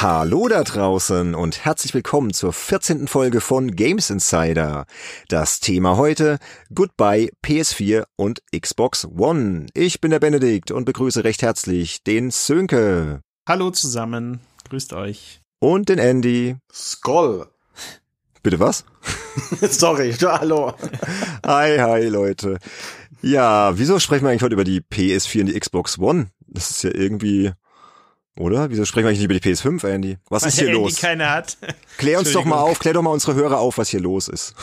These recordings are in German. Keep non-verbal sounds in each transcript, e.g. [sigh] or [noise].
Hallo da draußen und herzlich willkommen zur 14. Folge von Games Insider. Das Thema heute Goodbye PS4 und Xbox One. Ich bin der Benedikt und begrüße recht herzlich den Sönke. Hallo zusammen, grüßt euch. Und den Andy. Skoll. Bitte was? [laughs] Sorry, [laughs] hallo. Hi, hi Leute. Ja, wieso sprechen wir eigentlich heute über die PS4 und die Xbox One? Das ist ja irgendwie oder? Wieso sprechen wir eigentlich nicht über die PS5, Andy? Was Weil ist hier Andy los? keine hat. Klär uns doch mal auf, klär doch mal unsere Hörer auf, was hier los ist.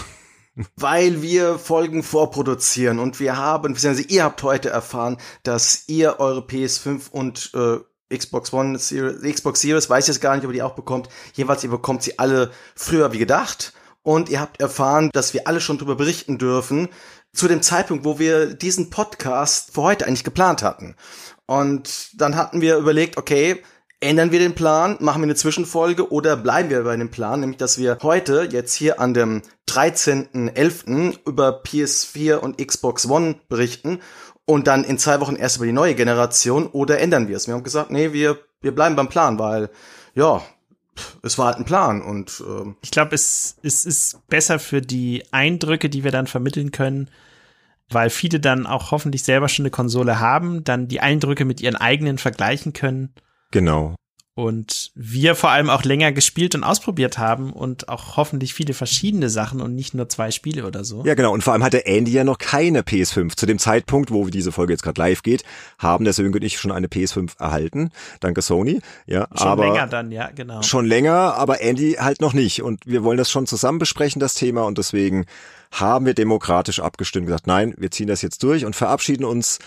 Weil wir Folgen vorproduzieren und wir haben, beziehungsweise ihr habt heute erfahren, dass ihr eure PS5 und äh, Xbox One, Series, Xbox Series, weiß ich jetzt gar nicht, ob ihr die auch bekommt. Jeweils, ihr bekommt sie alle früher wie gedacht. Und ihr habt erfahren, dass wir alle schon darüber berichten dürfen, zu dem Zeitpunkt, wo wir diesen Podcast für heute eigentlich geplant hatten. Und dann hatten wir überlegt, okay, ändern wir den Plan, machen wir eine Zwischenfolge oder bleiben wir bei dem Plan, nämlich dass wir heute jetzt hier an dem 13.11. über PS4 und Xbox One berichten und dann in zwei Wochen erst über die neue Generation oder ändern wir es. Wir haben gesagt, nee, wir, wir bleiben beim Plan, weil ja, es war halt ein Plan und ähm, Ich glaube, es, es ist besser für die Eindrücke, die wir dann vermitteln können, weil viele dann auch hoffentlich selber schon eine Konsole haben, dann die Eindrücke mit ihren eigenen vergleichen können Genau. Und wir vor allem auch länger gespielt und ausprobiert haben und auch hoffentlich viele verschiedene Sachen und nicht nur zwei Spiele oder so. Ja, genau. Und vor allem hatte Andy ja noch keine PS5. Zu dem Zeitpunkt, wo diese Folge jetzt gerade live geht, haben der Sönke und ich schon eine PS5 erhalten. Danke Sony. Ja, Schon aber länger dann, ja, genau. schon länger, aber Andy halt noch nicht. Und wir wollen das schon zusammen besprechen, das Thema. Und deswegen haben wir demokratisch abgestimmt und gesagt, nein, wir ziehen das jetzt durch und verabschieden uns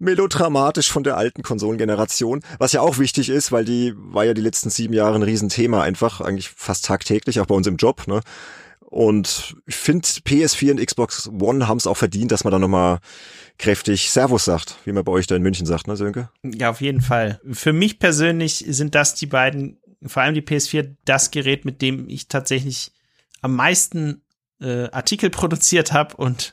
melodramatisch von der alten Konsolengeneration, was ja auch wichtig ist, weil die war ja die letzten sieben Jahre ein Riesenthema einfach, eigentlich fast tagtäglich, auch bei uns im Job, ne? Und ich finde, PS4 und Xbox One haben es auch verdient, dass man da nochmal kräftig Servus sagt, wie man bei euch da in München sagt, ne, Sönke? Ja, auf jeden Fall. Für mich persönlich sind das die beiden, vor allem die PS4, das Gerät, mit dem ich tatsächlich am meisten äh, Artikel produziert habe und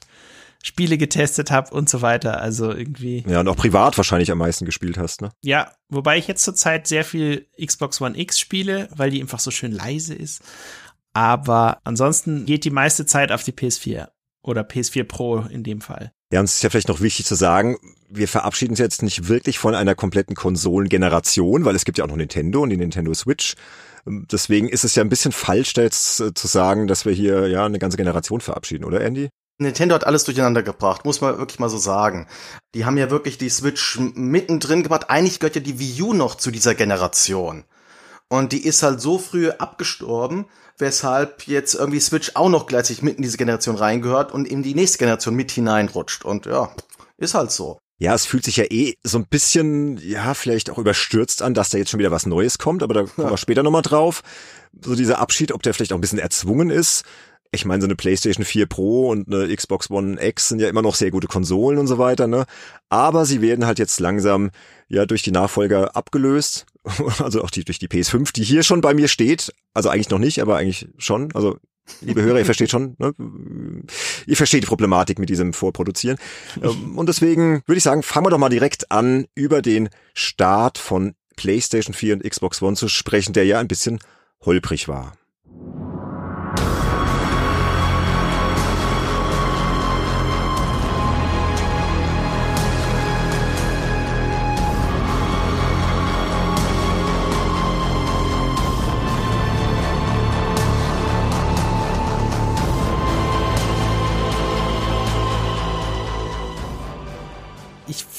Spiele getestet habe und so weiter. Also irgendwie. Ja, und auch privat wahrscheinlich am meisten gespielt hast, ne? Ja, wobei ich jetzt zurzeit sehr viel Xbox One X spiele, weil die einfach so schön leise ist. Aber ansonsten geht die meiste Zeit auf die PS4 oder PS4 Pro in dem Fall. Ja, und es ist ja vielleicht noch wichtig zu sagen, wir verabschieden uns jetzt nicht wirklich von einer kompletten Konsolengeneration, weil es gibt ja auch noch Nintendo und die Nintendo Switch. Deswegen ist es ja ein bisschen falsch, da jetzt äh, zu sagen, dass wir hier ja eine ganze Generation verabschieden, oder Andy? Nintendo hat alles durcheinander gebracht, muss man wirklich mal so sagen. Die haben ja wirklich die Switch mittendrin gebracht. Eigentlich gehört ja die Wii U noch zu dieser Generation. Und die ist halt so früh abgestorben, weshalb jetzt irgendwie Switch auch noch gleichzeitig mitten in diese Generation reingehört und in die nächste Generation mit hineinrutscht. Und ja, ist halt so. Ja, es fühlt sich ja eh so ein bisschen, ja, vielleicht auch überstürzt an, dass da jetzt schon wieder was Neues kommt, aber da kommen wir später nochmal drauf. So dieser Abschied, ob der vielleicht auch ein bisschen erzwungen ist. Ich meine, so eine PlayStation 4 Pro und eine Xbox One X sind ja immer noch sehr gute Konsolen und so weiter, ne? Aber sie werden halt jetzt langsam ja durch die Nachfolger abgelöst. [laughs] Also auch die, durch die PS5, die hier schon bei mir steht. Also eigentlich noch nicht, aber eigentlich schon. Also liebe Hörer, ihr [laughs] versteht schon, ne? ihr versteht die Problematik mit diesem Vorproduzieren. Ähm, Und deswegen würde ich sagen, fangen wir doch mal direkt an, über den Start von PlayStation 4 und Xbox One zu sprechen, der ja ein bisschen holprig war.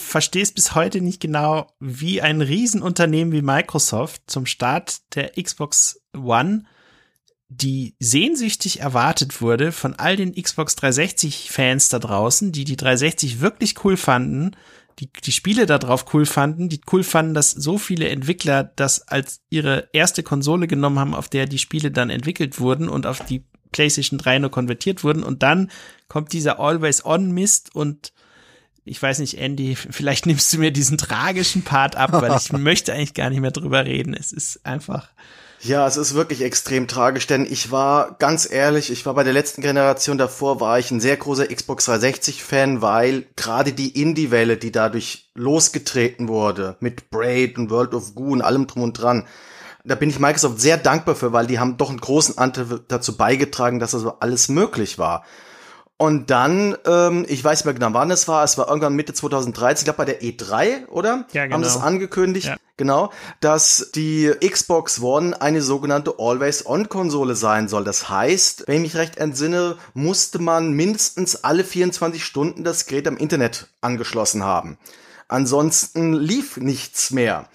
Verstehe es bis heute nicht genau, wie ein Riesenunternehmen wie Microsoft zum Start der Xbox One, die sehnsüchtig erwartet wurde von all den Xbox 360 Fans da draußen, die die 360 wirklich cool fanden, die die Spiele da drauf cool fanden, die cool fanden, dass so viele Entwickler das als ihre erste Konsole genommen haben, auf der die Spiele dann entwickelt wurden und auf die PlayStation 3 nur konvertiert wurden. Und dann kommt dieser Always-On-Mist und ich weiß nicht, Andy, [laughs] vielleicht nimmst du mir diesen tragischen Part ab, weil ich [laughs] möchte eigentlich gar nicht mehr drüber reden. Es ist einfach. Ja, es ist wirklich extrem tragisch, denn ich war ganz ehrlich, ich war bei der letzten Generation davor, war ich ein sehr großer Xbox 360 Fan, weil gerade die Indie-Welle, die dadurch losgetreten wurde, mit Braid und World of Goo und allem drum und dran, da bin ich Microsoft sehr dankbar für, weil die haben doch einen großen Anteil dazu beigetragen, dass das alles möglich war. Und dann, ähm, ich weiß nicht mehr genau, wann es war, es war irgendwann Mitte 2013, ich glaube bei der E3, oder? Ja, genau. Haben sie es angekündigt, ja. genau, dass die Xbox One eine sogenannte Always-On-Konsole sein soll. Das heißt, wenn ich mich recht entsinne, musste man mindestens alle 24 Stunden das Gerät am Internet angeschlossen haben. Ansonsten lief nichts mehr.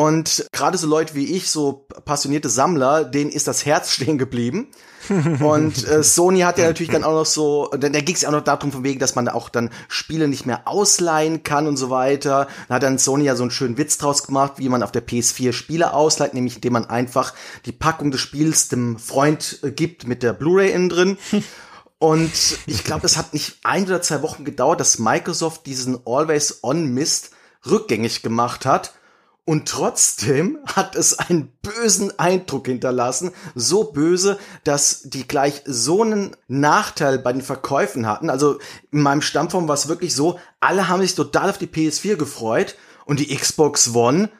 Und gerade so Leute wie ich, so passionierte Sammler, denen ist das Herz [laughs] stehen geblieben. Und äh, Sony hat ja natürlich dann auch noch so, da, da ging es ja auch noch darum von wegen, dass man auch dann Spiele nicht mehr ausleihen kann und so weiter. Da hat dann Sony ja so einen schönen Witz draus gemacht, wie man auf der PS4 Spiele ausleiht, nämlich indem man einfach die Packung des Spiels dem Freund äh, gibt mit der Blu-ray innen drin. Und ich glaube, es hat nicht ein oder zwei Wochen gedauert, dass Microsoft diesen Always-On-Mist rückgängig gemacht hat und trotzdem hat es einen bösen Eindruck hinterlassen. So böse, dass die gleich so einen Nachteil bei den Verkäufen hatten. Also in meinem Stammform war es wirklich so, alle haben sich total auf die PS4 gefreut und die Xbox One,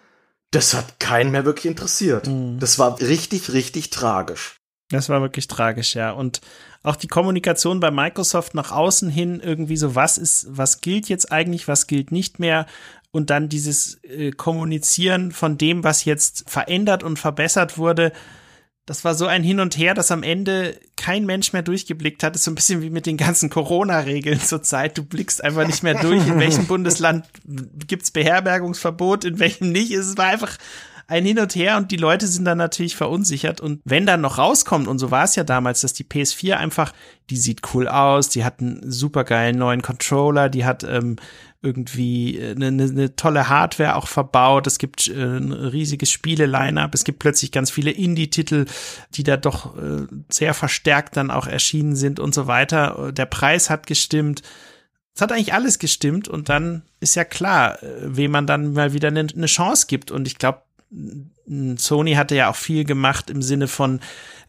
das hat keinen mehr wirklich interessiert. Mhm. Das war richtig, richtig tragisch. Das war wirklich tragisch, ja. Und auch die Kommunikation bei Microsoft nach außen hin irgendwie so, was ist, was gilt jetzt eigentlich, was gilt nicht mehr und dann dieses äh, Kommunizieren von dem, was jetzt verändert und verbessert wurde, das war so ein Hin und Her, dass am Ende kein Mensch mehr durchgeblickt hat. Das ist so ein bisschen wie mit den ganzen Corona-Regeln zur Zeit. Du blickst einfach nicht mehr durch, in welchem [laughs] Bundesland gibt's Beherbergungsverbot, in welchem nicht. Es war einfach ein Hin und Her und die Leute sind dann natürlich verunsichert. Und wenn dann noch rauskommt, und so war es ja damals, dass die PS4 einfach, die sieht cool aus, die hat einen supergeilen neuen Controller, die hat ähm, irgendwie eine, eine, eine tolle Hardware auch verbaut. Es gibt äh, ein riesiges Spiele-Line-Up. Es gibt plötzlich ganz viele Indie-Titel, die da doch äh, sehr verstärkt dann auch erschienen sind und so weiter. Der Preis hat gestimmt. Es hat eigentlich alles gestimmt und dann ist ja klar, äh, wem man dann mal wieder eine, eine Chance gibt. Und ich glaube, Sony hatte ja auch viel gemacht im Sinne von,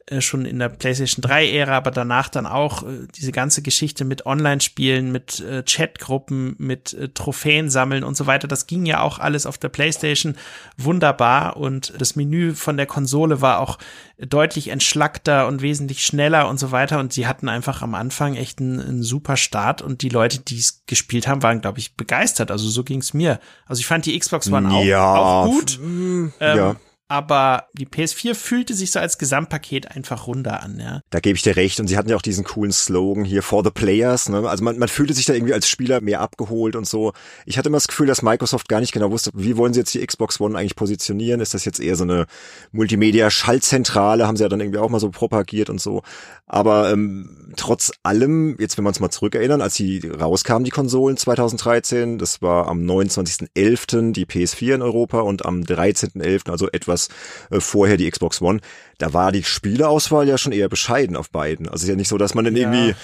äh, schon in der PlayStation 3-Ära, aber danach dann auch äh, diese ganze Geschichte mit Online-Spielen, mit äh, Chatgruppen, mit äh, Trophäen sammeln und so weiter. Das ging ja auch alles auf der PlayStation wunderbar und das Menü von der Konsole war auch deutlich entschlackter und wesentlich schneller und so weiter. Und sie hatten einfach am Anfang echt einen, einen super Start und die Leute, die es gespielt haben, waren, glaube ich, begeistert. Also so ging es mir. Also ich fand die Xbox One auch, ja, auch gut. Ähm, ja aber die PS4 fühlte sich so als Gesamtpaket einfach runder an, ja. Da gebe ich dir recht und sie hatten ja auch diesen coolen Slogan hier for the players, ne? Also man, man fühlte sich da irgendwie als Spieler mehr abgeholt und so. Ich hatte immer das Gefühl, dass Microsoft gar nicht genau wusste, wie wollen sie jetzt die Xbox One eigentlich positionieren? Ist das jetzt eher so eine Multimedia-Schaltzentrale? Haben sie ja dann irgendwie auch mal so propagiert und so. Aber ähm, trotz allem, jetzt wenn wir uns mal zurückerinnern, als sie rauskamen, die Konsolen 2013, das war am 29.11. die PS4 in Europa und am 13.11., also etwas äh, vorher die Xbox One, da war die Spieleauswahl ja schon eher bescheiden auf beiden. Also ist ja nicht so, dass man dann ja. irgendwie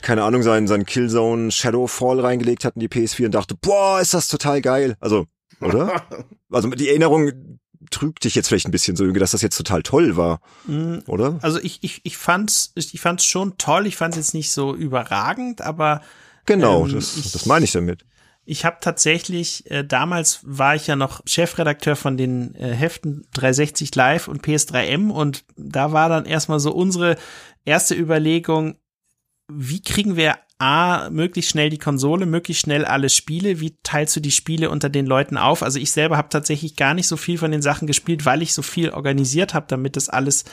keine Ahnung, seinen, seinen Killzone Shadowfall reingelegt hat in die PS4 und dachte, boah, ist das total geil. Also, oder? [laughs] also die Erinnerung trügt dich jetzt vielleicht ein bisschen so, dass das jetzt total toll war, mm, oder? Also ich, ich, ich fand's, ich fand's schon toll. Ich fand's jetzt nicht so überragend, aber genau, ähm, das, ich, das meine ich damit. Ich habe tatsächlich, äh, damals war ich ja noch Chefredakteur von den äh, Heften 360 Live und PS3M und da war dann erstmal so unsere erste Überlegung, wie kriegen wir A, möglichst schnell die Konsole, möglichst schnell alle Spiele. Wie teilst du die Spiele unter den Leuten auf? Also ich selber habe tatsächlich gar nicht so viel von den Sachen gespielt, weil ich so viel organisiert habe, damit das alles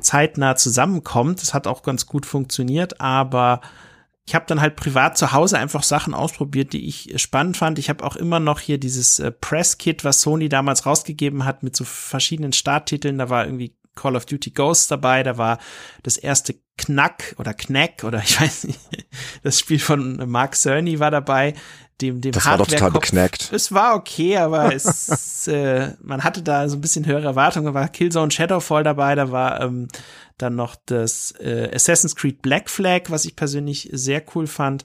zeitnah zusammenkommt. Das hat auch ganz gut funktioniert, aber ich habe dann halt privat zu Hause einfach Sachen ausprobiert, die ich spannend fand. Ich habe auch immer noch hier dieses äh, Press-Kit, was Sony damals rausgegeben hat, mit so verschiedenen Starttiteln. Da war irgendwie Call of Duty Ghosts dabei, da war das erste Knack oder Knack oder [laughs] ich weiß nicht, das Spiel von Mark Cerny war dabei, dem, dem Das war doch total beknackt. Es war okay, aber [laughs] es, äh, man hatte da so ein bisschen höhere Erwartungen, da war Killzone Shadowfall dabei, da war ähm, dann noch das äh, Assassin's Creed Black Flag, was ich persönlich sehr cool fand.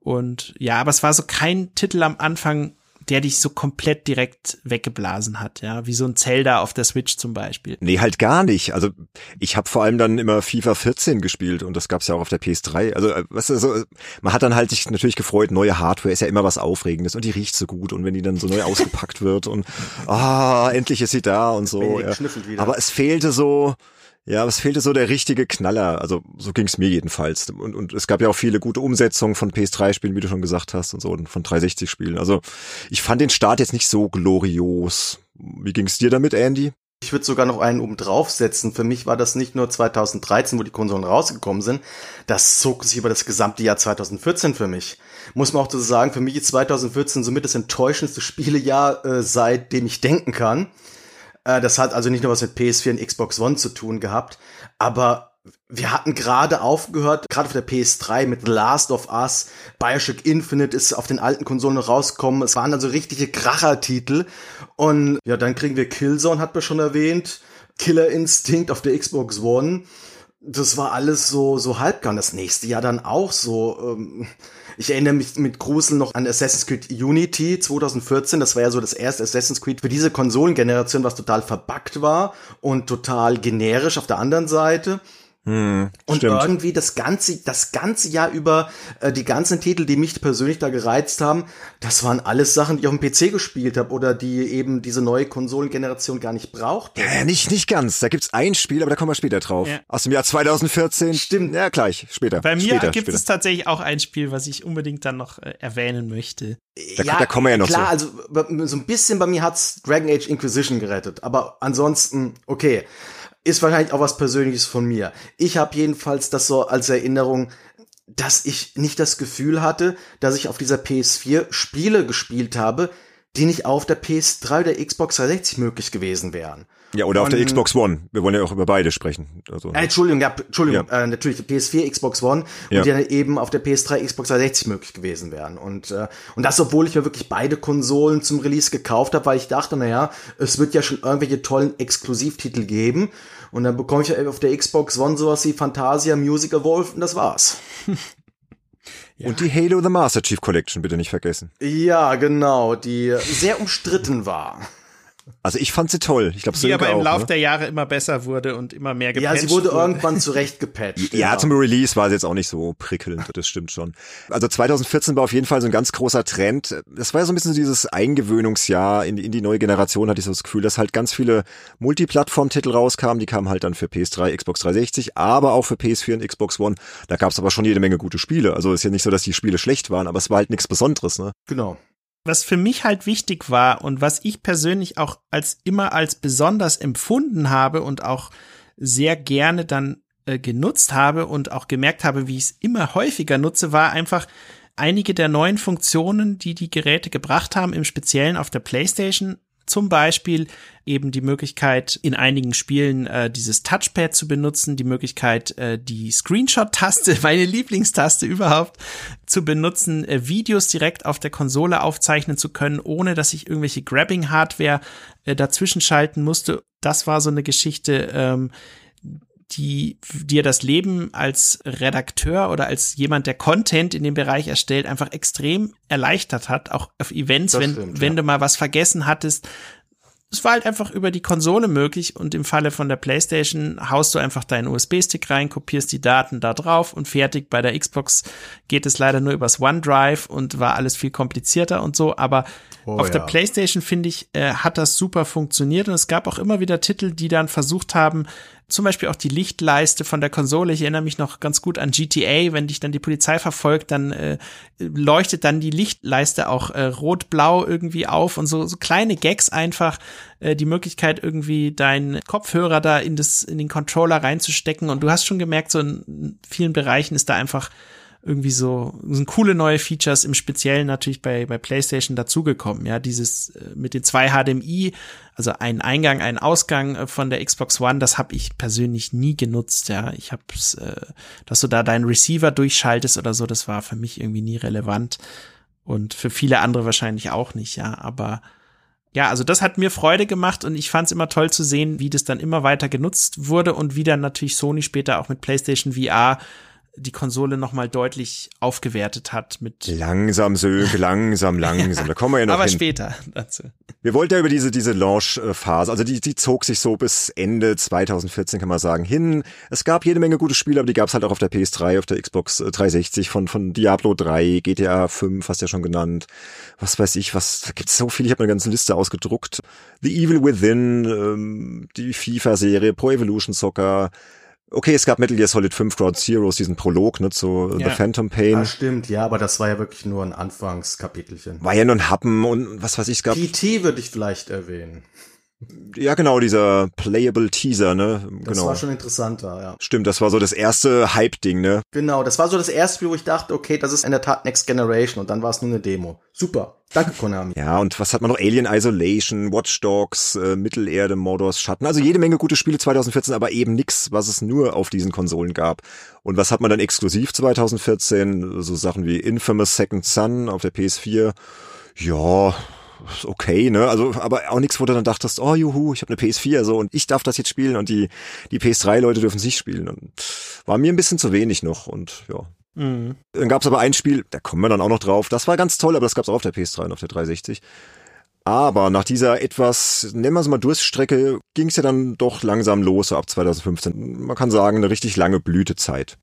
Und ja, aber es war so kein Titel am Anfang, der dich so komplett direkt weggeblasen hat, ja, wie so ein Zelda auf der Switch zum Beispiel. Nee, halt gar nicht. Also ich habe vor allem dann immer FIFA 14 gespielt und das gab's ja auch auf der PS3. Also äh, weißt du, so, man hat dann halt sich natürlich gefreut, neue Hardware ist ja immer was Aufregendes und die riecht so gut und wenn die dann so neu ausgepackt wird und ah, endlich ist sie da und so. Ja. Aber es fehlte so, ja, es fehlte so der richtige Knaller. Also so ging es mir jedenfalls. Und, und es gab ja auch viele gute Umsetzungen von PS3-Spielen, wie du schon gesagt hast, und so, und von 360-Spielen. Also ich fand den Start jetzt nicht so glorios. Wie ging es dir damit, Andy? Ich würde sogar noch einen oben draufsetzen. Für mich war das nicht nur 2013, wo die Konsolen rausgekommen sind. Das zog sich über das gesamte Jahr 2014 für mich. Muss man auch so sagen, für mich ist 2014 somit das enttäuschendste Spielejahr, äh, seitdem ich denken kann. Äh, das hat also nicht nur was mit PS4 und Xbox One zu tun gehabt, aber wir hatten gerade aufgehört, gerade auf der PS3 mit The Last of Us, Bioshock Infinite ist auf den alten Konsolen rausgekommen. Es waren also richtige Krachertitel. Und ja, dann kriegen wir Killzone, hat man schon erwähnt. Killer Instinct auf der Xbox One. Das war alles so, so halbgar. Das nächste Jahr dann auch so. Ähm, ich erinnere mich mit Grusel noch an Assassin's Creed Unity 2014. Das war ja so das erste Assassin's Creed für diese Konsolengeneration, was total verbuggt war und total generisch auf der anderen Seite. Hm, und stimmt. irgendwie das ganze, das ganze Jahr über, äh, die ganzen Titel, die mich persönlich da gereizt haben, das waren alles Sachen, die ich auf dem PC gespielt habe oder die eben diese neue Konsolengeneration gar nicht braucht. Ja, nicht, nicht ganz. Da gibt's ein Spiel, aber da kommen wir später drauf. Ja. Aus dem Jahr 2014. Stimmt. Ja, gleich, später. Bei mir später, gibt später. es tatsächlich auch ein Spiel, was ich unbedingt dann noch äh, erwähnen möchte. Da, ja, da kommen wir ja noch klar, so. also so ein bisschen bei mir hat's Dragon Age Inquisition gerettet, aber ansonsten, okay ist wahrscheinlich auch was Persönliches von mir. Ich habe jedenfalls das so als Erinnerung, dass ich nicht das Gefühl hatte, dass ich auf dieser PS4 Spiele gespielt habe, die nicht auf der PS3 oder Xbox 360 möglich gewesen wären. Ja, oder auf der Xbox One. Wir wollen ja auch über beide sprechen. Also, äh, Entschuldigung, ja, Entschuldigung, ja. Äh, natürlich PS4, Xbox One ja. und die dann eben auf der PS3, Xbox 360 möglich gewesen wären. Und, äh, und das, obwohl ich mir wirklich beide Konsolen zum Release gekauft habe, weil ich dachte, naja, es wird ja schon irgendwelche tollen Exklusivtitel geben. Und dann bekomme ich auf der Xbox One sowas wie Fantasia Music Evolved und das war's. Ja. [laughs] Und die Halo The Master Chief Collection bitte nicht vergessen. Ja, genau, die sehr umstritten war. Also ich fand sie toll. Ich glaube, die aber im Laufe ne? der Jahre immer besser wurde und immer mehr gepatcht Ja, sie wurde, wurde. irgendwann zurecht gepatcht. ja, genau. zum Release war sie jetzt auch nicht so prickelnd, das stimmt schon. Also 2014 war auf jeden Fall so ein ganz großer Trend. Das war ja so ein bisschen so dieses Eingewöhnungsjahr in die, in die neue Generation, hatte ich so das Gefühl, dass halt ganz viele Multiplattform-Titel rauskamen. Die kamen halt dann für PS3, Xbox 360, aber auch für PS4 und Xbox One. Da gab es aber schon jede Menge gute Spiele. Also ist ja nicht so, dass die Spiele schlecht waren, aber es war halt nichts Besonderes, ne? Genau was für mich halt wichtig war und was ich persönlich auch als immer als besonders empfunden habe und auch sehr gerne dann äh, genutzt habe und auch gemerkt habe, wie ich es immer häufiger nutze, war einfach einige der neuen Funktionen, die die Geräte gebracht haben, im Speziellen auf der PlayStation zum Beispiel eben die Möglichkeit, in einigen Spielen äh, dieses Touchpad zu benutzen, die Möglichkeit, äh, die Screenshot-Taste, [laughs] meine Lieblingstaste überhaupt, zu benutzen, äh, Videos direkt auf der Konsole aufzeichnen zu können, ohne dass ich irgendwelche Grabbing-Hardware äh, dazwischen schalten musste. Das war so eine Geschichte, ähm, die dir das Leben als Redakteur oder als jemand, der Content in dem Bereich erstellt, einfach extrem erleichtert hat, auch auf Events, das wenn, stimmt, wenn ja. du mal was vergessen hattest, es war halt einfach über die Konsole möglich und im Falle von der PlayStation haust du einfach deinen USB-Stick rein, kopierst die Daten da drauf und fertig. Bei der Xbox geht es leider nur übers OneDrive und war alles viel komplizierter und so, aber oh, auf ja. der PlayStation finde ich, äh, hat das super funktioniert und es gab auch immer wieder Titel, die dann versucht haben, zum Beispiel auch die Lichtleiste von der Konsole. Ich erinnere mich noch ganz gut an GTA, wenn dich dann die Polizei verfolgt, dann äh, leuchtet dann die Lichtleiste auch äh, rot-blau irgendwie auf. Und so, so kleine Gags einfach, äh, die Möglichkeit irgendwie deinen Kopfhörer da in das in den Controller reinzustecken. Und du hast schon gemerkt, so in vielen Bereichen ist da einfach irgendwie so sind coole neue Features im Speziellen natürlich bei bei PlayStation dazugekommen. Ja, dieses äh, mit den zwei HDMI, also ein Eingang, ein Ausgang äh, von der Xbox One, das habe ich persönlich nie genutzt. Ja, ich habe äh, dass du da deinen Receiver durchschaltest oder so, das war für mich irgendwie nie relevant und für viele andere wahrscheinlich auch nicht. Ja, aber ja, also das hat mir Freude gemacht und ich fand es immer toll zu sehen, wie das dann immer weiter genutzt wurde und wie dann natürlich Sony später auch mit PlayStation VR die Konsole nochmal deutlich aufgewertet hat mit. Langsam, Sönke, langsam, [laughs] langsam. Da kommen wir ja noch Aber hin. später dazu. Wir wollten ja über diese, diese Launch-Phase, also die, die zog sich so bis Ende 2014, kann man sagen, hin. Es gab jede Menge gute Spiele, aber die gab es halt auch auf der PS3, auf der Xbox 360 von, von Diablo 3, GTA 5, hast du ja schon genannt. Was weiß ich, was, da gibt's so viel, ich habe eine ganze Liste ausgedruckt. The Evil Within, ähm, die FIFA-Serie, Pro Evolution Soccer, Okay, es gab Metal Gear Solid 5 Ground Zeroes, diesen Prolog, ne, zu Ja. The Phantom Pain. Ah, stimmt, ja, aber das war ja wirklich nur ein Anfangskapitelchen. War ja nur ein Happen und was weiß ich, es gab, PT würde ich vielleicht erwähnen. Ja genau, dieser Playable Teaser, ne, Das genau. war schon interessanter, ja. Stimmt, das war so das erste Hype-Ding, ne? Genau, das war so das erste Spiel, wo ich dachte, okay, das ist in der Tat Next Generation und dann war es nur eine Demo. Super. Danke, Konami. Ja, und was hat man noch? Alien Isolation, Watch Dogs, äh, Mittelerde, Mordors Schatten. Also jede Menge gute Spiele 2014, aber eben nix, was es nur auf diesen Konsolen gab. Und was hat man dann exklusiv 2014? So Sachen wie Infamous Second Son auf der PS4. Ja, ist okay, ne? Also, aber auch nichts, wo du dann dachtest, oh juhu, ich habe eine PS4 so und ich darf das jetzt spielen und die die PS3-Leute dürfen sich spielen. Und war mir ein bisschen zu wenig noch und ja. Mhm. Dann gab's aber ein Spiel, da kommen wir dann auch noch drauf. Das war ganz toll, aber das gab's auch auf der PS3 und auf der 360. Aber nach dieser etwas, nennen wir es mal Durststrecke, ging's ja dann doch langsam los, so ab 2015. Man kann sagen, eine richtig lange Blütezeit.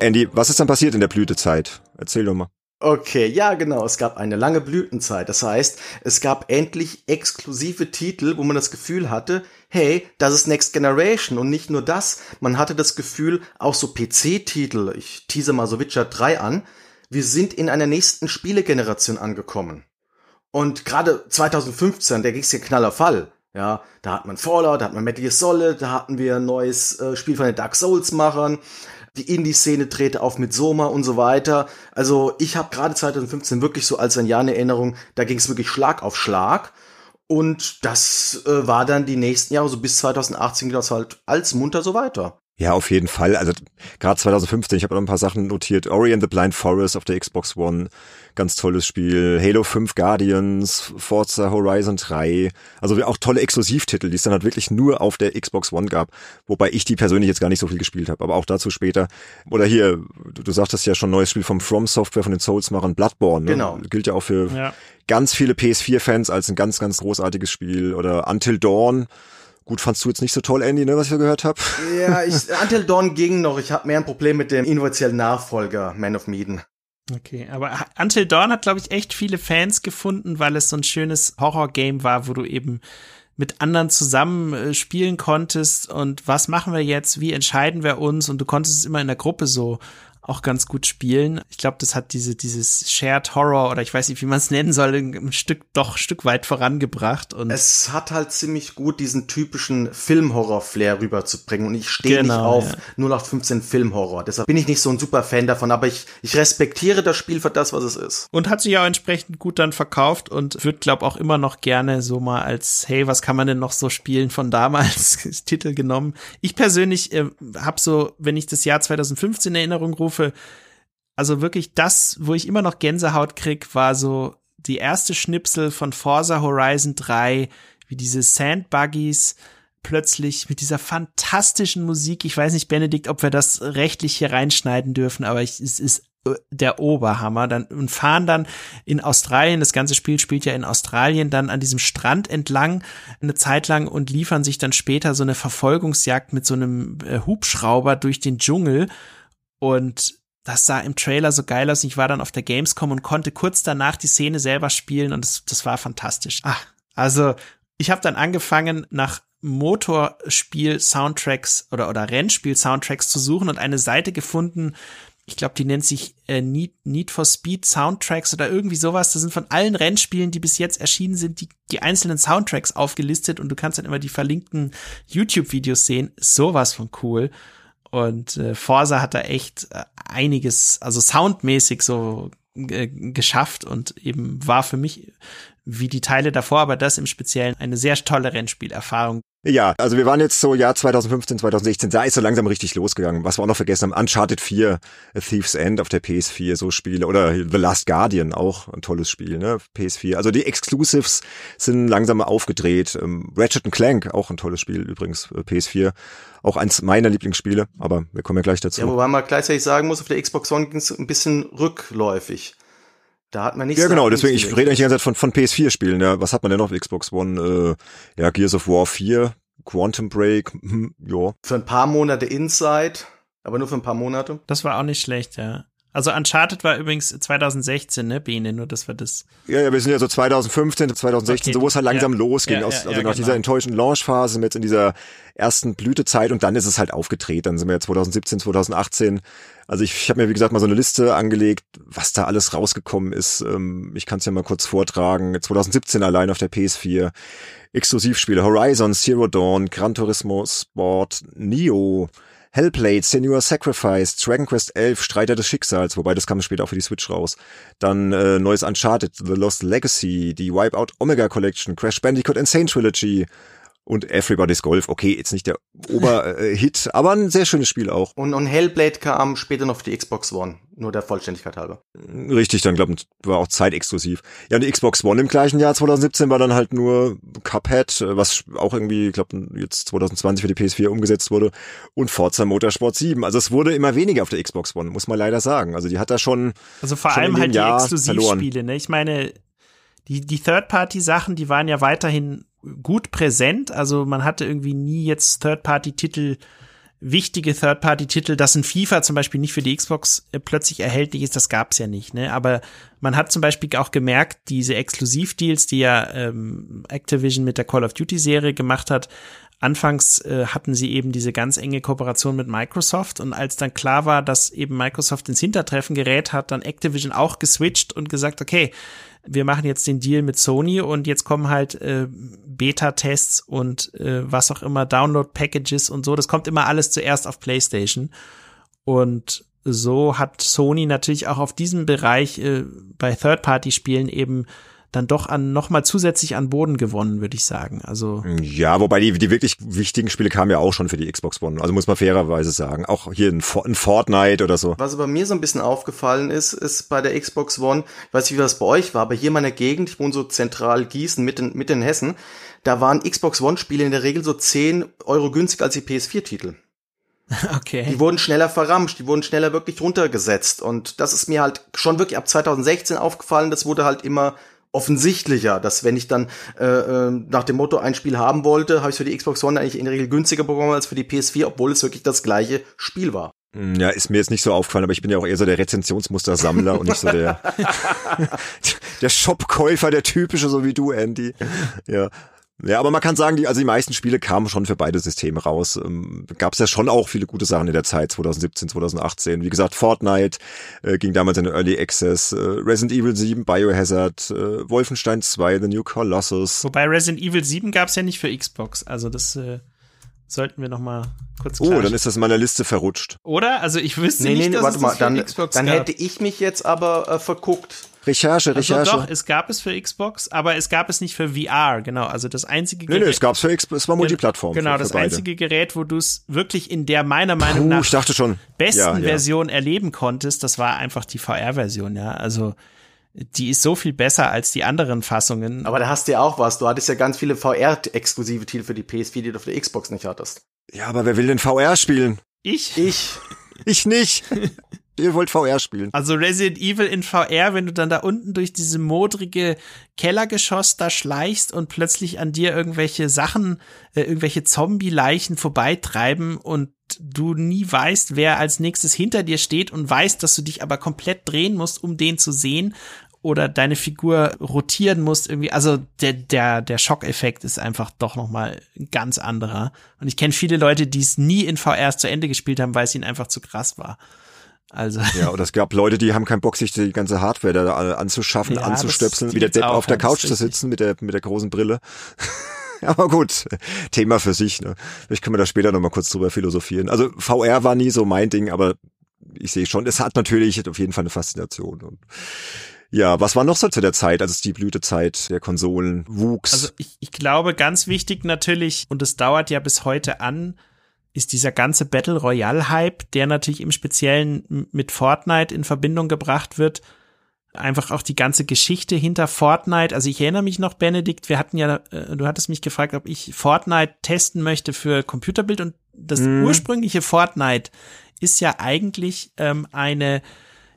Andy, was ist dann passiert in der Blütezeit? Erzähl doch mal. Okay, ja, genau. Es gab eine lange Blütenzeit. Das heißt, es gab endlich exklusive Titel, wo man das Gefühl hatte, hey, das ist Next Generation. Und nicht nur das, man hatte das Gefühl, auch so PC-Titel, ich tease mal so Witcher 3 an, wir sind in einer nächsten Spielegeneration angekommen. Und gerade 2015, der ging's ja knaller Fall. Ja, da hat man Fallout, da hat man Metal Gear Solid, da hatten wir ein neues äh, Spiel von den Dark Souls-Machern. Die Indie-Szene drehte auf mit Soma und so weiter. Also ich habe gerade 2015 wirklich so als ein Jahr in Erinnerung, da ging es wirklich Schlag auf Schlag. Und das äh, war dann die nächsten Jahre, so bis 2018 ging das halt als munter so weiter. Ja, auf jeden Fall. Also gerade 2015, ich habe noch ein paar Sachen notiert. Ori and the Blind Forest auf der Xbox One, ganz tolles Spiel. Halo 5 Guardians, Forza Horizon 3. Also auch tolle Exklusivtitel, die es dann halt wirklich nur auf der Xbox One gab. Wobei ich die persönlich jetzt gar nicht so viel gespielt habe, aber auch dazu später. Oder hier, du, du sagtest ja schon neues Spiel vom From Software, von den Souls-Machern, Bloodborne. Ne? Genau. Gilt ja auch für Ja. ganz viele PS4-Fans als ein ganz, ganz großartiges Spiel. Oder Until Dawn. Gut, fandst du jetzt nicht so toll, Andy, ne, was ich gehört habe? Ja, ich, Until Dawn ging noch. Ich habe mehr ein Problem mit dem inoffiziellen Nachfolger, Man of Medan. Okay, aber Until Dawn hat, glaube ich, echt viele Fans gefunden, weil es so ein schönes Horror-Game war, wo du eben mit anderen zusammen äh, spielen konntest. Und was machen wir jetzt, wie entscheiden wir uns? Und du konntest es immer in der Gruppe so auch ganz gut spielen. Ich glaube, das hat diese dieses Shared Horror oder ich weiß nicht, wie man es nennen soll, ein Stück doch ein Stück weit vorangebracht und Es hat halt ziemlich gut diesen typischen Filmhorror-Flair rüberzubringen und ich stehe nicht Genau, auf ja. 0815 Filmhorror. Deshalb bin ich nicht so ein super Fan davon, aber ich, ich respektiere das Spiel für das, was es ist. und hat sich auch entsprechend gut dann verkauft und wird glaube auch immer noch gerne so mal als hey was kann man denn noch so spielen von damals [laughs] Titel genommen ich persönlich äh, habe so wenn ich das Jahr 2015 in Erinnerung rufe also wirklich das wo ich immer noch Gänsehaut krieg war so die erste Schnipsel von Forza Horizon 3 wie diese Sandbuggies plötzlich mit dieser fantastischen Musik. Ich weiß nicht, Benedikt, ob wir das rechtlich hier reinschneiden dürfen, aber ich, es ist äh, der Oberhammer. Dann und fahren dann in Australien. Das ganze Spiel spielt ja in Australien dann an diesem Strand entlang eine Zeit lang und liefern sich dann später so eine Verfolgungsjagd mit so einem äh, Hubschrauber durch den Dschungel und das sah im Trailer so geil aus. Ich war dann auf der Gamescom und konnte kurz danach die Szene selber spielen und das, das war fantastisch. Ach, also ich habe dann angefangen nach Motorspiel-Soundtracks oder, oder Rennspiel-Soundtracks zu suchen und eine Seite gefunden, ich glaube, die nennt sich äh, Need, Need for Speed Soundtracks oder irgendwie sowas. Das sind von allen Rennspielen, die bis jetzt erschienen sind, die, die einzelnen Soundtracks aufgelistet und du kannst dann immer die verlinkten YouTube-Videos sehen. Sowas von cool. Und äh, Forza hat da echt äh, einiges, also soundmäßig so äh, geschafft und eben war für mich wie die Teile davor, aber das im Speziellen eine sehr tolle Rennspielerfahrung. Ja, also wir waren jetzt so Jahr 2015, 2016, da ist so langsam richtig losgegangen. Was wir auch noch vergessen haben, Uncharted 4, A Thief's End auf der PS4, so Spiele. Oder The Last Guardian, auch ein tolles Spiel, ne? PS4. Also die Exclusives sind langsam aufgedreht. Ähm, Ratchet Clank, auch ein tolles Spiel übrigens, äh, PS4. Auch eins meiner Lieblingsspiele, aber wir kommen ja gleich dazu. Ja, wobei man gleichzeitig sagen muss, auf der Xbox One ging es ein bisschen rückläufig. Da hat man nicht Ja, genau, deswegen, ich rede eigentlich die ganze Zeit von, von PS4-Spielen. Ja. Was hat man denn noch auf Xbox One? Äh, ja, Gears of War 4, Quantum Break, hm, ja. Für ein paar Monate Inside, aber nur für ein paar Monate. Das war auch nicht schlecht, ja. Also Uncharted war übrigens 2016, ne, Bene, nur dass wir das. Ja, ja, wir sind ja so 2015, 2016, okay, so wo es halt langsam ja. losging. Ja, aus, also ja, nach genau. dieser enttäuschenden Launchphase sind wir jetzt in dieser ersten Blütezeit und dann ist es halt aufgedreht. Dann sind wir 2017, 2018. Also ich, ich habe mir, wie gesagt, mal so eine Liste angelegt, was da alles rausgekommen ist. Ähm, ich kann es ja mal kurz vortragen. 2017 allein auf der PS4. Exklusivspiele Horizon, Zero Dawn, Gran Turismo Sport, Neo, Hellblade, Senior Sacrifice, Dragon Quest 11, Streiter des Schicksals, wobei das kam später auch für die Switch raus. Dann äh, neues Uncharted, The Lost Legacy, die Wipeout Omega Collection, Crash Bandicoot Insane Trilogy, und Everybody's Golf. Okay, jetzt nicht der Oberhit, [laughs] aber ein sehr schönes Spiel auch. Und, und Hellblade kam später noch für die Xbox One, nur der Vollständigkeit halber. Richtig, dann glaube ich, war auch zeitexklusiv. Ja, und die Xbox One im gleichen Jahr 2017 war dann halt nur Cuphead, was auch irgendwie, ich glaube, jetzt 2020 für die PS4 umgesetzt wurde und Forza Motorsport 7. Also es wurde immer weniger auf der Xbox One, muss man leider sagen. Also die hat da schon Also vor allem halt die Exklusivspiele, ne? Ich meine, die, die Third-Party-Sachen, die waren ja weiterhin gut präsent. Also man hatte irgendwie nie jetzt Third-Party-Titel, wichtige Third-Party-Titel, dass ein FIFA zum Beispiel nicht für die Xbox äh, plötzlich erhältlich ist, das gab's ja nicht. Ne? Aber man hat zum Beispiel auch gemerkt, diese Exklusivdeals, die ja ähm, Activision mit der Call of Duty-Serie gemacht hat, Anfangs äh, hatten sie eben diese ganz enge Kooperation mit Microsoft und als dann klar war, dass eben Microsoft ins Hintertreffen gerät, hat dann Activision auch geswitcht und gesagt, okay, wir machen jetzt den Deal mit Sony und jetzt kommen halt äh, Beta-Tests und äh, was auch immer, Download-Packages und so. Das kommt immer alles zuerst auf PlayStation. Und so hat Sony natürlich auch auf diesem Bereich äh, bei Third-Party-Spielen eben dann doch an nochmal zusätzlich an Boden gewonnen, würde ich sagen. Also ja, wobei die, die wirklich wichtigen Spiele kamen ja auch schon für die Xbox One. Also muss man fairerweise sagen. Auch hier ein, ein Fortnite oder so. Was bei mir so ein bisschen aufgefallen ist, ist bei der Xbox One, ich weiß nicht, wie das bei euch war, aber hier in meiner Gegend, ich wohne so zentral Gießen, mitten, mitten in Hessen, da waren Xbox One-Spiele in der Regel so 10 Euro günstiger als die PS4-Titel. [laughs] Okay. Die wurden schneller verramscht, die wurden schneller wirklich runtergesetzt. Und das ist mir halt schon wirklich ab 2016 aufgefallen. Das wurde halt immer offensichtlicher, dass wenn ich dann äh, äh, nach dem Motto ein Spiel haben wollte, habe ich für die Xbox One eigentlich in der Regel günstiger bekommen als für die PS4, obwohl es wirklich das gleiche Spiel war. Hm, ja, ist mir jetzt nicht so aufgefallen, aber ich bin ja auch eher so der Rezensionsmustersammler und nicht so der, [laughs] [laughs] der Shopkäufer, der typische, so wie du, Andy. Ja. Ja, aber man kann sagen, die, also die meisten Spiele kamen schon für beide Systeme raus. Ähm, Gab es ja schon auch viele gute Sachen in der Zeit, 2017, 2018. Wie gesagt, Fortnite äh, ging damals in Early Access, äh, Resident Evil 7, Biohazard, äh, Wolfenstein 2, The New Colossus. Wobei Resident Evil 7 gab es ja nicht für Xbox, also das äh, sollten wir noch mal kurz Oh, dann ist das in meiner Liste verrutscht. Oder? Also ich wüsste nee, nicht, nee, dass warte es mal, dann, Xbox dann gab. hätte ich mich jetzt aber äh, verguckt. Recherche, Recherche. Also doch, es gab es für Xbox, aber es gab es nicht für VR, genau. Also das einzige Gerät. Nee, nee, es gab es für Xbox, es war Multiplattform. Genau, für, für das beide. einzige Gerät, wo du es wirklich in der meiner Meinung Puh, nach ich dachte schon. besten Ja, ja. Version erleben konntest, das war einfach die VR-Version, ja. Also die ist so viel besser als die anderen Fassungen. Aber da hast du ja auch was. Du hattest ja ganz viele VR-exklusive Titel für die PS4, die du auf der Xbox nicht hattest. Ja, aber wer will denn VR spielen? ich? Ich. Ich nicht. [laughs] Ihr wollt VR spielen. Also Resident Evil in VR, wenn du dann da unten durch diese modrige Kellergeschoss da schleichst und plötzlich an dir irgendwelche Sachen, äh, irgendwelche Zombie-Leichen vorbeitreiben und du nie weißt, wer als nächstes hinter dir steht und weißt, dass du dich aber komplett drehen musst, um den zu sehen oder deine Figur rotieren musst irgendwie. Also der der der Schockeffekt ist einfach doch noch mal ein ganz anderer. Und ich kenne viele Leute, die es nie in VR zu Ende gespielt haben, weil es ihnen einfach zu krass war. Also [laughs] Ja, oder es gab Leute, die haben keinen Bock, sich die ganze Hardware da anzuschaffen, Ja, anzustöpseln, wie der Depp auch, auf der Couch zu sitzen mit der, mit der großen Brille. [laughs] Aber gut, Thema für sich. Ne? Vielleicht können wir da später nochmal kurz drüber philosophieren. Also VR war nie so mein Ding, aber ich sehe schon, es hat natürlich auf jeden Fall eine Faszination. Und Ja, was war noch so zu der Zeit, als es die Blütezeit der Konsolen wuchs? Also ich, ich glaube, ganz wichtig natürlich, und es dauert ja bis heute an, ist dieser ganze Battle Royale Hype, der natürlich im Speziellen mit Fortnite in Verbindung gebracht wird. Einfach auch die ganze Geschichte hinter Fortnite. Also ich erinnere mich noch, Benedikt, wir hatten ja, äh, du hattest mich gefragt, ob ich Fortnite testen möchte für Computerbild und das mm. ursprüngliche Fortnite ist ja eigentlich ähm, eine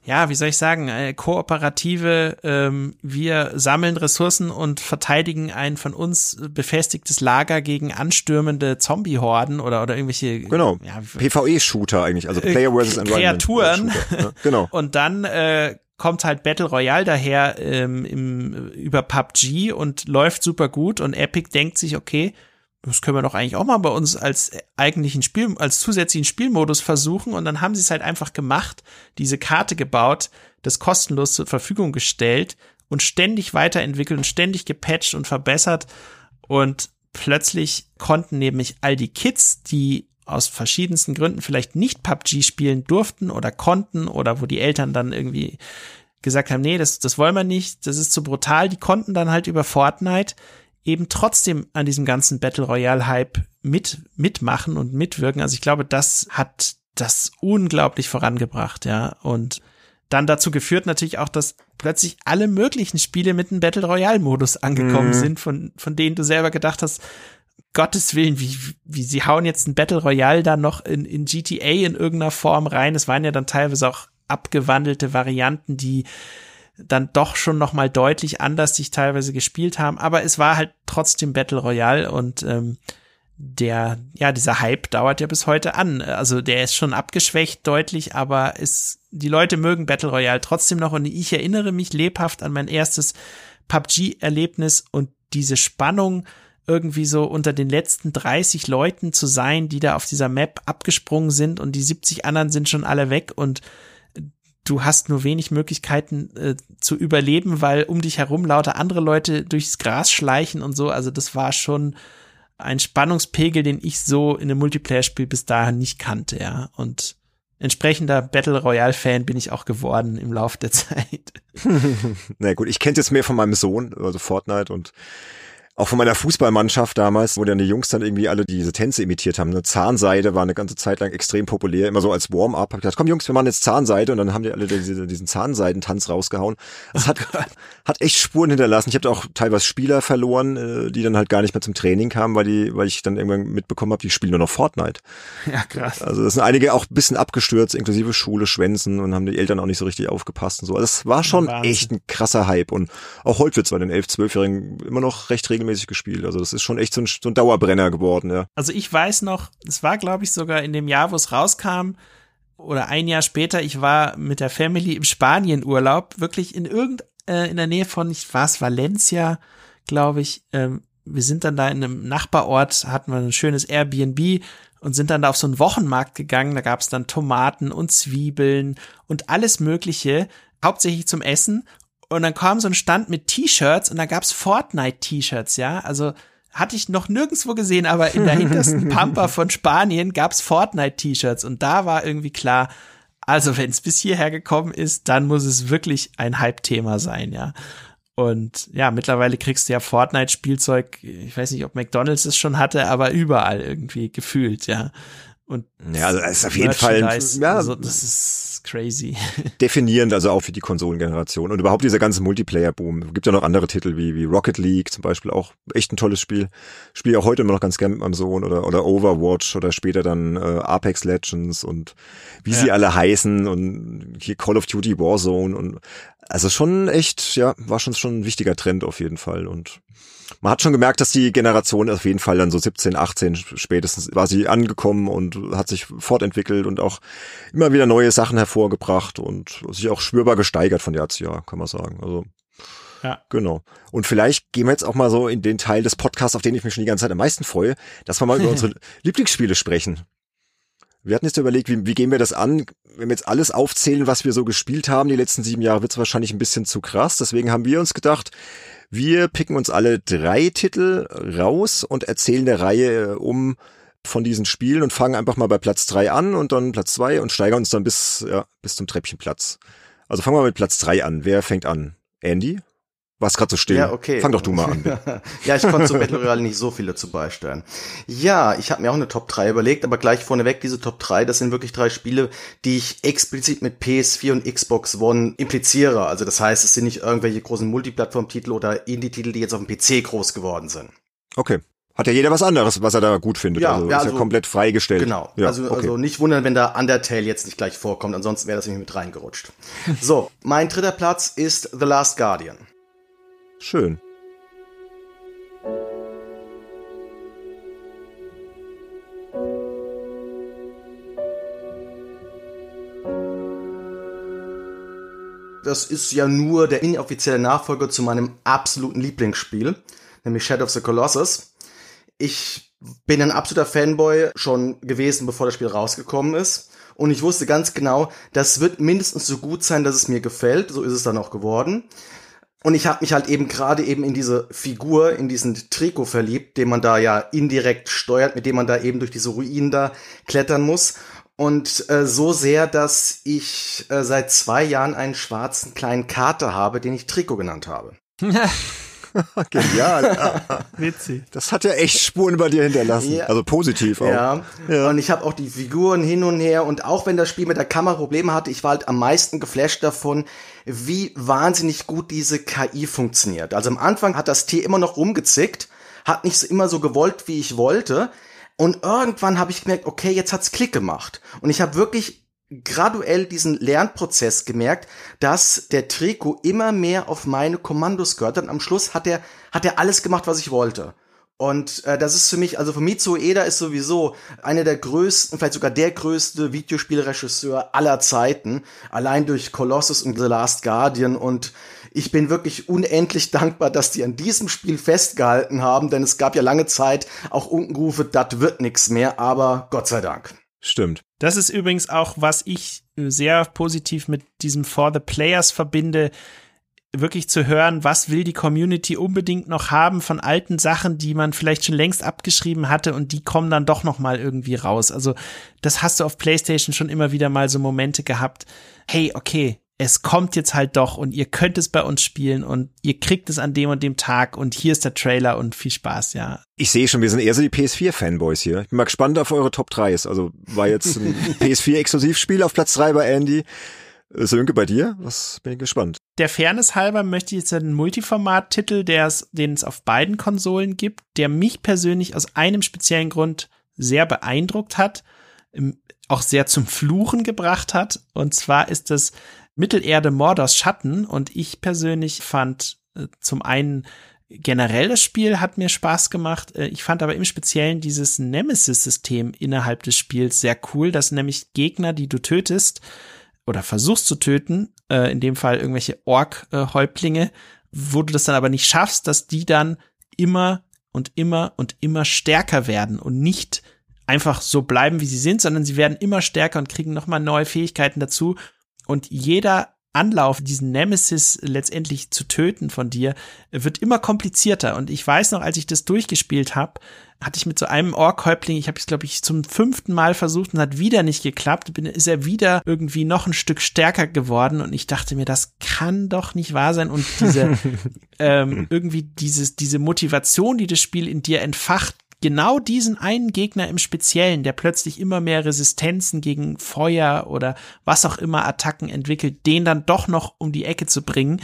ja, wie soll ich sagen, eine kooperative, ähm, wir sammeln Ressourcen und verteidigen ein von uns befestigtes Lager gegen anstürmende Zombie-Horden oder, oder irgendwelche Genau, ja, PvE-Shooter eigentlich, also Player versus Environment. Kreaturen. Ja, genau. [laughs] und dann äh, kommt halt Battle Royale daher ähm, im, über PUBG und läuft super gut und Epic denkt sich, okay, das können wir doch eigentlich auch mal bei uns als eigentlichen Spiel, als zusätzlichen Spielmodus versuchen. Und dann haben sie es halt einfach gemacht, diese Karte gebaut, das kostenlos zur Verfügung gestellt und ständig weiterentwickelt und ständig gepatcht und verbessert. Und plötzlich konnten nämlich all die Kids, die aus verschiedensten Gründen vielleicht nicht PUBG spielen durften oder konnten oder wo die Eltern dann irgendwie gesagt haben, nee, das, das wollen wir nicht, das ist zu brutal, die konnten dann halt über Fortnite eben trotzdem an diesem ganzen Battle Royale Hype mit, mitmachen und mitwirken. Also ich glaube, das hat das unglaublich vorangebracht, ja. Und dann dazu geführt natürlich auch, dass plötzlich alle möglichen Spiele mit einem Battle Royale Modus angekommen mhm. sind, von, von denen du selber gedacht hast, Gottes Willen, wie, wie sie hauen jetzt ein Battle Royale da noch in, in GTA in irgendeiner Form rein. Es waren ja dann teilweise auch abgewandelte Varianten, die dann doch schon noch mal deutlich anders sich teilweise gespielt haben, aber es war halt trotzdem Battle Royale und ähm, der, ja, dieser Hype dauert ja bis heute an. Also der ist schon abgeschwächt deutlich, aber es, die Leute mögen Battle Royale trotzdem noch und ich erinnere mich lebhaft an mein erstes PUBG-Erlebnis und diese Spannung, irgendwie so unter den letzten 30 Leuten zu sein, die da auf dieser Map abgesprungen sind und die 70 anderen sind schon alle weg und du hast nur wenig Möglichkeiten äh, zu überleben, weil um dich herum lauter andere Leute durchs Gras schleichen und so. Also das war schon ein Spannungspegel, den ich so in einem Multiplayer-Spiel bis dahin nicht kannte, ja. Und entsprechender Battle Royale-Fan bin ich auch geworden im Laufe der [laughs] Zeit. [laughs] Na gut, ich kenne jetzt mehr von meinem Sohn, also Fortnite und auch von meiner Fußballmannschaft damals, wo dann die Jungs dann irgendwie alle diese Tänze imitiert haben. Ne? Zahnseide war eine ganze Zeit lang extrem populär, immer so als Warm-up. Hab ich gedacht, komm Jungs, wir machen jetzt Zahnseide und dann haben die alle diese, diesen Zahnseidentanz rausgehauen. Das hat, [laughs] hat echt Spuren hinterlassen. Ich habe auch teilweise Spieler verloren, äh, die dann halt gar nicht mehr zum Training kamen, weil die, weil ich dann irgendwann mitbekommen habe, die spielen nur noch Fortnite. Ja, krass. Also das sind einige auch ein bisschen abgestürzt, inklusive Schule, Schwänzen und haben die Eltern auch nicht so richtig aufgepasst und so. Also das war schon Wahnsinn. echt ein krasser Hype und auch heute wird zwar den 11-, 12-Jährigen immer noch recht regelmäßig gespielt. Also das ist schon echt so ein, so ein Dauerbrenner geworden, ja. Also ich weiß noch, es war glaube ich sogar in dem Jahr, wo es rauskam, oder ein Jahr später, ich war mit der Family im Spanienurlaub, wirklich in irgend, äh, in der Nähe von, ich war es Valencia, glaube ich. Ähm, wir sind dann da in einem Nachbarort, hatten wir ein schönes Airbnb und sind dann da auf so einen Wochenmarkt gegangen. Da gab es dann Tomaten und Zwiebeln und alles Mögliche, hauptsächlich zum Essen. Und dann kam so ein Stand mit T-Shirts und da gab's Fortnite-T-Shirts, ja. Also hatte ich noch nirgendwo gesehen, aber in der hintersten [laughs] Pampa von Spanien gab's Fortnite-T-Shirts und da war irgendwie klar, also wenn es bis hierher gekommen ist, dann muss es wirklich ein Hype-Thema sein, ja. Und ja, mittlerweile kriegst du ja Fortnite-Spielzeug, ich weiß nicht, ob McDonalds es schon hatte, aber überall irgendwie gefühlt, ja. Und ja, also es ist auf jeden Fall, ja, also das ist crazy. [laughs] Definierend, also auch für die Konsolengeneration. Und überhaupt dieser ganze Multiplayer-Boom. Gibt ja noch andere Titel wie, wie Rocket League zum Beispiel, auch echt ein tolles Spiel. Spiele auch heute immer noch ganz gern mit meinem Sohn oder, oder Overwatch oder später dann äh, Apex Legends und wie ja. sie alle heißen und hier Call of Duty Warzone und also schon echt, ja, war schon schon ein wichtiger Trend auf jeden Fall und man hat schon gemerkt, dass die Generation auf jeden Fall dann so 17, 18 spätestens war sie angekommen und hat sich fortentwickelt und auch immer wieder neue Sachen hervorgebracht und sich auch spürbar gesteigert von Jahr zu Jahr, kann man sagen. Also ja. Genau. Und vielleicht gehen wir jetzt auch mal so in den Teil des Podcasts, auf den ich mich schon die ganze Zeit am meisten freue, dass wir mal über [laughs] unsere Lieblingsspiele sprechen. Wir hatten jetzt überlegt, wie, wie gehen wir das an? Wenn wir jetzt alles aufzählen, was wir so gespielt haben die letzten sieben Jahre, wird es wahrscheinlich ein bisschen zu krass. Deswegen haben wir uns gedacht, wir picken uns alle drei Titel raus und erzählen der Reihe äh, um von diesen Spielen und fangen einfach mal bei Platz drei an und dann Platz zwei und steigern uns dann bis, ja, bis zum Treppchenplatz. Also fangen wir mit Platz drei an. Wer fängt an? Andy? Was gerade so still. Ja, okay. Fang doch du mal an. [laughs] ja, ich konnte zu Battle Royale nicht so viel dazu beisteuern. Ja, ich habe mir auch eine Top 3 überlegt, aber gleich vorneweg, diese Top 3, das sind wirklich drei Spiele, die ich explizit mit PS4 und Xbox One impliziere. Also das heißt, es sind nicht irgendwelche großen Multiplattform-Titel oder Indie-Titel, die jetzt auf dem PC groß geworden sind. Okay. Hat ja jeder was anderes, was er da gut findet. Ja, also ja, ist ja also- komplett freigestellt. Genau. Ja, also, okay. also nicht wundern, wenn da Undertale jetzt nicht gleich vorkommt, ansonsten wäre das nämlich mit reingerutscht. so, mein dritter Platz ist The Last Guardian. Schön. Das ist ja nur der inoffizielle Nachfolger zu meinem absoluten Lieblingsspiel, nämlich Shadow of the Colossus. Ich bin ein absoluter Fanboy schon gewesen, bevor das Spiel rausgekommen ist. Und ich wusste ganz genau, das wird mindestens so gut sein, dass es mir gefällt. So ist es dann auch geworden. Und ich habe mich halt eben gerade eben in diese Figur, in diesen Trikot verliebt, den man da ja indirekt steuert, mit dem man da eben durch diese Ruinen da klettern muss. Und äh, so sehr, dass ich äh, seit zwei Jahren einen schwarzen kleinen Kater habe, den ich Trikot genannt habe. [laughs] [laughs] Genial. [laughs] Witzig. Das hat ja echt Spuren bei dir hinterlassen. Ja. Also positiv auch. Ja. Ja. Und ich habe auch die Figuren hin und her und auch wenn das Spiel mit der Kamera Probleme hatte, ich war halt am meisten geflasht davon, wie wahnsinnig gut diese KI funktioniert. Also am Anfang hat das Tier immer noch rumgezickt, hat nicht so immer so gewollt, wie ich wollte. Und irgendwann habe ich gemerkt, okay, jetzt hat's Klick gemacht. Und ich habe wirklich graduell diesen Lernprozess gemerkt, dass der Trikot immer mehr auf meine Kommandos gehört und am Schluss hat er hat er alles gemacht, was ich wollte. Und äh, das ist für mich, also für Mitsuo Eda ist sowieso einer der größten, vielleicht sogar der größte Videospielregisseur aller Zeiten, allein durch Colossus und The Last Guardian. Und ich bin wirklich unendlich [laughs] dankbar, dass die an diesem Spiel festgehalten haben, denn es gab ja lange Zeit auch Unkenrufe, das wird nix mehr, aber Gott sei Dank. Stimmt. Das ist übrigens auch, was ich sehr positiv mit diesem For the Players verbinde, wirklich zu hören, was will die Community unbedingt noch haben von alten Sachen, die man vielleicht schon längst abgeschrieben hatte und die kommen dann doch noch mal irgendwie raus. Also das hast du auf PlayStation schon immer wieder mal so Momente gehabt. Hey, okay, es kommt jetzt halt doch und ihr könnt es bei uns spielen und ihr kriegt es an dem und dem Tag und hier ist der Trailer und viel Spaß, ja. Ich sehe schon, wir sind eher so die PS4-Fanboys hier. Ich bin mal gespannt auf eure Top 3s. Also war jetzt ein [laughs] PS4-Exklusivspiel auf Platz 3 bei Andy. Sönke, bei dir? Was bin ich gespannt. der Fairness halber möchte ich jetzt einen Multiformat-Titel, den es auf beiden Konsolen gibt, der mich persönlich aus einem speziellen Grund sehr beeindruckt hat, auch sehr zum Fluchen gebracht hat. Und zwar ist es Mittelerde Mordors Schatten. Und ich persönlich fand äh, zum einen generell das Spiel hat mir Spaß gemacht. Äh, Ich fand aber im Speziellen dieses Nemesis-System innerhalb des Spiels sehr cool, dass nämlich Gegner, die du tötest, oder versuchst zu töten, äh, in dem Fall irgendwelche Ork-Häuptlinge, wo du das dann aber nicht schaffst, dass die dann immer und immer und immer stärker werden und nicht einfach so bleiben, wie sie sind, sondern sie werden immer stärker und kriegen nochmal neue Fähigkeiten dazu. Und jeder Anlauf, diesen Nemesis letztendlich zu töten von dir, wird immer komplizierter. Und ich weiß noch, als ich das durchgespielt habe, hatte ich mit so einem Ork-Häuptling, ich habe es, glaube ich, zum fünften Mal versucht und hat wieder nicht geklappt, bin, ist er wieder irgendwie noch ein Stück stärker geworden und ich dachte mir, das kann doch nicht wahr sein. Und diese, [laughs] ähm, irgendwie dieses, diese Motivation, die das Spiel in dir entfacht, genau diesen einen Gegner im Speziellen, der plötzlich immer mehr Resistenzen gegen Feuer oder was auch immer Attacken entwickelt, den dann doch noch um die Ecke zu bringen,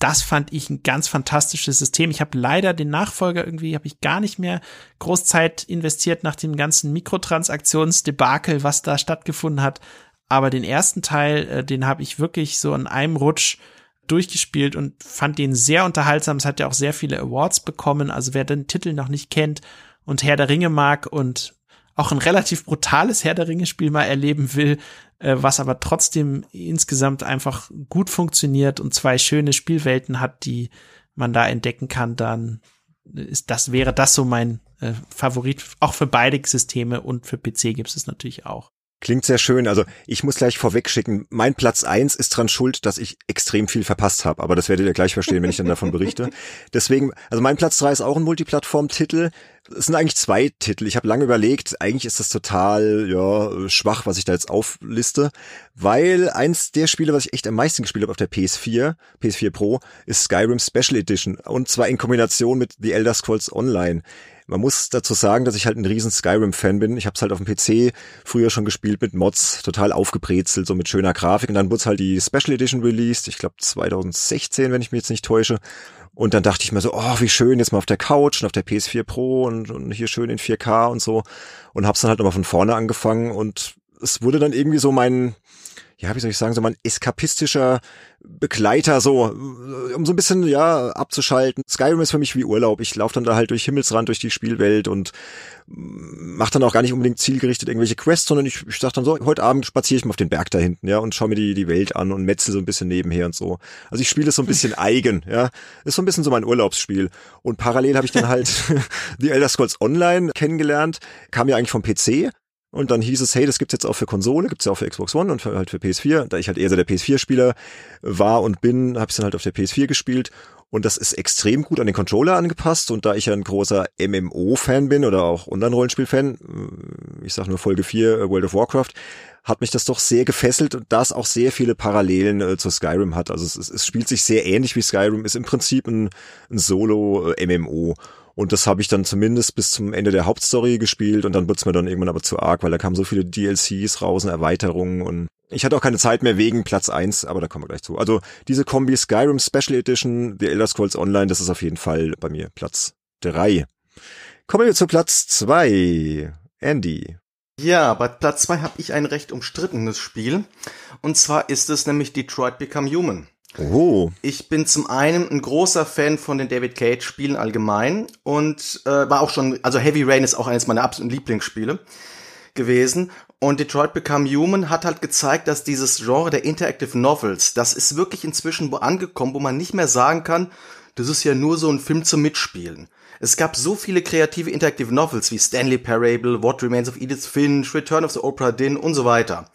das fand ich ein ganz fantastisches System. Ich habe leider den Nachfolger irgendwie, habe ich gar nicht mehr groß Zeit investiert nach dem ganzen Mikrotransaktionsdebakel, was da stattgefunden hat. Aber den ersten Teil, äh, den habe ich wirklich so in einem Rutsch durchgespielt und fand den sehr unterhaltsam. Es hat ja auch sehr viele Awards bekommen. Also wer den Titel noch nicht kennt und Herr der Ringe mag und auch ein relativ brutales Herr der Ringe-Spiel mal erleben will, äh, was aber trotzdem insgesamt einfach gut funktioniert und zwei schöne Spielwelten hat, die man da entdecken kann, dann ist das wäre das so mein äh, Favorit. Auch für beide Systeme und für PC gibt es natürlich auch. Klingt sehr schön. Also ich muss gleich vorweg schicken, mein Platz eins ist dran schuld, dass ich extrem viel verpasst habe. Aber das werdet ihr gleich verstehen, wenn ich dann davon berichte. [laughs] Deswegen, also mein Platz drei ist auch ein Multiplattform-Titel. Es sind eigentlich zwei Titel. Ich habe lange überlegt, eigentlich ist das total ja, schwach, was ich da jetzt aufliste. Weil eins der Spiele, was ich echt am meisten gespielt habe auf der PS4, PS4 Pro, ist Skyrim Special Edition. Und zwar in Kombination mit The Elder Scrolls Online. Man muss dazu sagen, dass ich halt ein riesen Skyrim-Fan bin. Ich habe es halt auf dem PC früher schon gespielt mit Mods, total aufgebrezelt, so mit schöner Grafik. Und dann wurde halt die Special Edition released, ich glaube 2016, wenn ich mich jetzt nicht täusche. Und dann dachte ich mir so, oh, wie schön, jetzt mal auf der Couch und auf der PS4 Pro und, und hier schön in 4K und so. Und hab's dann halt nochmal von vorne angefangen und es wurde dann irgendwie so mein, ja, wie soll ich sagen, so mein eskapistischer Begleiter, so, um so ein bisschen, ja, abzuschalten. Skyrim ist für mich wie Urlaub. Ich laufe dann da halt durch Himmelsrand, durch die Spielwelt und mache dann auch gar nicht unbedingt zielgerichtet irgendwelche Quests, sondern ich, ich sag dann so, heute Abend spaziere ich mal auf den Berg da hinten, ja, und schaue mir die, die Welt an und metzel so ein bisschen nebenher und so. Also ich spiele es so ein bisschen [laughs] eigen, ja. Ist so ein bisschen so mein Urlaubsspiel. Und parallel habe ich dann halt [laughs] die Elder Scrolls Online kennengelernt, kam ja eigentlich vom PC und dann hieß es, hey, das gibt's jetzt auch für Konsole, gibt's ja auch für Xbox One und für, halt für PS4. Da ich halt eher so der PS4-Spieler war und bin, habe ich dann halt auf der PS4 gespielt. Und das ist extrem gut an den Controller angepasst. Und da ich ja ein großer MMO-Fan bin oder auch Online-Rollenspiel-Fan, ich sag nur Folge 4 äh, World of Warcraft, hat mich das doch sehr gefesselt und das auch sehr viele Parallelen äh, zu Skyrim hat. Also es, es, spielt sich sehr ähnlich wie Skyrim, ist im Prinzip ein, ein Solo-MMO. Äh, und das habe ich dann zumindest bis zum Ende der Hauptstory gespielt und dann wurde es mir dann irgendwann aber zu arg, weil da kamen so viele DLCs raus und Erweiterungen und ich hatte auch keine Zeit mehr wegen Platz eins, aber da kommen wir gleich zu. Also diese Kombi Skyrim Special Edition, The Elder Scrolls Online, das ist auf jeden Fall bei mir Platz drei. Kommen wir zu Platz zwei. Andy. Ja, bei Platz zwei habe ich ein recht umstrittenes Spiel. Und zwar ist es nämlich Detroit Become Human. Oh. Ich bin zum einen ein großer Fan von den David Cage Spielen allgemein und äh, war auch schon, also Heavy Rain ist auch eines meiner absoluten Lieblingsspiele gewesen. Und Detroit Become Human hat halt gezeigt, dass dieses Genre der Interactive Novels, das ist wirklich inzwischen wo angekommen, wo man nicht mehr sagen kann, das ist ja nur so ein Film zum Mitspielen. Es gab so viele kreative Interactive Novels wie Stanley Parable, What Remains of Edith Finch, Return of the Oprah Din und so weiter.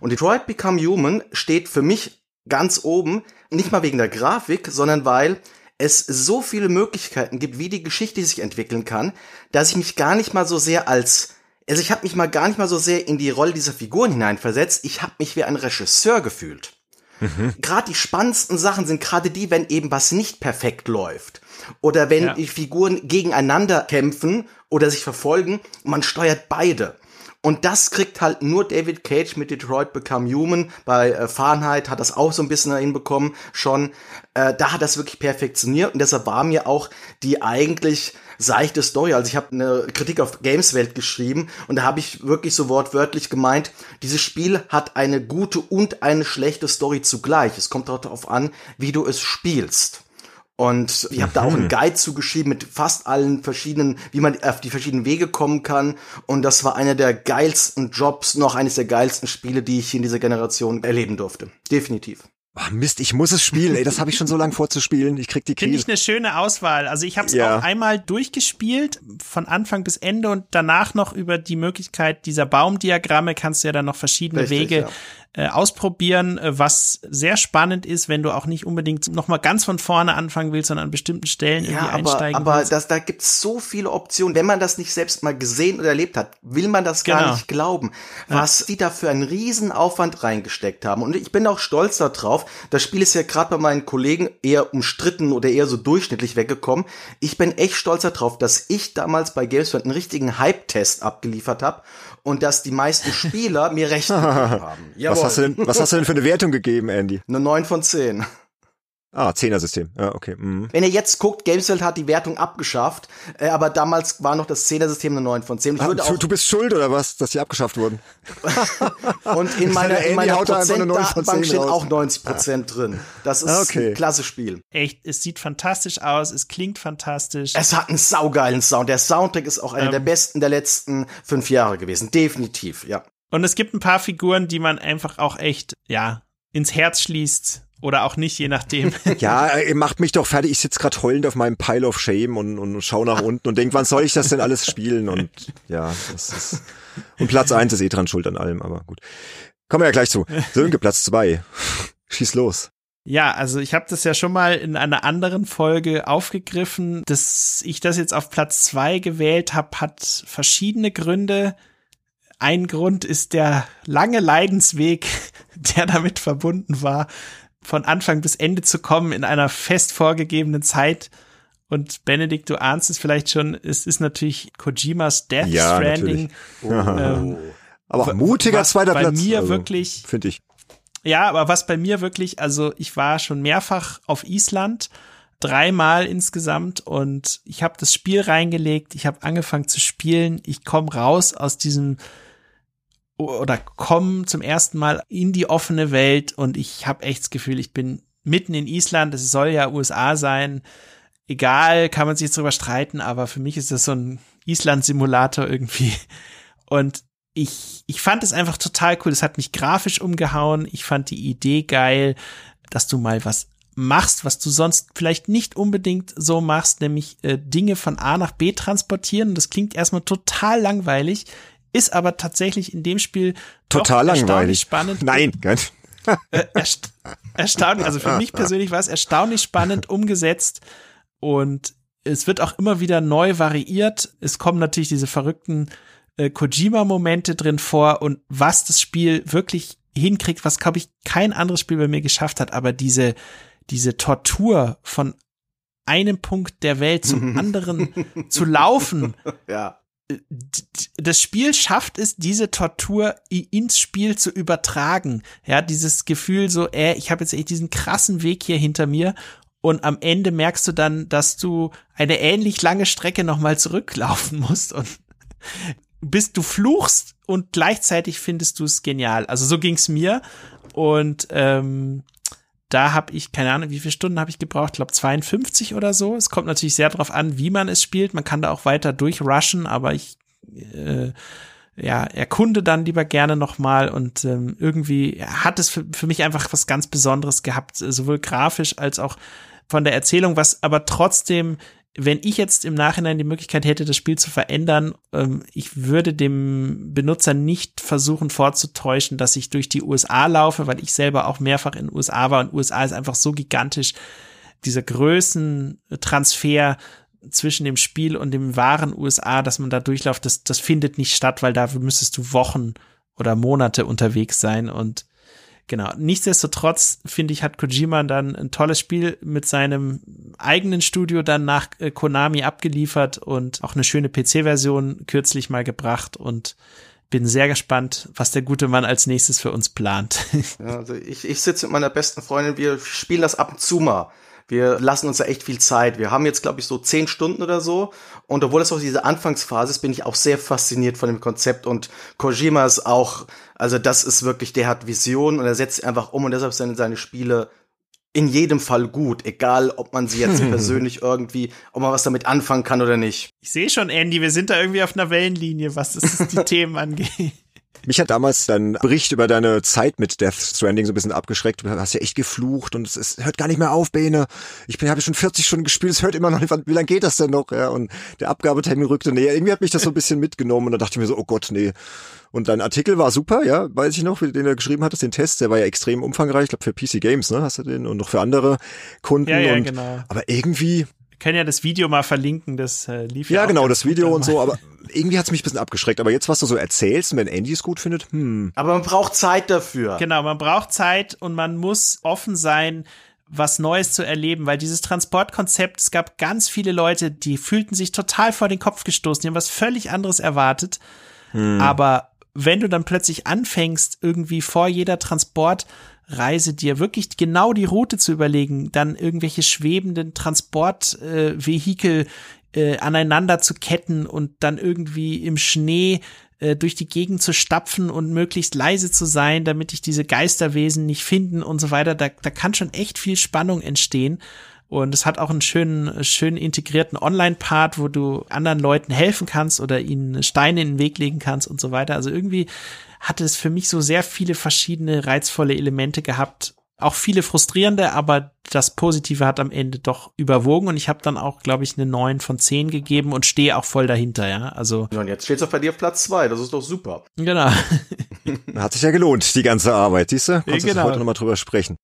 Und Detroit Become Human steht für mich ganz oben, nicht mal wegen der Grafik, sondern weil es so viele Möglichkeiten gibt, wie die Geschichte sich entwickeln kann, dass ich mich gar nicht mal so sehr als also ich habe mich mal gar nicht mal so sehr in die Rolle dieser Figuren hineinversetzt, ich habe mich wie ein Regisseur gefühlt. Mhm. Gerade die spannendsten Sachen sind gerade die, wenn eben was nicht perfekt läuft. Oder wenn ja. die Figuren gegeneinander kämpfen oder sich verfolgen, man steuert beide. Und das kriegt halt nur David Cage mit Detroit Become Human. Bei äh, Fahrenheit hat das auch so ein bisschen hinbekommen schon. Äh, da hat das wirklich perfektioniert und deshalb war mir auch die eigentlich seichte Story. Also ich habe eine Kritik auf Gameswelt geschrieben und da habe ich wirklich so wortwörtlich gemeint, dieses Spiel hat eine gute und eine schlechte Story zugleich. Es kommt darauf an, wie du es spielst. Und ich habe da auch einen mhm. Guide zugeschrieben mit fast allen verschiedenen, wie man auf die verschiedenen Wege kommen kann. Und das war einer der geilsten Jobs, noch eines der geilsten Spiele, die ich in dieser Generation erleben durfte. Definitiv. Oh Mist, ich muss es spielen, ey, das habe ich schon so lange vorzuspielen. Ich krieg die Krise. Finde ich eine schöne Auswahl. Also ich habe es ja. auch einmal durchgespielt, von Anfang bis Ende und danach noch über die Möglichkeit dieser Baumdiagramme kannst du ja dann noch verschiedene Richtig, Wege ja äh, ausprobieren, äh, was sehr spannend ist, wenn du auch nicht unbedingt nochmal ganz von vorne anfangen willst, sondern an bestimmten Stellen ja, irgendwie aber, einsteigen aber willst. Das, da gibt's so viele Optionen. Wenn man das nicht selbst mal gesehen oder erlebt hat, will man das genau. gar nicht glauben, was ja. die da für einen riesen Aufwand reingesteckt haben. Und ich bin auch stolz darauf. Das Spiel ist ja gerade bei meinen Kollegen eher umstritten oder eher so durchschnittlich weggekommen. Ich bin echt stolz darauf, dass ich damals bei Gamesfund einen richtigen Hype-Test abgeliefert habe und dass die meisten Spieler mir recht gegeben [laughs] haben. Was hast, du denn, was hast du denn für eine Wertung gegeben, Andy? Eine 9 von 10. Ah, Zehner-System. Ja, okay. Mhm. Wenn ihr jetzt guckt, Gameswelt hat die Wertung abgeschafft, äh, aber damals war noch das Zehner-System eine 9 von 10. Ich ah, würde du, du bist schuld oder was, dass die abgeschafft wurden? [laughs] Und in meiner, in meiner Prozentdatenbank steht auch 90 Prozent ah. drin. Das ist ah, okay. ein klasse Spiel. Echt, es sieht fantastisch aus, es klingt fantastisch. Es hat einen saugeilen Sound. Der Soundtrack ist auch einer ähm. der besten der letzten fünf Jahre gewesen. Definitiv, ja. Und es gibt ein paar Figuren, die man einfach auch echt, ja, ins Herz schließt Oder auch nicht, je nachdem. [laughs] Ja, ihr macht mich doch fertig. Ich sitze gerade heulend auf meinem Pile of Shame und, und schau nach unten und denk, wann soll ich das denn alles spielen? Und ja, das ist. Und Platz eins ist eh dran schuld an allem, aber gut. Kommen wir ja gleich zu. Sönke, Platz zwei. Schieß los. Ja, also ich habe das ja schon mal in einer anderen Folge aufgegriffen. Dass ich das jetzt auf Platz zwei gewählt habe, hat verschiedene Gründe. Ein Grund ist der lange Leidensweg, [laughs] der damit verbunden war, von Anfang bis Ende zu kommen in einer fest vorgegebenen Zeit. Und Benedikt, du ahnst es vielleicht schon, es ist natürlich Kojimas Death Ja, Stranding. natürlich. [laughs] Aber auch mutiger was zweiter bei Platz. mir also, wirklich- Finde ich. Ja, aber was bei mir wirklich, also ich war schon mehrfach auf Island, dreimal insgesamt und ich habe das Spiel reingelegt, ich habe angefangen zu spielen, ich komme raus aus diesem oder komme zum ersten Mal in die offene Welt und ich habe echt das Gefühl, ich bin mitten in Island, es soll ja USA sein. Egal, kann man sich jetzt drüber streiten, aber für mich ist das so ein Island-Simulator irgendwie. Und ich, ich fand es einfach total cool. Es hat mich grafisch umgehauen. Ich fand die Idee geil, dass du mal was machst, was du sonst vielleicht nicht unbedingt so machst, nämlich äh, Dinge von A nach B transportieren. Das klingt erstmal total langweilig, ist aber tatsächlich in dem Spiel Total erstaunlich langweilig. spannend. Nein, [laughs] ganz. Äh, erst erstaunlich, also für mich persönlich war es erstaunlich spannend umgesetzt und es wird auch immer wieder neu variiert. Es kommen natürlich diese verrückten äh, Kojima-Momente drin vor und was das Spiel wirklich hinkriegt, was glaube ich kein anderes Spiel bei mir geschafft hat, aber diese diese Tortur von einem Punkt der Welt zum [laughs] anderen zu laufen, Ja. Das Spiel schafft es, diese Tortur ins Spiel zu übertragen. Ja, dieses Gefühl so, äh, ich habe jetzt echt diesen krassen Weg hier hinter mir und am Ende merkst du dann, dass du eine ähnlich lange Strecke nochmal zurücklaufen [laughs] musst und bist du fluchst und gleichzeitig findest du es genial. Also so ging's mir und ähm, da habe ich keine Ahnung, wie viele Stunden habe ich gebraucht? Ich glaube 52 oder so. Es kommt natürlich sehr darauf an, wie man es spielt. Man kann da auch weiter durchrushen, aber ich äh, ja, erkunde dann lieber gerne nochmal und ähm, irgendwie hat es für, für mich einfach was ganz Besonderes gehabt, sowohl grafisch als auch von der Erzählung, was aber trotzdem, wenn ich jetzt im Nachhinein die Möglichkeit hätte, das Spiel zu verändern, ähm, ich würde dem Benutzer nicht versuchen vorzutäuschen, dass ich durch die USA laufe, weil ich selber auch mehrfach in USA war und USA ist einfach so gigantisch. Dieser Größentransfer zwischen dem Spiel und dem wahren USA, dass man da durchläuft, das, das findet nicht statt, weil dafür müsstest du Wochen oder Monate unterwegs sein und genau. Nichtsdestotrotz finde ich, hat Kojima dann ein tolles Spiel mit seinem eigenen Studio dann nach äh, Konami abgeliefert und auch eine schöne PC-Version kürzlich mal gebracht und bin sehr gespannt, was der gute Mann als nächstes für uns plant. [laughs] Ja, also ich, ich sitze mit meiner besten Freundin, wir spielen das ab und zu mal. Wir lassen uns da echt viel Zeit. Wir haben jetzt, glaube ich, so zehn Stunden oder so. Und obwohl das auch diese Anfangsphase ist, bin ich auch sehr fasziniert von dem Konzept. Und Kojima ist auch, also das ist wirklich, der hat Visionen und er setzt sie einfach um und deshalb sind seine Spiele in jedem Fall gut. Egal, ob man sie jetzt [laughs] persönlich irgendwie, ob man was damit anfangen kann oder nicht. Ich sehe schon, Andy, wir sind da irgendwie auf einer Wellenlinie, was das, die [laughs] Themen angeht. Mich hat damals dein Bericht über deine Zeit mit Death Stranding so ein bisschen abgeschreckt. Du hast ja echt geflucht und es, es hört gar nicht mehr auf, Bene. Ich bin, habe schon 40 Stunden gespielt, es hört immer noch nicht. Wie lange geht das denn noch? Ja, und der Abgabetermin rückte näher. Irgendwie hat mich das so ein bisschen mitgenommen und da dachte ich mir so, oh Gott, nee. Und dein Artikel war super, ja, weiß ich noch, den du geschrieben hattest, den Test, der war ja extrem umfangreich, ich glaube für PC Games, ne, hast du den und noch für andere Kunden. Ja, ja, und, genau. Aber irgendwie, können ja das Video mal verlinken, das äh, lief ja ja auch genau, das Video und so, aber irgendwie hat's mich ein bisschen abgeschreckt. Aber jetzt, was du so erzählst, und wenn Andy es gut findet, hm, Aber man braucht Zeit dafür. Genau, man braucht Zeit und man muss offen sein, was Neues zu erleben, weil dieses Transportkonzept, es gab ganz viele Leute, die fühlten sich total vor den Kopf gestoßen, die haben was völlig anderes erwartet. Aber wenn du dann plötzlich anfängst, irgendwie vor jeder Transportreise dir wirklich genau die Route zu überlegen, dann irgendwelche schwebenden Transportvehikel äh, äh, aneinander zu ketten und dann irgendwie im Schnee äh, durch die Gegend zu stapfen und möglichst leise zu sein, damit ich diese Geisterwesen nicht finden und so weiter, da, da kann schon echt viel Spannung entstehen. Und es hat auch einen schönen, schönen integrierten Online-Part, wo du anderen Leuten helfen kannst oder ihnen Steine in den Weg legen kannst und so weiter. Also irgendwie hatte es für mich so sehr viele verschiedene reizvolle Elemente gehabt. auch viele frustrierende, aber das Positive hat am Ende doch überwogen und ich habe dann auch, glaube ich, eine 9 von 10 gegeben und stehe auch voll dahinter, ja. Also. Ja, und jetzt steht's auch bei dir auf Platz 2, das ist doch super. Genau. [laughs] [laughs] Hat sich ja gelohnt, die ganze Arbeit, siehst du? Konntest genau. heute nochmal drüber sprechen.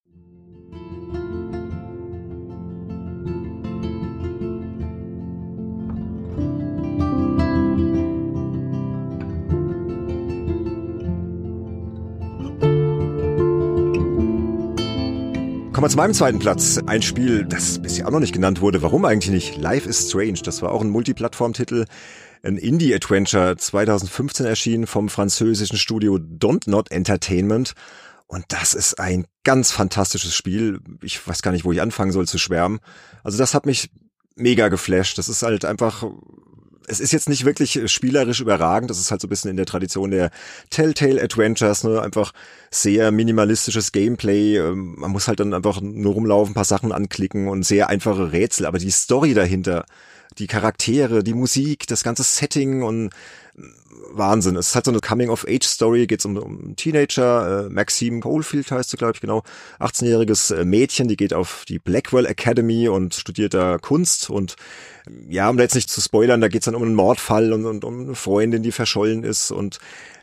Kommen wir zu meinem zweiten Platz. Ein Spiel, das bisher auch noch nicht genannt wurde. Warum eigentlich nicht? Life is Strange. Das war auch ein Multiplattform-Titel. Ein Indie-Adventure 2015 erschienen vom französischen Studio Don't Not Entertainment. Und das ist ein ganz fantastisches Spiel. Ich weiß gar nicht, wo ich anfangen soll zu schwärmen. Also das hat mich mega geflasht. Das ist halt einfach es ist jetzt nicht wirklich spielerisch überragend. Das ist halt so ein bisschen in der Tradition der Telltale Adventures, ne? Einfach sehr minimalistisches Gameplay. Ähm, man muss halt dann einfach nur rumlaufen, paar Sachen anklicken und sehr einfache Rätsel. Aber die Story dahinter, die Charaktere, die Musik, das ganze Setting und Wahnsinn. Es ist halt so eine Coming-of-Age-Story, geht um, um Teenager, äh, Maxime Colefield heißt sie, glaube ich, genau, 18-jähriges äh, Mädchen, die geht auf die Blackwell Academy und studiert da Kunst und ja, um nicht zu spoilern, da geht's dann um einen Mordfall und, und um eine Freundin, die verschollen ist und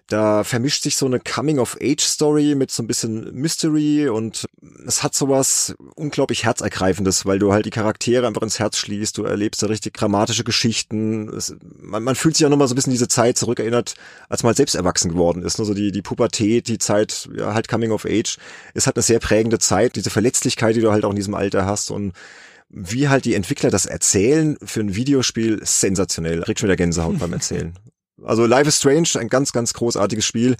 da vermischt sich so eine Coming-of-Age-Story mit so ein bisschen Mystery und es hat sowas unglaublich Herzergreifendes, weil du halt die Charaktere einfach ins Herz schließt, du erlebst da richtig dramatische Geschichten. Es, man, man fühlt sich auch nochmal so ein bisschen diese Zeit zurückerinnert, als man selbst erwachsen geworden ist. Also die, die Pubertät, die Zeit, ja, halt Coming-of-Age, ist halt eine sehr prägende Zeit, diese Verletzlichkeit, die du halt auch in diesem Alter hast und wie halt die Entwickler das erzählen für ein Videospiel, sensationell. Kriegt schon wieder Gänsehaut beim [laughs] Erzählen. Also Life is Strange, ein ganz, ganz großartiges Spiel.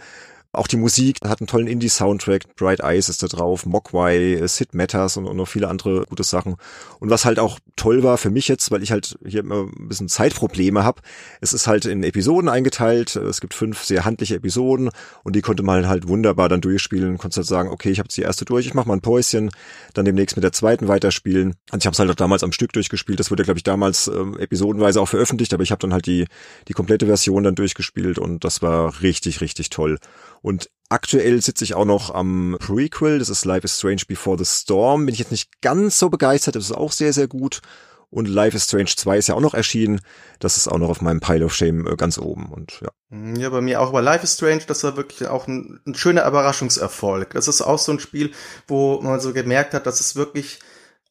Auch die Musik hat einen tollen Indie-Soundtrack. Bright Eyes ist da drauf, Mogwai, Sid Matters und, und, noch viele andere gute Sachen. Und was halt auch toll war für mich jetzt, weil ich halt hier immer ein bisschen Zeitprobleme habe, es ist halt in Episoden eingeteilt. Es gibt fünf sehr handliche Episoden und die konnte man halt wunderbar dann durchspielen. Konntest halt sagen, okay, ich habe die erste durch, ich mache mal ein Päuschen, dann demnächst mit der zweiten weiterspielen. Und ich habe es halt auch damals am Stück durchgespielt. Das wurde, glaube ich, damals ähm, episodenweise auch veröffentlicht, aber ich habe dann halt die, die komplette Version dann durchgespielt und das war richtig, richtig toll. Und aktuell sitze ich auch noch am Prequel, das ist Life is Strange Before the Storm. Bin ich jetzt nicht ganz so begeistert, das ist auch sehr, sehr gut. Und Life is Strange 2 ist ja auch noch erschienen. Das ist auch noch auf meinem Pile of Shame äh, ganz oben. Und ja. Mm, ja, bei mir auch. Aber Life is Strange, das war wirklich auch ein, ein schöner Überraschungserfolg. Das ist auch so ein Spiel, wo man so gemerkt hat, dass es wirklich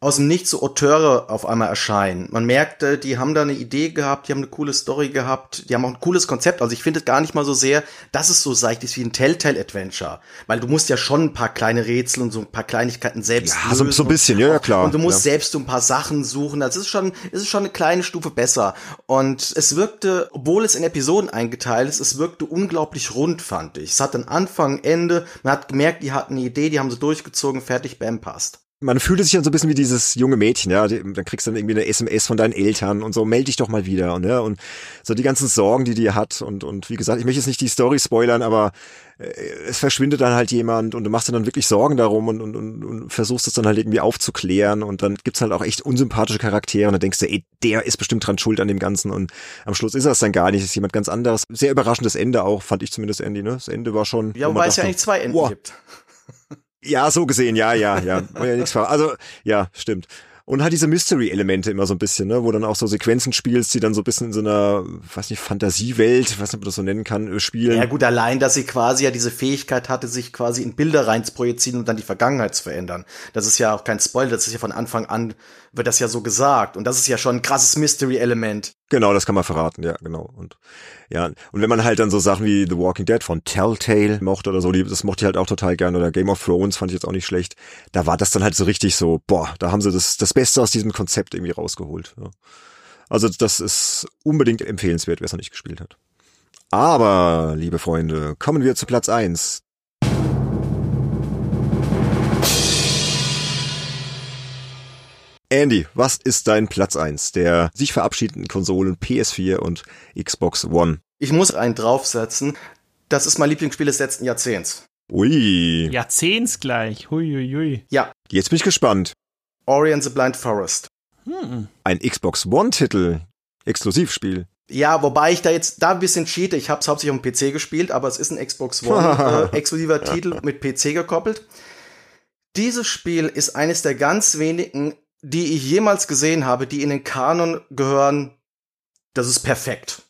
aus dem Nichts so Auteure auf einmal erscheinen. Man merkte, die haben da eine Idee gehabt, die haben eine coole Story gehabt, die haben auch ein cooles Konzept. Also ich finde es gar nicht mal so sehr, dass es so seicht ist wie ein Telltale-Adventure. Weil du musst ja schon ein paar kleine Rätsel und so ein paar Kleinigkeiten selbst ja, lösen. so ein bisschen, ja, ja, klar. Und du musst ja. selbst so ein paar Sachen suchen. Das ist schon, ist schon eine kleine Stufe besser. Und es wirkte, obwohl es in Episoden eingeteilt ist, es wirkte unglaublich rund, fand ich. Es hat einen Anfang, Ende. Man hat gemerkt, die hatten eine Idee, die haben sie durchgezogen, fertig, bam, passt man fühlte sich dann so ein bisschen wie dieses junge Mädchen, ja. Dann kriegst du dann irgendwie eine SMS von deinen Eltern und so, melde dich doch mal wieder. Und, ja, und so die ganzen Sorgen, die die hat. Und, und wie gesagt, ich möchte jetzt nicht die Story spoilern, aber äh, es verschwindet dann halt jemand und du machst dir dann wirklich Sorgen darum und, und, und, und versuchst es dann halt irgendwie aufzuklären. Und dann gibt's halt auch echt unsympathische Charaktere und dann denkst du, ey, der ist bestimmt dran schuld an dem Ganzen. Und am Schluss ist es dann gar nicht, ist jemand ganz anderes. Sehr überraschendes Ende auch, fand ich zumindest, Andy, ne? Das Ende war schon. Ja, wobei es ja eigentlich zwei Enden wow. gibt. [laughs] Ja, so gesehen, ja, ja, ja. [laughs] ja nichts also, ja, stimmt. Und halt diese Mystery-Elemente immer so ein bisschen, ne, wo dann auch so Sequenzen spielst, die dann so ein bisschen in so einer, weiß nicht, Fantasiewelt, weiß nicht, ob man das so nennen kann, äh, spielen. Ja gut, allein, dass sie quasi ja diese Fähigkeit hatte, sich quasi in Bilder rein zu projizieren und dann die Vergangenheit zu verändern. Das ist ja auch kein Spoiler, das ist ja von Anfang an, wird das ja so gesagt. Und das ist ja schon ein krasses Mystery-Element. Genau, das kann man verraten, ja, genau. Und ja, und wenn man halt dann so Sachen wie The Walking Dead von Telltale mochte oder so, die, das mochte ich halt auch total gern oder Game of Thrones fand ich jetzt auch nicht schlecht. Da war das dann halt so richtig so, boah, da haben sie das, das Beste aus diesem Konzept irgendwie rausgeholt. Ja. Also das ist unbedingt empfehlenswert, wer es noch nicht gespielt hat. Aber, liebe Freunde, kommen wir zu Platz eins. Andy, was ist dein Platz eins der sich verabschiedenden Konsolen PS4 und Xbox One? Ich muss einen draufsetzen. Das ist mein Lieblingsspiel des letzten Jahrzehnts. Ui. Jahrzehnts gleich. Hui, hui, hui. Ja. Jetzt bin ich gespannt. Ori and the Blind Forest. Hm. Ein Xbox One-Titel. Exklusivspiel. Ja, wobei ich da jetzt da ein bisschen cheate. Ich habe es hauptsächlich auf dem PC gespielt, aber es ist ein Xbox [laughs] One äh, exklusiver Titel mit PC gekoppelt. Dieses Spiel ist eines der ganz wenigen, die ich jemals gesehen habe, die in den Kanon gehören. Das ist perfekt.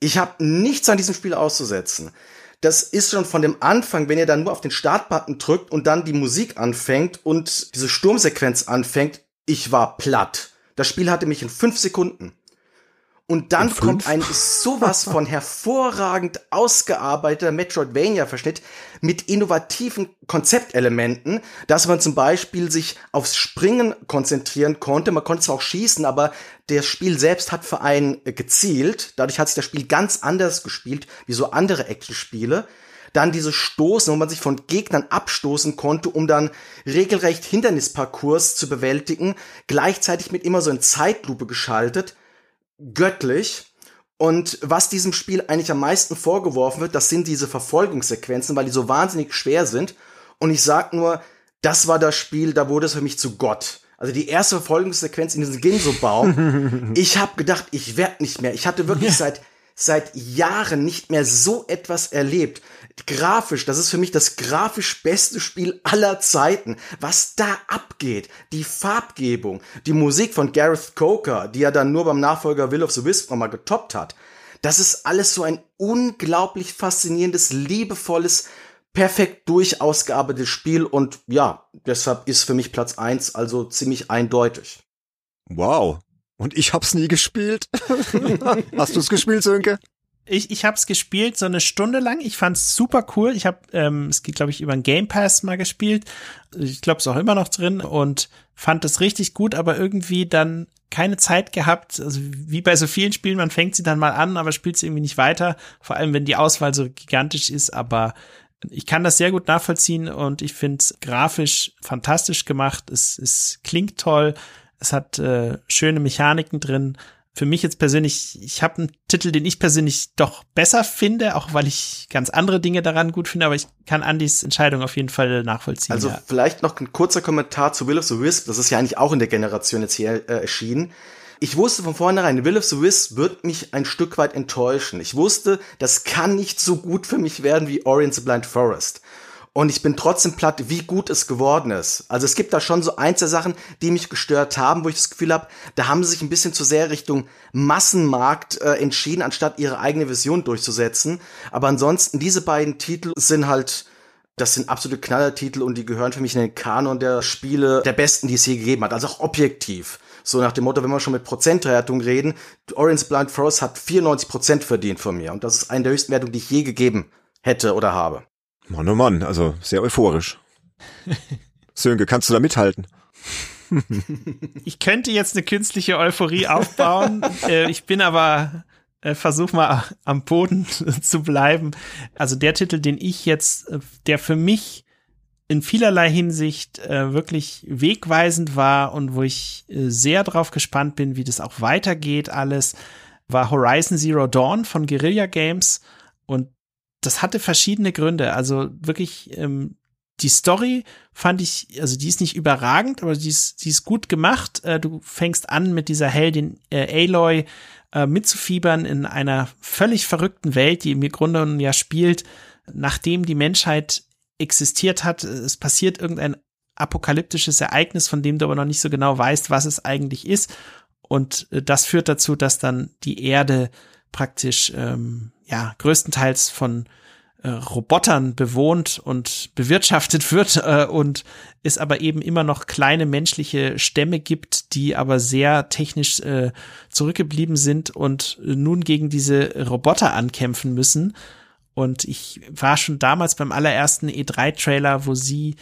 Ich habe nichts an diesem Spiel auszusetzen. Das ist schon von dem Anfang, wenn ihr dann nur auf den Startbutton drückt und dann die Musik anfängt und diese Sturmsequenz anfängt, ich war platt. Das Spiel hatte mich in fünf Sekunden. Und dann kommt ein sowas von [laughs] hervorragend ausgearbeiteter Metroidvania-Verschnitt mit innovativen Konzeptelementen, dass man zum Beispiel sich aufs Springen konzentrieren konnte. Man konnte zwar auch schießen, aber das Spiel selbst hat für einen gezielt. Dadurch hat sich das Spiel ganz anders gespielt, wie so andere Actionspiele. Dann diese Stoßen, wo man sich von Gegnern abstoßen konnte, um dann regelrecht Hindernisparcours zu bewältigen, gleichzeitig mit immer so in Zeitlupe geschaltet göttlich. Und was diesem Spiel eigentlich am meisten vorgeworfen wird, das sind diese Verfolgungssequenzen, weil die so wahnsinnig schwer sind. Und ich sag nur, das war das Spiel, da wurde es für mich zu Gott. Also die erste Verfolgungssequenz in diesem Ginso-Baum. [laughs] ich habe gedacht, ich werd nicht mehr. Ich hatte wirklich ja. seit seit Jahren nicht mehr so etwas erlebt. Grafisch, das ist für mich das grafisch beste Spiel aller Zeiten. Was da abgeht, die Farbgebung, die Musik von Gareth Coker, die er dann nur beim Nachfolger Will of the Wisp mal getoppt hat. Das ist alles so ein unglaublich faszinierendes, liebevolles, perfekt durchausgearbeitetes Spiel und ja, deshalb ist für mich Platz eins also ziemlich eindeutig. Wow, und ich hab's nie gespielt. [laughs] Hast du's gespielt, Sönke? Ich, ich hab's gespielt so eine Stunde lang. Ich fand's super cool. Ich hab, ähm, es geht, glaube ich, über ein Game Pass mal gespielt. Ich glaube, es ist auch immer noch drin und fand es richtig gut, aber irgendwie dann keine Zeit gehabt. Also wie bei so vielen Spielen, man fängt sie dann mal an, aber spielt sie irgendwie nicht weiter. Vor allem, wenn die Auswahl so gigantisch ist, aber ich kann das sehr gut nachvollziehen und ich finde es grafisch fantastisch gemacht. Es, es klingt toll. Es hat äh, schöne Mechaniken drin. Für mich jetzt persönlich, ich habe einen Titel, den ich persönlich doch besser finde, auch weil ich ganz andere Dinge daran gut finde, aber ich kann Andys Entscheidung auf jeden Fall nachvollziehen. Also ja. vielleicht noch ein kurzer Kommentar zu Will of the Wisp. Das ist ja eigentlich auch in der Generation jetzt hier äh, erschienen. Ich wusste von vornherein, Will of the Wisp wird mich ein Stück weit enttäuschen. Ich wusste, das kann nicht so gut für mich werden wie Orient the Blind Forest und ich bin trotzdem platt, wie gut es geworden ist. Also es gibt da schon so einzelne Sachen, die mich gestört haben, wo ich das Gefühl habe, da haben sie sich ein bisschen zu sehr Richtung Massenmarkt äh, entschieden, anstatt ihre eigene Vision durchzusetzen. Aber ansonsten, diese beiden Titel sind halt, das sind absolute Knallertitel und die gehören für mich in den Kanon der Spiele der besten, die es je gegeben hat. Also auch objektiv. So nach dem Motto, wenn wir schon mit Prozentwertung reden, Orange Blind Forest hat 94 Prozent verdient von mir. Und das ist eine der höchsten Wertungen, die ich je gegeben hätte oder habe. Mann, oh Mann, also sehr euphorisch. [laughs] Sönke, kannst du da mithalten? ich könnte jetzt eine künstliche Euphorie aufbauen. [laughs] Äh, ich bin aber äh, versuch mal am Boden zu bleiben. Also der Titel, den ich jetzt, äh, der für mich in vielerlei Hinsicht äh, wirklich wegweisend war und wo ich äh, sehr drauf gespannt bin, wie das auch weitergeht alles, war Horizon Zero Dawn von Guerilla Games. Und das hatte verschiedene Gründe. Also wirklich, ähm, die Story fand ich, also die ist nicht überragend, aber die ist, die ist gut gemacht. Äh, du fängst an mit dieser Heldin äh, Aloy äh, mitzufiebern in einer völlig verrückten Welt, die im Grunde ja spielt, nachdem die Menschheit existiert hat. Es passiert irgendein apokalyptisches Ereignis, von dem du aber noch nicht so genau weißt, was es eigentlich ist. Und äh, das führt dazu, dass dann die Erde praktisch ähm, ja größtenteils von äh, Robotern bewohnt und bewirtschaftet wird äh, und es aber eben immer noch kleine menschliche Stämme gibt, die aber sehr technisch äh, zurückgeblieben sind und nun gegen diese Roboter ankämpfen müssen. Und ich war schon damals beim allerersten E3-Trailer, wo sie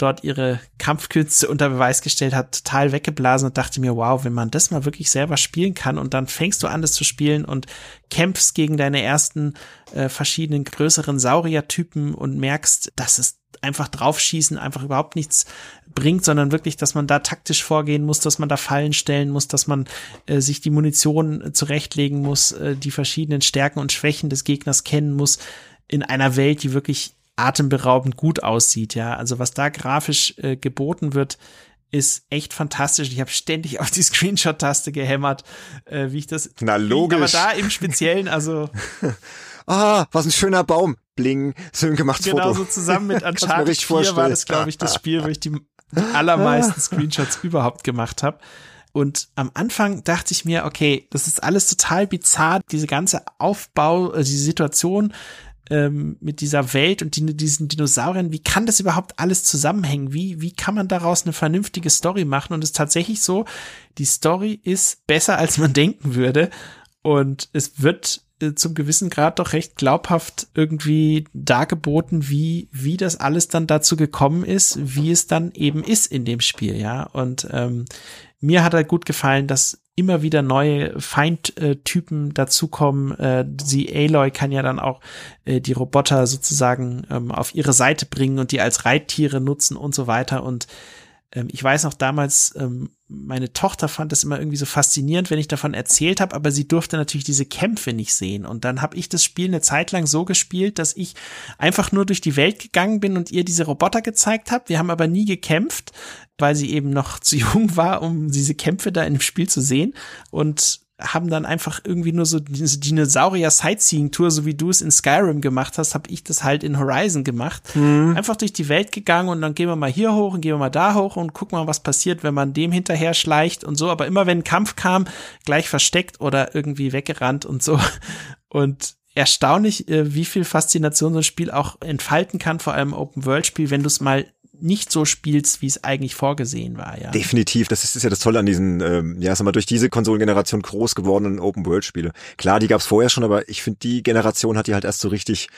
dort ihre Kampfkünste unter Beweis gestellt hat, total weggeblasen und dachte mir, wow, wenn man das mal wirklich selber spielen kann und dann fängst du an, das zu spielen und kämpfst gegen deine ersten äh, verschiedenen größeren Sauriertypen und merkst, dass es einfach draufschießen einfach überhaupt nichts bringt, sondern wirklich, dass man da taktisch vorgehen muss, dass man da Fallen stellen muss, dass man äh, sich die Munition zurechtlegen muss, äh, die verschiedenen Stärken und Schwächen des Gegners kennen muss in einer Welt, die wirklich atemberaubend gut aussieht, ja. Also was da grafisch äh, geboten wird, ist echt fantastisch. Ich habe ständig [laughs] auf die Screenshot-Taste gehämmert, äh, wie ich das. Na logisch. Aber da im Speziellen, also. [laughs] ah, was ein schöner Baum. bling, so gemacht genau, Foto. so zusammen mit [laughs] Uncharted 4 war das, glaube ich, das Spiel, wo ich die, die allermeisten Screenshots überhaupt gemacht habe. Und am Anfang dachte ich mir, okay, das ist alles total bizarr, diese ganze Aufbau, äh, diese Situation ähm, mit dieser Welt und die, diesen Dinosauriern, wie kann das überhaupt alles zusammenhängen? Wie, wie kann man daraus eine vernünftige Story machen? Und es ist tatsächlich so, die Story ist besser, als man [laughs] denken würde. Und es wird äh, zum gewissen Grad doch recht glaubhaft irgendwie dargeboten, wie, wie das alles dann dazu gekommen ist, wie es dann eben ist in dem Spiel, ja. Und ähm, mir hat halt gut gefallen, dass immer wieder neue Feindtypen dazukommen. Äh, sie Aloy kann ja dann auch äh, die Roboter sozusagen ähm, auf ihre Seite bringen und die als Reittiere nutzen und so weiter. Und ähm, ich weiß noch damals, ähm, meine Tochter fand das immer irgendwie so faszinierend, wenn ich davon erzählt habe, aber sie durfte natürlich diese Kämpfe nicht sehen. Und dann habe ich das Spiel eine Zeit lang so gespielt, dass ich einfach nur durch die Welt gegangen bin und ihr diese Roboter gezeigt habe. Wir haben aber nie gekämpft, weil sie eben noch [laughs] zu jung war, um diese Kämpfe da in dem Spiel zu sehen. Und haben dann einfach irgendwie nur so diese Dinosaurier-Sightseeing-Tour, so wie du es in Skyrim gemacht hast, habe ich das halt in Horizon gemacht. Mhm. Einfach durch die Welt gegangen und dann gehen wir mal hier hoch und gehen wir mal da hoch und gucken mal, was passiert, wenn man dem hinterher schleicht und so. Aber immer wenn ein Kampf kam, gleich versteckt oder irgendwie weggerannt und so. [laughs] Und erstaunlich, äh, wie viel Faszination so ein Spiel auch entfalten kann, vor allem Open-World-Spiel, wenn du es mal nicht so spielst, wie es eigentlich vorgesehen war, ja. Definitiv, das ist, ist ja das Tolle an diesen, ähm, ja, sag mal, durch diese Konsolengeneration groß gewordenen Open-World-Spiele. Klar, die gab's vorher schon, aber ich finde, die Generation hat die halt erst so richtig,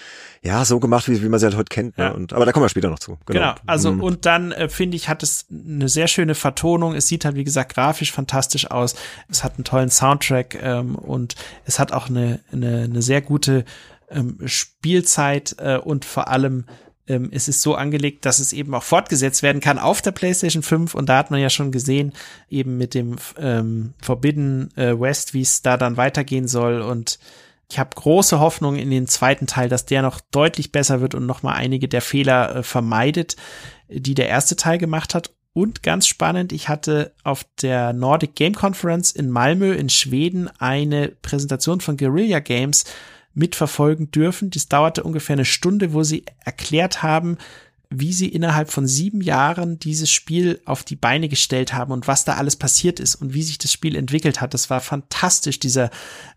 ja, so gemacht, wie, wie man sie halt heute kennt. Ne? Und, aber da kommen wir später noch zu. Genau, genau. also mhm. und dann äh, finde ich, hat es eine sehr schöne Vertonung. Es sieht halt, wie gesagt, grafisch fantastisch aus. Es hat einen tollen Soundtrack ähm, und es hat auch eine, eine, eine sehr gute ähm, Spielzeit äh, und vor allem ähm, es ist so angelegt, dass es eben auch fortgesetzt werden kann auf der PlayStation 5 und da hat man ja schon gesehen, eben mit dem ähm, Forbidden äh, West, wie es da dann weitergehen soll und ich habe große Hoffnung in den zweiten Teil, dass der noch deutlich besser wird und noch mal einige der Fehler äh, vermeidet, die der erste Teil gemacht hat. Und ganz spannend, ich hatte auf der Nordic Game Conference in Malmö in Schweden eine Präsentation von Guerilla Games mitverfolgen dürfen. Das dauerte ungefähr eine Stunde, wo sie erklärt haben, wie sie innerhalb von sieben Jahren dieses Spiel auf die Beine gestellt haben und was da alles passiert ist und wie sich das Spiel entwickelt hat. Das war fantastisch, dieser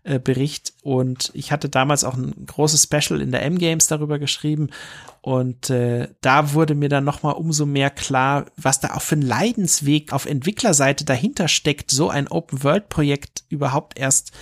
äh, Bericht. Und ich hatte damals auch ein großes Special in der M-Games darüber geschrieben. Und äh, da wurde mir dann nochmal umso mehr klar, was da auch für ein Leidensweg auf Entwicklerseite dahinter steckt, so ein Open-World-Projekt überhaupt erst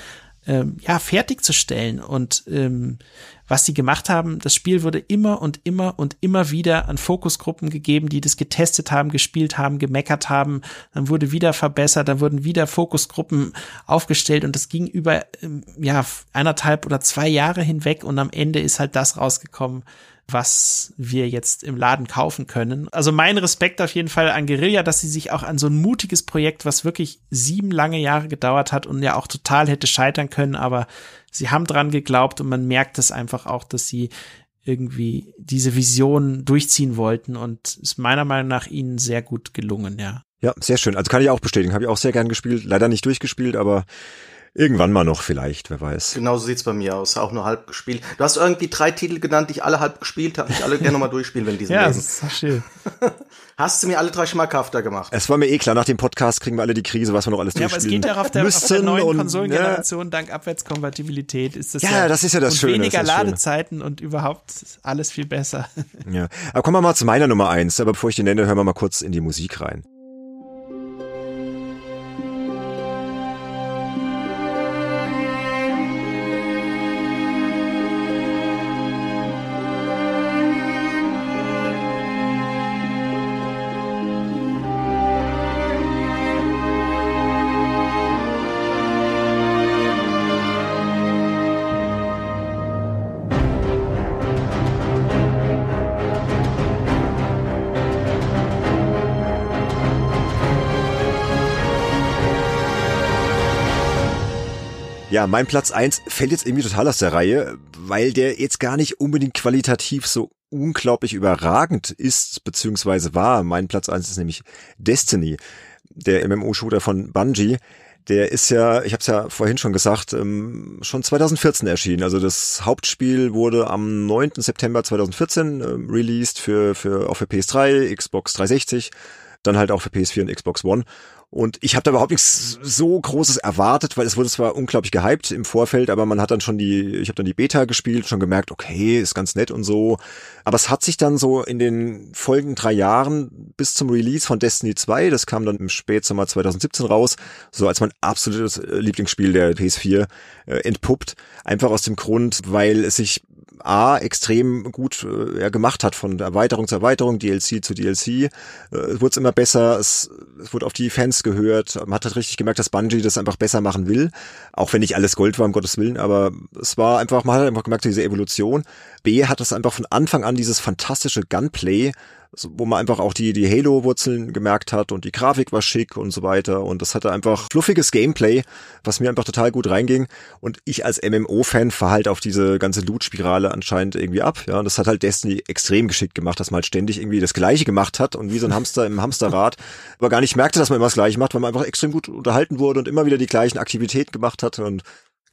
ähm, ja, fertigzustellen. Und ähm, was sie gemacht haben, das Spiel wurde immer und immer und immer wieder an Fokusgruppen gegeben, die das getestet haben, gespielt haben, gemeckert haben. Dann wurde wieder verbessert, dann wurden wieder Fokusgruppen aufgestellt und das ging über ähm, ja eineinhalb oder zwei Jahre hinweg und am Ende ist halt das rausgekommen, was wir jetzt im Laden kaufen können. Also mein Respekt auf jeden Fall an Guerilla, dass sie sich auch an so ein mutiges Projekt, was wirklich sieben lange Jahre gedauert hat und ja auch total hätte scheitern können, aber sie haben dran geglaubt und man merkt es einfach auch, dass sie irgendwie diese Vision durchziehen wollten und ist meiner Meinung nach ihnen sehr gut gelungen, ja. Ja, sehr schön. Also kann ich auch bestätigen. Habe ich auch sehr gern gespielt. Leider nicht durchgespielt, aber Irgendwann mal noch vielleicht, wer weiß. Genau so sieht's bei mir aus, auch nur halb gespielt. Du hast irgendwie drei Titel genannt, die ich alle halb gespielt habe. Ich alle gerne nochmal durchspielen, wenn diesem ja, Leben. Das ist schön. [laughs] Hast du mir alle drei schmackhafter gemacht? Es war mir eh klar, nach dem Podcast kriegen wir alle die Krise, was wir noch alles ja, durchspielen Ja, aber es geht ja auf der, auf der neuen Konsolengeneration, ja. dank Abwärtskompatibilität ist das ja, ja das ist ja das und Schöne. weniger Ladezeiten und überhaupt alles viel besser. Ja, aber kommen wir mal zu meiner Nummer eins. Aber bevor ich die nenne, hören wir mal kurz in die Musik rein. Ja, mein Platz eins fällt jetzt irgendwie total aus der Reihe, weil der jetzt gar nicht unbedingt qualitativ so unglaublich überragend ist, beziehungsweise war. Mein Platz eins ist nämlich Destiny, der MMO-Shooter von Bungie. Der ist ja, ich habe es ja vorhin schon gesagt, ähm, schon 2014 erschienen. Also das Hauptspiel wurde am 9. September 2014 ähm, released für, für auch für PS3, Xbox 360, dann halt auch für PS4 und Xbox One. Und ich habe da überhaupt nichts so Großes erwartet, weil es wurde zwar unglaublich gehypt im Vorfeld, aber man hat dann schon die, ich habe dann die Beta gespielt, schon gemerkt, okay, ist ganz nett und so. Aber es hat sich dann so in den folgenden drei Jahren bis zum Release von Destiny 2, das kam dann im Spätsommer 2017 raus, so als mein absolutes Lieblingsspiel der PS4 äh, entpuppt. Einfach aus dem Grund, weil es sich A extrem gut äh, gemacht hat von Erweiterung zu Erweiterung, DLC zu DLC. Äh, es wurde immer besser, es, es wurde auf die Fans gehört. Man hat halt richtig gemerkt, dass Bungie das einfach besser machen will. Auch wenn nicht alles Gold war, um Gottes Willen, aber es war einfach, man hat einfach gemerkt, diese Evolution. B hat es einfach von Anfang an dieses fantastische Gunplay wo man einfach auch die, die Halo-Wurzeln gemerkt hat und die Grafik war schick und so weiter. Und das hatte einfach fluffiges Gameplay, was mir einfach total gut reinging. Und ich als MMO-Fan verhalte auf diese ganze Loot-Spirale anscheinend irgendwie ab. Ja, und das hat halt Destiny extrem geschickt gemacht, dass man halt ständig irgendwie das Gleiche gemacht hat und wie so ein Hamster im Hamsterrad, aber gar nicht merkte, dass man immer das Gleiche macht, weil man einfach extrem gut unterhalten wurde und immer wieder die gleichen Aktivitäten gemacht hat und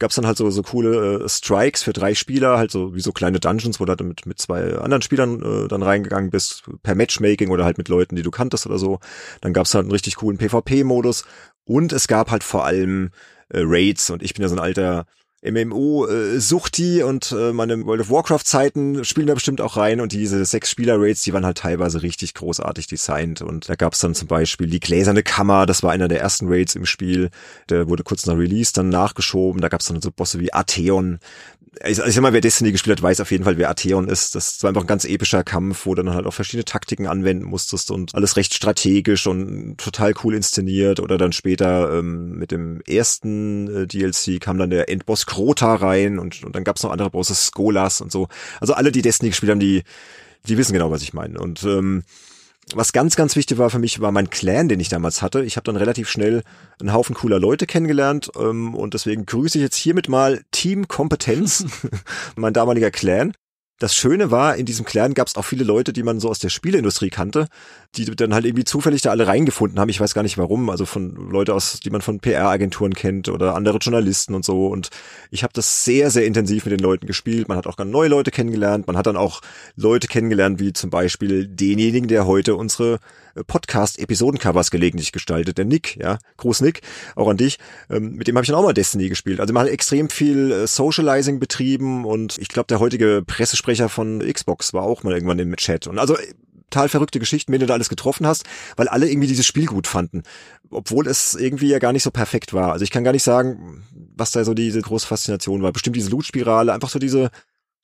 gab's dann halt so, so coole äh, Strikes für drei Spieler, halt so wie so kleine Dungeons, wo du halt mit, mit zwei anderen Spielern äh, dann reingegangen bist, per Matchmaking oder halt mit Leuten, die du kanntest oder so. Dann gab's halt einen richtig coolen PvP-Modus und es gab halt vor allem äh, Raids und ich bin ja so ein alter MMO-Suchti äh, und äh, meine World of Warcraft-Zeiten spielen da bestimmt auch rein. Und diese sechs Spieler-Raids, die waren halt teilweise richtig großartig designt. Und da gab's dann zum Beispiel die gläserne Kammer, das war einer der ersten Raids im Spiel, der wurde kurz nach Release dann nachgeschoben, da gab's dann so Bosse wie Atheon, ich, ich sag mal, wer Destiny gespielt hat, weiß auf jeden Fall, wer Atheon ist. Das war einfach ein ganz epischer Kampf, wo du dann halt auch verschiedene Taktiken anwenden musstest und alles recht strategisch und total cool inszeniert. Oder dann später ähm, mit dem ersten äh, DLC kam dann der Endboss Krota rein und, und dann gab's noch andere Bosse, Skolas und so. Also alle, die Destiny gespielt haben, die, die wissen genau, was ich meine. Und ähm, was ganz, ganz wichtig war für mich, war mein Clan, den ich damals hatte. Ich habe dann relativ schnell einen Haufen cooler Leute kennengelernt ähm, und deswegen grüße ich jetzt hiermit mal Team Kompetenz, [laughs] mein damaliger Clan. Das Schöne war, in diesem Clan gab es auch viele Leute, die man so aus der Spieleindustrie kannte, die dann halt irgendwie zufällig da alle reingefunden haben. Ich weiß gar nicht warum. Also von Leute aus, die man von PR-Agenturen kennt oder andere Journalisten und so. Und ich habe das sehr, sehr intensiv mit den Leuten gespielt. Man hat auch ganz neue Leute kennengelernt. Man hat dann auch Leute kennengelernt, wie zum Beispiel denjenigen, der heute unsere Podcast-Episodencovers gelegentlich gestaltet. Der Nick, ja, Groß Nick, auch an dich. Ähm, mit dem habe ich dann auch mal Destiny gespielt. Also man hat extrem viel äh, Socializing betrieben und ich glaube, der heutige Pressesprecher von Xbox war auch mal irgendwann im Chat. Und also äh, total verrückte Geschichten, wenn du da alles getroffen hast, weil alle irgendwie dieses Spiel gut fanden. Obwohl es irgendwie ja gar nicht so perfekt war. Also ich kann gar nicht sagen, was da so diese große Faszination war. Bestimmt diese Loot-Spirale, einfach so diese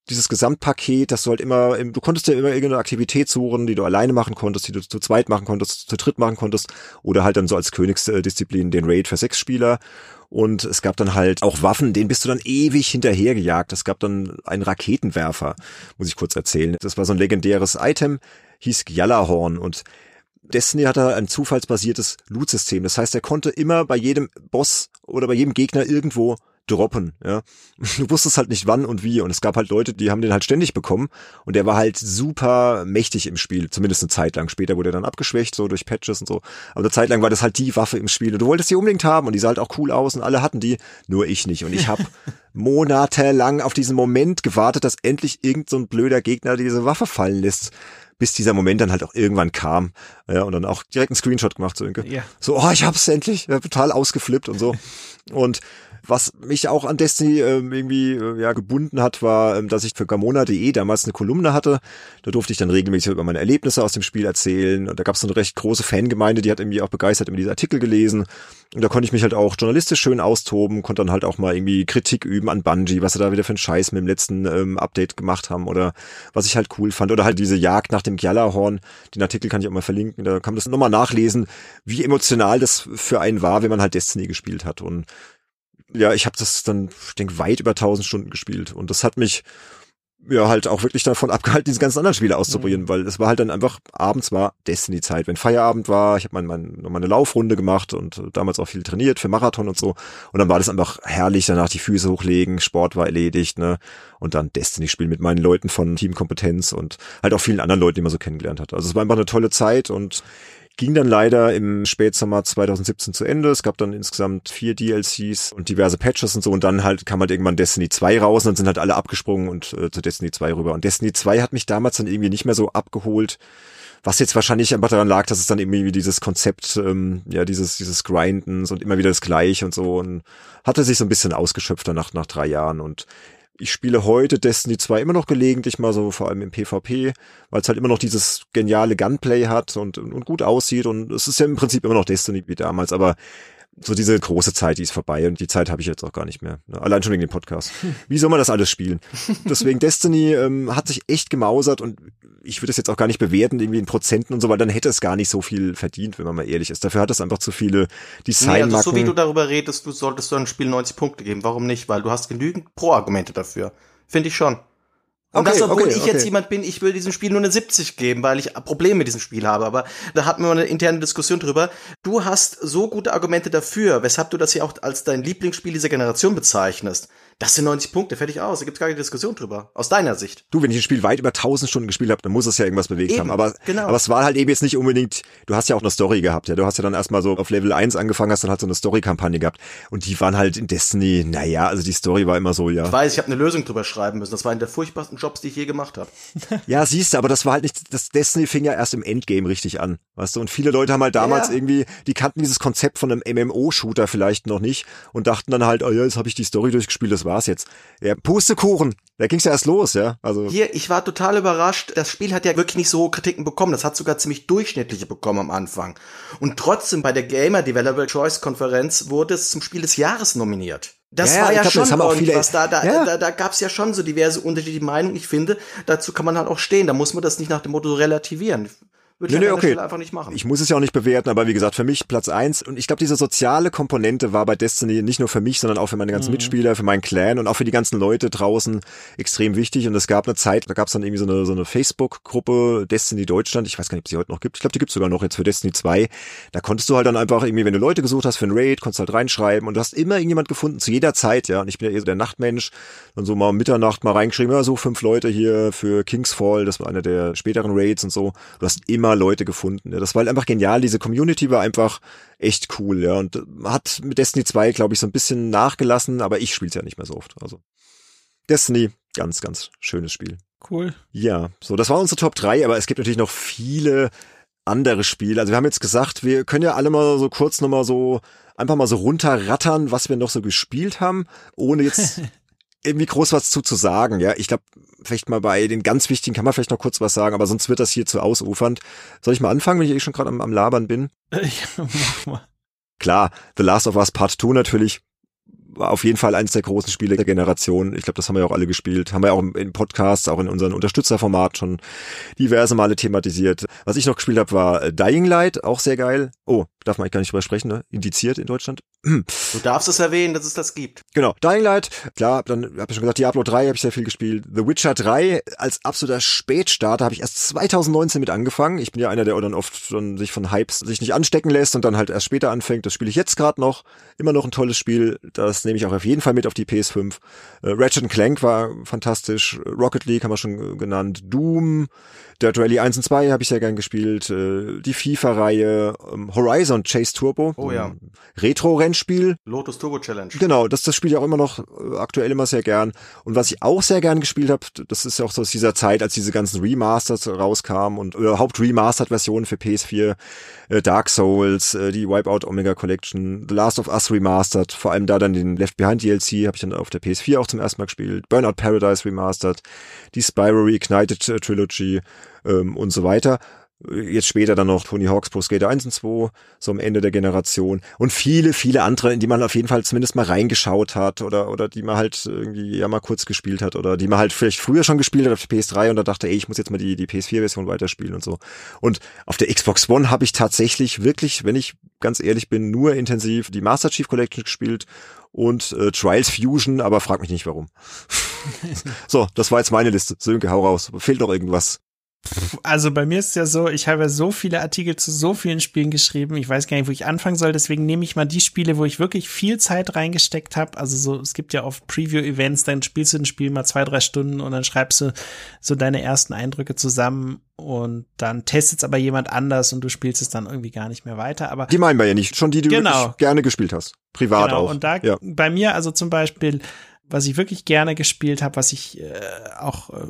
dieses Gesamtpaket, dass du halt immer, du konntest ja immer irgendeine Aktivität suchen, die du alleine machen konntest, die du zu zweit machen konntest, zu dritt machen konntest, oder halt dann so als Königsdisziplin den Raid für sechs Spieler. Und es gab dann halt auch Waffen, denen bist du dann ewig hinterhergejagt. Es gab dann einen Raketenwerfer, muss ich kurz erzählen. Das war so ein legendäres Item, hieß Gjallarhorn und Destiny hatte ein zufallsbasiertes Loot-System. Das heißt, er konnte immer bei jedem Boss oder bei jedem Gegner irgendwo droppen, ja. [laughs] Du wusstest halt nicht wann und wie und es gab halt Leute, die haben den halt ständig bekommen und der war halt super mächtig im Spiel, zumindest eine Zeit lang. Später wurde er dann abgeschwächt, so durch Patches und so. Aber eine Zeit lang war das halt die Waffe im Spiel und du wolltest die unbedingt haben und die sah halt auch cool aus und alle hatten die, nur ich nicht und ich habe [laughs] monatelang auf diesen Moment gewartet, dass endlich irgend so ein blöder Gegner diese Waffe fallen lässt bis dieser Moment dann halt auch irgendwann kam. Ja, und dann auch direkt einen Screenshot gemacht, so, ja. so oh, ich hab's endlich, ja, total ausgeflippt und so. [laughs] Und was mich auch an Destiny ähm, irgendwie äh, ja gebunden hat, war, ähm, dass ich für Gamona.de damals eine Kolumne hatte. Da durfte ich dann regelmäßig über meine Erlebnisse aus dem Spiel erzählen. Und da gab es eine recht große Fangemeinde, die hat irgendwie auch begeistert immer diese Artikel gelesen. Und da konnte ich mich halt auch journalistisch schön austoben, konnte dann halt auch mal irgendwie Kritik üben an Bungie, was sie da wieder für einen Scheiß mit dem letzten ähm, Update gemacht haben oder was ich halt cool fand. Oder halt diese Jagd nach dem Gjallarhorn. Den Artikel kann ich auch mal verlinken. Da kann man das nochmal nachlesen, wie emotional das für einen war, wenn man halt Destiny gespielt hat. Und ja, ich habe das dann, ich denke, weit über 1000 Stunden gespielt und das hat mich ja halt auch wirklich davon [laughs] abgehalten, diese ganzen anderen Spiele auszuprobieren, mhm. weil es war halt dann einfach abends war Destiny-Zeit. Wenn Feierabend war, ich habe mein, mein, meine Laufrunde gemacht und damals auch viel trainiert für Marathon und so. Und dann war das einfach herrlich, danach die Füße hochlegen, Sport war erledigt, ne? Und dann Destiny spielen mit meinen Leuten von Teamkompetenz und halt auch vielen anderen Leuten, die man so kennengelernt hat. Also es war einfach eine tolle Zeit und ging dann leider im Spätsommer 2017 zu Ende. Es gab dann insgesamt vier DLCs und diverse Patches und so und dann halt kam halt irgendwann Destiny 2 raus und dann sind halt alle abgesprungen und äh, zu Destiny 2 rüber. Und Destiny 2 hat mich damals dann irgendwie nicht mehr so abgeholt, was jetzt wahrscheinlich einfach daran lag, dass es dann irgendwie dieses Konzept, ähm, ja, dieses, dieses Grindens und immer wieder das Gleiche und so und hatte sich so ein bisschen ausgeschöpft danach nach drei Jahren und ich spiele heute Destiny 2 immer noch gelegentlich mal so, vor allem im PvP, weil es halt immer noch dieses geniale Gunplay hat und, und gut aussieht. Und es ist ja im Prinzip immer noch Destiny wie damals, aber so diese große Zeit, die ist vorbei und die Zeit habe ich jetzt auch gar nicht mehr. Ne? Allein schon wegen dem Podcast. Wie soll man das alles spielen? Deswegen Destiny ähm, hat sich echt gemausert und ich würde es jetzt auch gar nicht bewerten, irgendwie in Prozenten und so, weil dann hätte es gar nicht so viel verdient, wenn man mal ehrlich ist. Dafür hat es einfach zu viele Designmarken. Nee, also so wie du darüber redest, du solltest du ein Spiel 90 Punkte geben. Warum nicht? Weil du hast genügend Pro-Argumente dafür. Finde ich schon. Und okay, das, obwohl okay, ich okay. jetzt jemand bin, ich will diesem Spiel nur eine 70 geben, weil ich Probleme mit diesem Spiel habe. Aber da hatten wir eine interne Diskussion drüber. Du hast so gute Argumente dafür, weshalb du das ja auch als dein Lieblingsspiel dieser Generation bezeichnest. Das sind 90 Punkte, fertig aus. Da gibt's gar keine Diskussion drüber. Aus deiner Sicht. Du, wenn ich ein Spiel weit über 1000 Stunden gespielt habe, dann muss es ja irgendwas bewegt eben, haben. Aber, genau. aber es war halt eben jetzt nicht unbedingt, du hast ja auch eine Story gehabt, ja. Du hast ja dann erstmal so auf Level 1 angefangen, hast dann halt so eine Story-Kampagne gehabt. Und die waren halt in Destiny, naja, also die Story war immer so, ja. Ich weiß, ich habe eine Lösung drüber schreiben müssen. Das war einer der furchtbarsten Jobs, die ich je gemacht habe. [laughs] ja, siehst du, aber das war halt nicht, das Destiny fing ja erst im Endgame richtig an, weißt du. Und viele Leute haben halt damals ja. irgendwie, die kannten dieses Konzept von einem MMO-Shooter vielleicht noch nicht und dachten dann halt, oh ja, jetzt habe ich die Story durchgespielt, das war's jetzt. Ja, Pustekuchen. Da ging's ja erst los, ja. Also hier, ich war total überrascht. Das Spiel hat ja wirklich nicht so hohe Kritiken bekommen. Das hat sogar ziemlich durchschnittliche bekommen am Anfang. Und trotzdem bei der Gamer Developer Choice Konferenz wurde es zum Spiel des Jahres nominiert. Das ja, war ja glaub, schon das viele, was da, da, ja. da, da gab's ja schon so diverse unterschiedliche Meinungen. Ich finde, dazu kann man halt auch stehen. Da muss man das nicht nach dem Motto relativieren. Würde ich nee, okay. einfach nicht machen. Ich muss es ja auch nicht bewerten, aber wie gesagt, für mich Platz eins Und ich glaube, diese soziale Komponente war bei Destiny nicht nur für mich, sondern auch für meine ganzen mhm. Mitspieler, für meinen Clan und auch für die ganzen Leute draußen extrem wichtig. Und es gab eine Zeit, da gab es dann irgendwie so eine, so eine Facebook-Gruppe Destiny Deutschland. Ich weiß gar nicht, ob sie heute noch gibt. Ich glaube, die gibt's sogar noch jetzt für Destiny 2. Da konntest du halt dann einfach irgendwie, wenn du Leute gesucht hast für ein Raid, konntest halt reinschreiben und du hast immer irgendjemand gefunden, zu jeder Zeit, ja. Und ich bin ja eher so der Nachtmensch. Dann so mal um Mitternacht mal reingeschrieben, ja, so fünf Leute hier für Kingsfall, das war einer der späteren Raids und so. Du hast immer Leute gefunden ja, das war halt einfach genial. Diese Community war einfach echt cool, ja. Und hat mit Destiny 2, glaube ich, so ein bisschen nachgelassen, aber ich spiele es ja nicht mehr so oft. Also Destiny, ganz, ganz schönes Spiel. Cool. Ja, so, das war unsere Top 3, aber es gibt natürlich noch viele andere Spiele. Also wir haben jetzt gesagt, wir können ja alle mal so kurz nochmal so einfach mal so runterrattern, was wir noch so gespielt haben, ohne jetzt [laughs] irgendwie groß was zu zu sagen. Ja, ich glaube, vielleicht mal bei den ganz wichtigen kann man vielleicht noch kurz was sagen, aber sonst wird das hier zu ausufernd. Soll ich mal anfangen, wenn ich eh schon gerade am, am Labern bin? [laughs] Ja, mach mal. Klar, The Last of Us Part 2 natürlich war auf jeden Fall eines der großen Spiele der Generation. Ich glaube, das haben wir ja auch alle gespielt. Haben wir auch im Podcast, auch in unseren Unterstützerformat schon diverse Male thematisiert. Was ich noch gespielt habe, war äh, Dying Light, auch sehr geil. Oh, darf man eigentlich gar nicht drüber sprechen, ne? Indiziert in Deutschland. Du darfst es erwähnen, dass es das gibt. Genau, Dying Light, klar, dann habe ich schon gesagt, Diablo 3 habe ich sehr viel gespielt. The Witcher 3 als absoluter Spätstarter habe ich erst 2019 mit angefangen. Ich bin ja einer, der dann oft schon sich von Hypes sich nicht anstecken lässt und dann halt erst später anfängt. Das spiele ich jetzt gerade noch. Immer noch ein tolles Spiel. Das nehme ich auch auf jeden Fall mit auf die PS5. Äh, Ratchet Clank war fantastisch. Rocket League haben wir schon genannt. Doom, Dirt Rally 1 und 2 habe ich sehr gern gespielt. Äh, die FIFA-Reihe, ähm, Horizon Chase Turbo. Oh ja. Retro-Rennspiel. Lotus Turbo Challenge. Genau, das, das spiele ich auch immer noch äh, aktuell immer sehr gern. Und was ich auch sehr gern gespielt habe, das ist ja auch so aus dieser Zeit, als diese ganzen Remasters rauskamen und überhaupt Remastered-Versionen für PS4, äh, Dark Souls, äh, die Wipeout Omega Collection, The Last of Us Remastered, vor allem da dann den Left Behind DLC habe ich dann auf der PS4 auch zum ersten Mal gespielt, Burnout Paradise Remastered, die Spyro Reignited äh, Trilogy ähm, und so weiter. Jetzt später dann noch Tony Hawk's Pro Skater 1 und 2, so am Ende der Generation. Und viele, viele andere, in die man auf jeden Fall zumindest mal reingeschaut hat oder, oder die man halt irgendwie ja mal kurz gespielt hat oder die man halt vielleicht früher schon gespielt hat auf der PS3 und da dachte, ey, ich muss jetzt mal die, die PS4-Version weiterspielen und so. Und auf der Xbox One habe ich tatsächlich wirklich, wenn ich ganz ehrlich bin, nur intensiv die Master Chief Collection gespielt und äh, Trials Fusion, aber frag mich nicht warum. [laughs] so, das war jetzt meine Liste. Sönke, hau raus. Fehlt noch irgendwas? Also bei mir ist es ja so, ich habe ja so viele Artikel zu so vielen Spielen geschrieben. Ich weiß gar nicht, wo ich anfangen soll. Deswegen nehme ich mal die Spiele, wo ich wirklich viel Zeit reingesteckt habe. Also so, es gibt ja oft Preview-Events, dann spielst du ein Spiel mal zwei, drei Stunden und dann schreibst du so deine ersten Eindrücke zusammen und dann testet es aber jemand anders und du spielst es dann irgendwie gar nicht mehr weiter. Aber die meinen wir ja nicht, schon die, die genau. du gerne gespielt hast, privat genau. auch. Und da ja. bei mir also zum Beispiel was ich wirklich gerne gespielt habe, was ich äh, auch äh,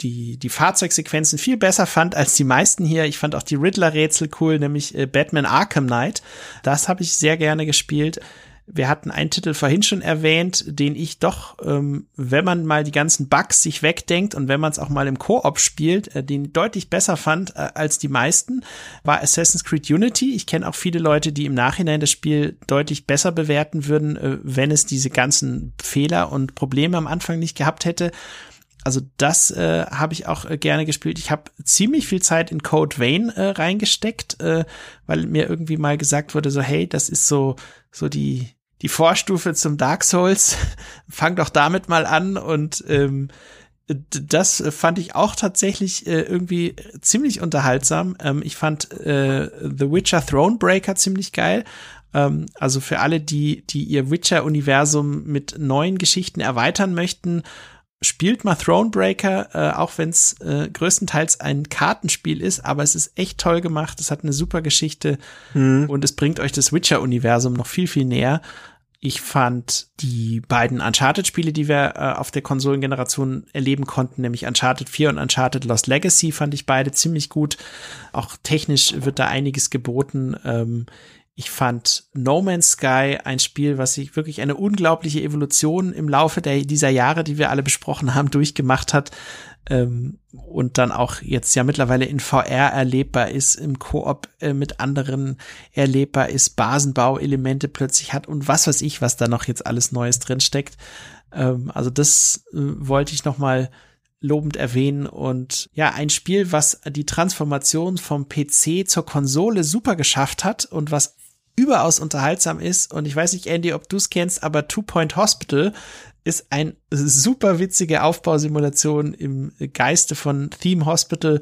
die die Fahrzeugsequenzen viel besser fand als die meisten hier. Ich fand auch die Riddler-Rätsel cool, nämlich äh, Batman Arkham Knight. Das habe ich sehr gerne gespielt. Wir hatten einen Titel vorhin schon erwähnt, den ich doch, ähm, wenn man mal die ganzen Bugs sich wegdenkt und wenn man es auch mal im Koop spielt, äh, den deutlich besser fand äh, als die meisten, war Assassin's Creed Unity. Ich kenne auch viele Leute, die im Nachhinein das Spiel deutlich besser bewerten würden, äh, wenn es diese ganzen Fehler und Probleme am Anfang nicht gehabt hätte. Also das äh, habe ich auch äh, gerne gespielt. Ich habe ziemlich viel Zeit in Code Vein äh, reingesteckt, äh, weil mir irgendwie mal gesagt wurde, so hey, das ist so so die die Vorstufe zum Dark Souls. [laughs] Fang doch damit mal an und ähm, das fand ich auch tatsächlich äh, irgendwie ziemlich unterhaltsam. Ähm, ich fand äh, The Witcher Thronebreaker ziemlich geil. Ähm, also für alle, die, die ihr Witcher-Universum mit neuen Geschichten erweitern möchten, spielt mal Thronebreaker, äh, auch wenn es äh, größtenteils ein Kartenspiel ist, aber es ist echt toll gemacht. Es hat eine super Geschichte Mhm. und es bringt euch das Witcher-Universum noch viel, viel näher. Ich fand die beiden Uncharted-Spiele, die wir äh, auf der Konsolengeneration erleben konnten, nämlich Uncharted 4 und Uncharted Lost Legacy, fand ich beide ziemlich gut. Auch technisch wird da einiges geboten. Ähm, ich fand No Man's Sky ein Spiel, was sich wirklich eine unglaubliche Evolution im Laufe der, dieser Jahre, die wir alle besprochen haben, durchgemacht hat. Ähm, und dann auch jetzt ja mittlerweile in VR erlebbar ist, im Koop äh, mit anderen erlebbar ist, Basenbauelemente plötzlich hat und was weiß ich, was da noch jetzt alles Neues drin steckt. Ähm, also das äh, wollte ich noch mal lobend erwähnen und ja, ein Spiel, was die Transformation vom PC zur Konsole super geschafft hat und was überaus unterhaltsam ist und ich weiß nicht, Andy, ob du es kennst, aber Two Point Hospital ist ein super witzige Aufbausimulation im Geiste von Theme Hospital.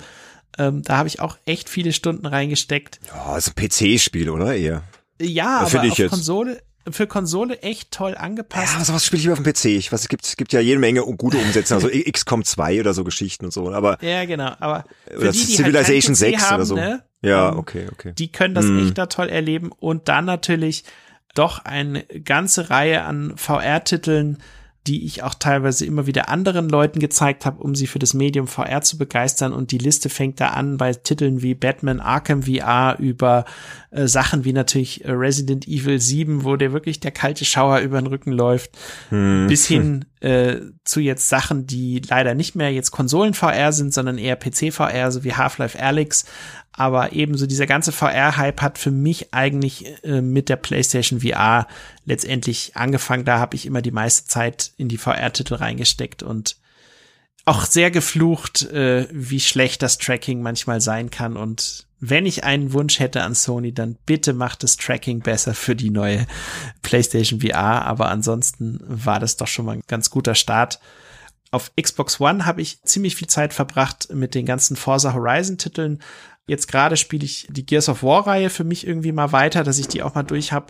Ähm, da habe ich auch echt viele Stunden reingesteckt. Ja, ist ein PC-Spiel, oder? Eher. Ja, Das aber finde ich auf jetzt. Konsole, für Konsole echt toll angepasst. Ja, sowas spiele ich immer auf dem PC. Ich weiß, es gibt, es gibt ja jede Menge gute Umsätze, also [laughs] XCOM 2 oder so Geschichten und so, aber Ja, genau. Aber oder die, die Civilization halt keinen PC 6 haben, oder so. ne, Ja, ähm, okay, okay. die können das Mhm. echt da toll erleben und dann natürlich doch eine ganze Reihe an VR-Titeln, die ich auch teilweise immer wieder anderen Leuten gezeigt habe, um sie für das Medium VR zu begeistern. Und die Liste fängt da an bei Titeln wie Batman Arkham VR über äh, Sachen wie natürlich äh, Resident Evil 7, wo dir wirklich der kalte Schauer über den Rücken läuft, Hm. bis hin [laughs] äh, zu jetzt Sachen, die leider nicht mehr jetzt Konsolen-VR sind, sondern eher PC-VR, so wie Half-Life Alyx. Aber ebenso dieser ganze VR-Hype hat für mich eigentlich äh, mit der PlayStation VR letztendlich angefangen. Da habe ich immer die meiste Zeit in die VR-Titel reingesteckt und auch sehr geflucht, äh, wie schlecht das Tracking manchmal sein kann. Und wenn ich einen Wunsch hätte an Sony, dann bitte macht das Tracking besser für die neue PlayStation VR. Aber ansonsten war das doch schon mal ein ganz guter Start. Auf Xbox One habe ich ziemlich viel Zeit verbracht mit den ganzen Forza Horizon Titeln. Jetzt gerade spiele ich die Gears of War Reihe für mich irgendwie mal weiter, dass ich die auch mal durch habe.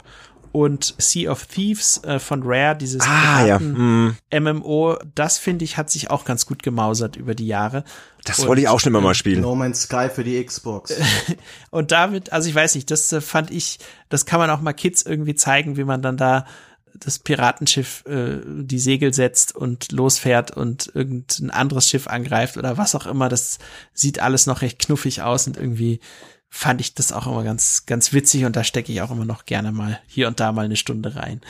Und Sea of Thieves äh, von Rare, dieses Ah, ja. Piraten- Hm. MMO, das finde ich, hat sich auch ganz gut gemausert über die Jahre. Das Und- wollte ich auch schon immer mal spielen. No Man's Sky für die Xbox. [laughs] Und damit, also ich weiß nicht, das äh, fand ich, das kann man auch mal Kids irgendwie zeigen, wie man dann da das Piratenschiff äh, die Segel setzt und losfährt und irgendein anderes Schiff angreift oder was auch immer. Das sieht alles noch recht knuffig aus und irgendwie fand ich das auch immer ganz, ganz witzig und da stecke ich auch immer noch gerne mal hier und da mal eine Stunde rein.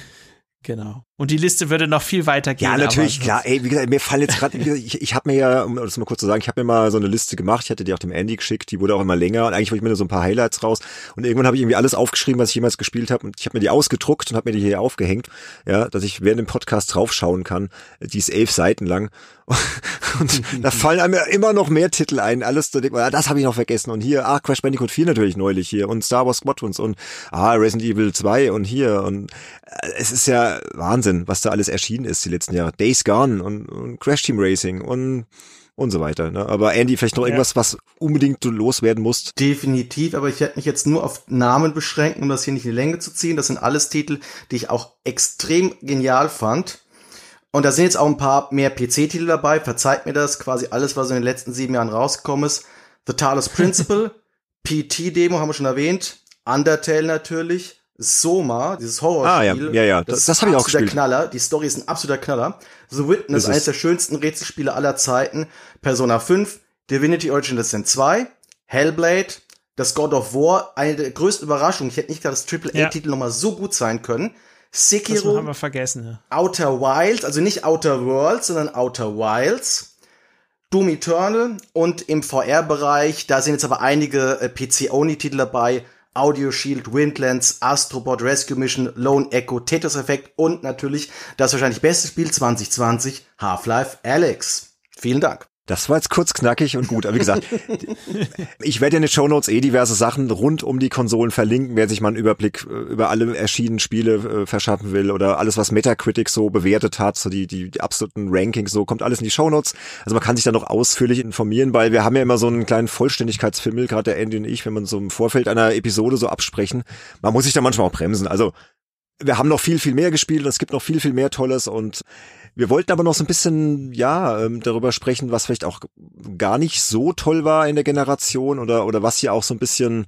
Genau. Und die Liste würde noch viel weiter gehen. Ja, natürlich, klar. Ey, wie gesagt, mir fallen jetzt gerade, ich, ich habe mir ja, um das mal kurz zu sagen, ich habe mir mal so eine Liste gemacht. Ich hatte die auch dem Andy geschickt. Die wurde auch immer länger. Und eigentlich wollte ich mir nur so ein paar Highlights raus. Und irgendwann habe ich irgendwie alles aufgeschrieben, was ich jemals gespielt habe. Und ich habe mir die ausgedruckt und habe mir die hier aufgehängt, ja, dass ich während dem Podcast draufschauen kann. Die ist elf Seiten lang. [laughs] Und da fallen einem ja immer noch mehr Titel ein. Alles, da denkt man, ah, das habe ich noch vergessen. Und hier, ah, Crash Bandicoot 4 natürlich neulich hier. Und Star Wars Squadrons und ah, Resident Evil 2 und hier. Und äh, es ist ja Wahnsinn, was da alles erschienen ist die letzten Jahre. Days Gone und, und Crash Team Racing und und so weiter. Ne? Aber Andy, vielleicht noch irgendwas, ja. was unbedingt du loswerden musst? Definitiv, aber ich werde mich jetzt nur auf Namen beschränken, um das hier nicht in die Länge zu ziehen. Das sind alles Titel, die ich auch extrem genial fand. Und da sind jetzt auch ein paar mehr PC-Titel dabei. Verzeiht mir das, quasi alles, was in den letzten sieben Jahren rausgekommen ist. The Talos Principle, [laughs] PT-Demo haben wir schon erwähnt, Undertale natürlich, Soma, dieses Horrorspiel. Ah, ja, ja, ja. das, das, das habe ich auch gespielt. Knaller. Die Story ist ein absoluter Knaller. The Witness, eines der schönsten Rätselspiele aller Zeiten. Persona 5, Divinity Original Sin 2, Hellblade, das God of War, eine der größten Überraschungen. Ich hätte nicht gedacht, dass AAA-Titel ja. nochmal so gut sein können. Sekiro. Das haben wir vergessen, ja. Outer Wilds, also nicht Outer Worlds, sondern Outer Wilds. Doom Eternal und im VR-Bereich, da sind jetzt aber einige äh, PC-Only-Titel dabei. Audio Shield, Windlands, Astrobot Rescue Mission, Lone Echo, Tetris Effect und natürlich das wahrscheinlich beste Spiel 2020, Half-Life Alex. Vielen Dank. Das war jetzt kurz knackig und gut. Aber wie gesagt, [laughs] ich werde in den Show Notes eh diverse Sachen rund um die Konsolen verlinken, wer sich mal einen Überblick äh, über alle erschienenen Spiele äh, verschaffen will oder alles, was Metacritic so bewertet hat, so die, die, die absoluten Rankings, so kommt alles in die Show Notes. Also man kann sich da noch ausführlich informieren, weil wir haben ja immer so einen kleinen Vollständigkeitsfimmel, gerade der Andy und ich, wenn man so im Vorfeld einer Episode so absprechen. Man muss sich da manchmal auch bremsen. Also wir haben noch viel, viel mehr gespielt und es gibt noch viel, viel mehr Tolles und wir wollten aber noch so ein bisschen, ja, ähm, darüber sprechen, was vielleicht auch gar nicht so toll war in der Generation oder, oder was hier auch so ein bisschen,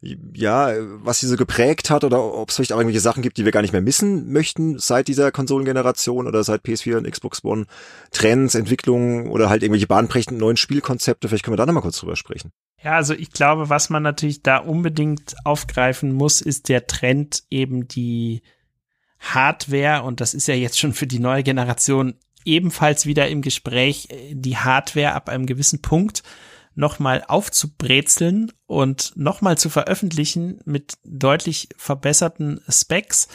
ja, was sie so geprägt hat oder ob es vielleicht auch irgendwelche Sachen gibt, die wir gar nicht mehr missen möchten seit dieser Konsolengeneration oder seit PS4 und Xbox One. Trends, Entwicklungen oder halt irgendwelche bahnbrechenden neuen Spielkonzepte. Vielleicht können wir da nochmal kurz drüber sprechen. Ja, also ich glaube, was man natürlich da unbedingt aufgreifen muss, ist der Trend eben die Hardware, und das ist ja jetzt schon für die neue Generation ebenfalls wieder im Gespräch, äh, die Hardware ab einem gewissen Punkt nochmal aufzubrezeln und nochmal zu veröffentlichen mit deutlich verbesserten Specs.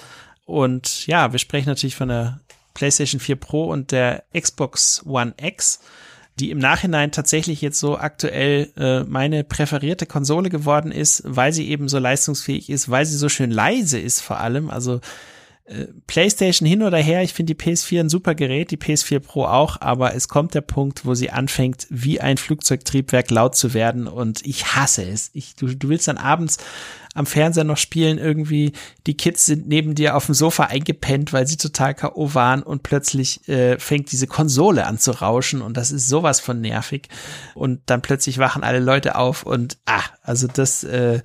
Und ja, wir sprechen natürlich von der PlayStation 4 Pro und der Xbox One X, die im Nachhinein tatsächlich jetzt so aktuell äh, meine präferierte Konsole geworden ist, weil sie eben so leistungsfähig ist, weil sie so schön leise ist vor allem. Also PlayStation hin oder her, ich finde die PS4 ein super Gerät, die PS4 Pro auch, aber es kommt der Punkt, wo sie anfängt, wie ein Flugzeugtriebwerk laut zu werden und ich hasse es. Ich, du, du willst dann abends am Fernseher noch spielen, irgendwie die Kids sind neben dir auf dem Sofa eingepennt, weil sie total K.O. waren und plötzlich äh, fängt diese Konsole an zu rauschen und das ist sowas von nervig und dann plötzlich wachen alle Leute auf und ah, also das äh,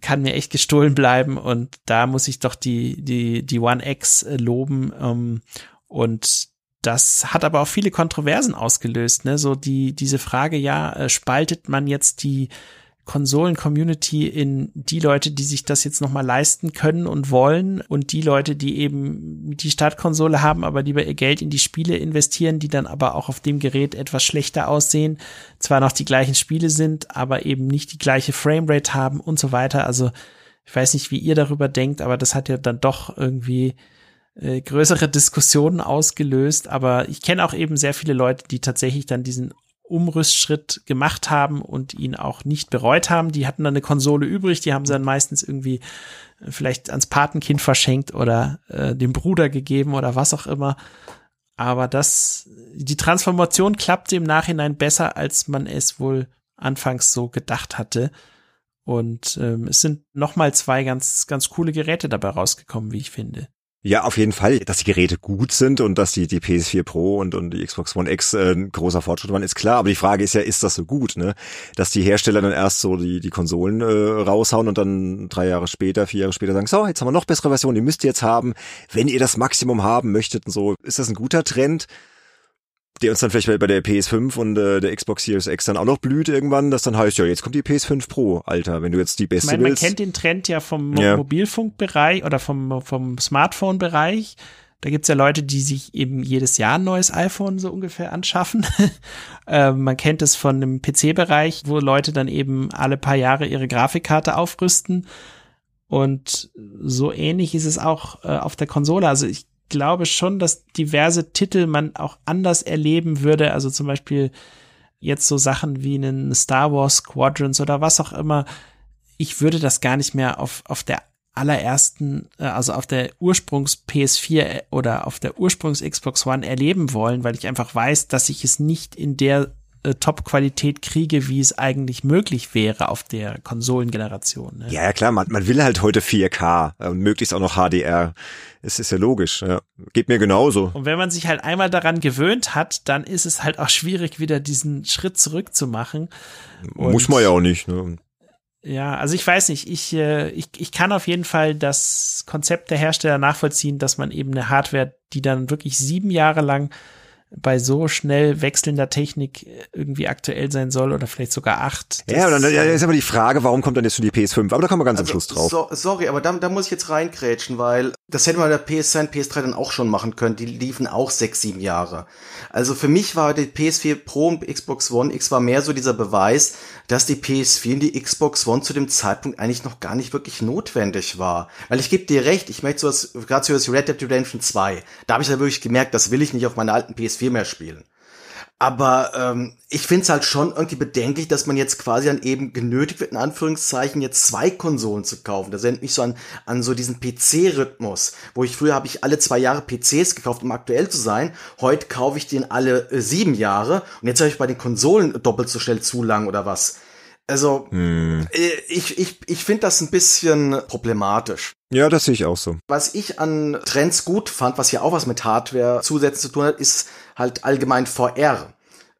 kann mir echt gestohlen bleiben und da muss ich doch die, die, die One X äh, loben. Ähm, und das hat aber auch viele Kontroversen ausgelöst, ne? So die, diese Frage, ja, äh, spaltet man jetzt die Konsolen-Community in die Leute, die sich das jetzt nochmal leisten können und wollen und die Leute, die eben die Startkonsole haben, aber lieber ihr Geld in die Spiele investieren, die dann aber auch auf dem Gerät etwas schlechter aussehen, zwar noch die gleichen Spiele sind, aber eben nicht die gleiche Framerate haben und so weiter. Also ich weiß nicht, wie ihr darüber denkt, aber das hat ja dann doch irgendwie äh, größere Diskussionen ausgelöst. Aber ich kenne auch eben sehr viele Leute, die tatsächlich dann diesen Umrüstschritt gemacht haben und ihn auch nicht bereut haben. Die hatten dann eine Konsole übrig, die haben sie dann meistens irgendwie äh, vielleicht ans Patenkind verschenkt oder äh, dem Bruder gegeben oder was auch immer. Aber das, die Transformation klappte im Nachhinein besser, als man es wohl anfangs so gedacht hatte. Und ähm, es sind nochmal zwei ganz, ganz coole Geräte dabei rausgekommen, wie ich finde. Ja, auf jeden Fall, dass die Geräte gut sind und dass die, die PS4 Pro und, und die Xbox One X äh, ein großer Fortschritt waren, ist klar. Aber die Frage ist ja, ist das so gut, ne? Dass die Hersteller dann erst so die, die Konsolen äh, raushauen und dann drei Jahre später, vier Jahre später sagen, so, jetzt haben wir noch bessere Versionen, die müsst ihr jetzt haben, wenn ihr das Maximum haben möchtet und so. Ist das ein guter Trend? Der uns dann vielleicht bei der PS5 und äh, der Xbox Series X dann auch noch blüht irgendwann, dass dann heißt, ja, jetzt kommt die PS5 Pro, Alter, wenn du jetzt die beste ich meine, willst. Man kennt den Trend ja vom ja. Mobilfunkbereich oder vom, vom Smartphone-Bereich. Da gibt's ja Leute, die sich eben jedes Jahr ein neues iPhone so ungefähr anschaffen. [laughs] äh, man kennt es von dem PC-Bereich, wo Leute dann eben alle paar Jahre ihre Grafikkarte aufrüsten. Und so ähnlich ist es auch äh, auf der Konsole. Also ich glaube schon, dass diverse Titel man auch anders erleben würde. Also zum Beispiel jetzt so Sachen wie einen Star Wars Squadrons oder was auch immer. Ich würde das gar nicht mehr auf, auf der allerersten, äh, also auf der Ursprungs PS4 oder auf der Ursprungs Xbox One erleben wollen, weil ich einfach weiß, dass ich es nicht in der äh, Top-Qualität kriege, wie es eigentlich möglich wäre auf der Konsolengeneration. Ne? Ja, ja, klar, man, man will halt heute 4K und möglichst auch noch HDR. Es ist ja logisch, ja. Geht mir genauso. Und wenn man sich halt einmal daran gewöhnt hat, dann ist es halt auch schwierig, wieder diesen Schritt zurück zu machen. Und Muss man ja auch nicht, ne? Ja, also ich weiß nicht, ich, äh, ich, ich kann auf jeden Fall das Konzept der Hersteller nachvollziehen, dass man eben eine Hardware, die dann wirklich sieben Jahre lang bei so schnell wechselnder Technik irgendwie aktuell sein soll oder vielleicht sogar acht. Ja, dann ja, ist aber die Frage, warum kommt dann jetzt schon die PS5? Aber da kommen wir ganz also, am Schluss drauf. So, sorry, aber da, da muss ich jetzt reinkrätschen, weil das hätte man der PS2 PS3 dann auch schon machen können. Die liefen auch sechs, sieben Jahre. Also für mich war die PS4 Pro und Xbox One X war mehr so dieser Beweis, dass die PS4 und die Xbox One zu dem Zeitpunkt eigentlich noch gar nicht wirklich notwendig war. Weil ich gebe dir recht, ich möchte sowas, gerade so was Red Dead Redemption 2, da habe ich ja wirklich gemerkt, das will ich nicht auf meiner alten PS4 mehr spielen. Aber ähm, ich finde es halt schon irgendwie bedenklich, dass man jetzt quasi dann eben genötigt wird, in Anführungszeichen, jetzt zwei Konsolen zu kaufen. Das erinnert mich so an, an so diesen PC-Rhythmus, wo ich früher habe ich alle zwei Jahre PCs gekauft, um aktuell zu sein. Heute kaufe ich den alle äh, sieben Jahre und jetzt habe ich bei den Konsolen doppelt so schnell zu lang oder was. Also hm. Äh, ich, ich, ich finde das ein bisschen problematisch. Ja, das sehe ich auch so. Was ich an Trends gut fand, was ja auch was mit Hardware zusätzlich zu tun hat, ist halt allgemein VR.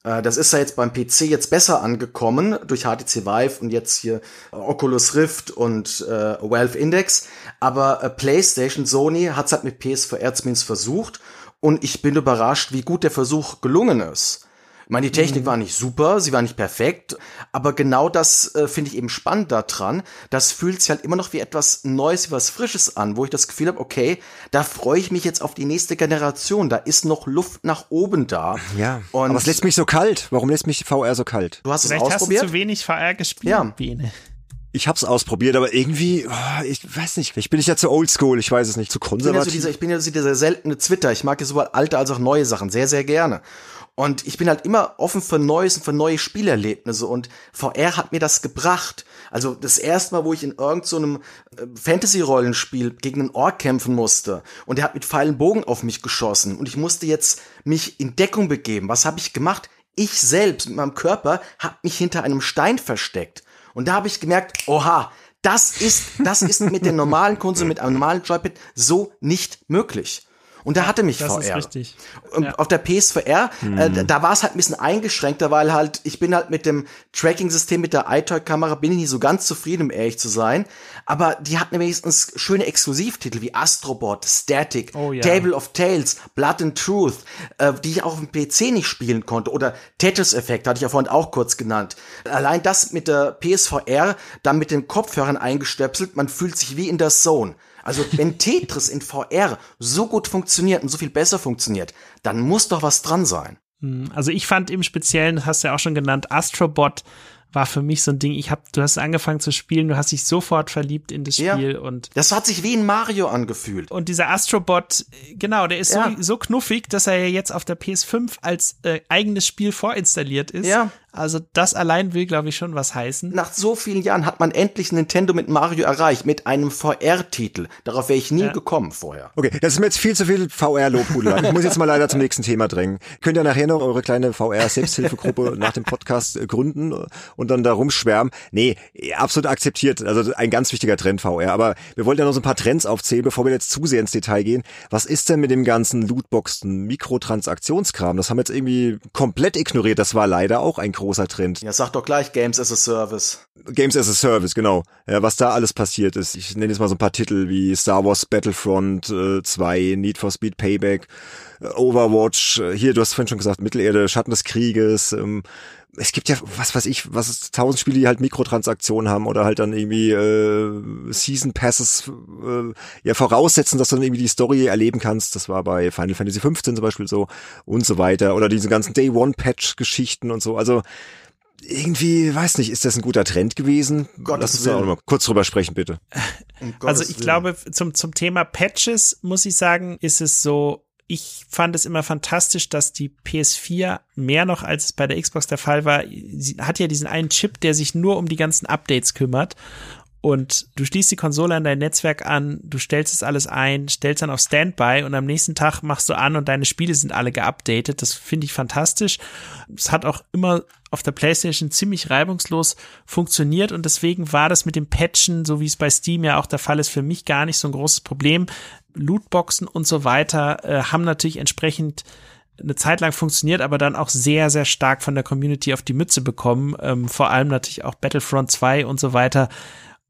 Äh, das ist ja jetzt beim PC jetzt besser angekommen durch HTC Vive und jetzt hier Oculus Rift und äh, Valve Index. Aber äh, PlayStation, Sony hat es halt mit PSVR zumindest versucht. Und ich bin überrascht, wie gut der Versuch gelungen ist. Ich meine, die Technik mhm. war nicht super, sie war nicht perfekt, aber genau das äh, finde ich eben spannend daran. Das fühlt sich halt immer noch wie etwas Neues, wie was Frisches an, wo ich das Gefühl habe, okay, da freue ich mich jetzt auf die nächste Generation. Da ist noch Luft nach oben da. Ja. Und aber es lässt mich so kalt. Warum lässt mich VR so kalt? Du hast Vielleicht es ausprobiert? Hast du zu wenig VR gespielt, ja. Biene. Ich hab's ausprobiert, aber irgendwie, oh, ich weiß nicht, ich bin ich ja zu oldschool, ich weiß es nicht, zu konservativ. Ich bin ja so dieser, ich bin ja so dieser seltene Twitter. Ich mag ja sowohl alte als auch neue Sachen sehr, sehr gerne. Und ich bin halt immer offen für Neues und für neue Spielerlebnisse und VR hat mir das gebracht. Also das erste Mal, wo ich in irgendeinem so äh, Fantasy-Rollenspiel gegen einen Ork kämpfen musste und der hat mit Pfeilen Bogen auf mich geschossen und ich musste jetzt mich in Deckung begeben. Was habe ich gemacht? Ich selbst mit meinem Körper habe mich hinter einem Stein versteckt. Und da habe ich gemerkt, oha, das ist, das ist mit den normalen Konsolen, mit einem normalen Joypad so nicht möglich. Und da hatte mich das VR. Ist richtig. Und ja. auf der PSVR, hm. äh, mhm. da war es halt ein bisschen eingeschränkter, weil halt, ich bin halt mit dem Tracking-System, mit der iToy-Kamera, bin ich nicht so ganz zufrieden, um ehrlich zu sein. Aber die hatten wenigstens schöne Exklusivtitel wie Astrobot, Static, oh, ja. Table of Tales, Blood and Truth, äh, die ich auch auf dem PC nicht spielen konnte. Oder Tetris-Effekt, hatte ich ja vorhin auch kurz genannt. Allein das mit der PSVR, dann mit den Kopfhörern eingestöpselt, man fühlt sich wie in der Zone. Also wenn Tetris in VR so gut funktioniert und so viel besser funktioniert, dann muss doch was dran sein. Hm, also ich fand im Speziellen, das hast du ja auch schon genannt, Astrobot war für mich so ein Ding. Ich hab, du hast angefangen zu spielen, du hast dich sofort verliebt in das Spiel ja, und das hat sich wie ein Mario angefühlt. Und dieser Astrobot, genau, der ist ja. so, so knuffig, dass er ja jetzt auf der PS5 als äh, eigenes Spiel vorinstalliert ist. Ja. Also das allein will, glaube ich, schon was heißen. Nach so vielen Jahren hat man endlich Nintendo mit Mario erreicht, mit einem VR-Titel. Darauf wäre ich nie ja. gekommen vorher. Okay, das ist mir jetzt viel zu viel VR-Lobhudelei. Ich muss jetzt mal leider zum nächsten Thema drängen. Könnt ihr nachher noch eure kleine VR-Selbsthilfegruppe [laughs] nach dem Podcast äh, gründen und dann da rumschwärmen? Nee, absolut akzeptiert. Also ein ganz wichtiger Trend VR. Aber wir wollten ja noch so ein paar Trends aufzählen, bevor wir jetzt zu sehr ins Detail gehen. Was ist denn mit dem ganzen Lootboxen, Mikrotransaktionskram? Das haben wir jetzt irgendwie komplett ignoriert. Das war leider auch ein großer Trend. Ja, sag doch gleich Games as a Service. Games as a Service, genau. Ja, was da alles passiert ist. Ich nenne jetzt mal so ein paar Titel wie Star Wars Battlefront äh, 2, Need for Speed Payback, äh, Overwatch, äh, hier, du hast vorhin schon gesagt, Mittelerde, Schatten des Krieges, ähm, es gibt ja, was weiß ich, was ist tausend Spiele, die halt Mikrotransaktionen haben oder halt dann irgendwie äh, Season Passes äh, ja voraussetzen, dass du dann irgendwie die Story erleben kannst. Das war bei Final Fantasy 15 zum Beispiel so und so weiter. Oder diese ganzen Day One Patch Geschichten und so. Also irgendwie, weiß nicht, ist das ein guter Trend gewesen? Gottes Lass uns da auch mal kurz drüber sprechen, bitte. Um also ich Willen. glaube, zum, zum Thema Patches muss ich sagen, ist es so, ich fand es immer fantastisch, dass die PS4 mehr noch als es bei der Xbox der Fall war, sie hat ja diesen einen Chip, der sich nur um die ganzen Updates kümmert. und du schließt die Konsole an dein Netzwerk an, du stellst es alles ein, stellst dann auf Standby und am nächsten Tag machst du an und deine Spiele sind alle geupdatet. Das finde ich fantastisch. Es hat auch immer auf der PlayStation ziemlich reibungslos funktioniert und deswegen war das mit dem Patchen, so wie es bei Steam ja auch der Fall ist, für mich gar nicht so ein großes Problem. Lootboxen und so weiter äh, haben natürlich entsprechend eine Zeit lang funktioniert, aber dann auch sehr, sehr stark von der Community auf die Mütze bekommen. Ähm, vor allem natürlich auch Battlefront 2 und so weiter.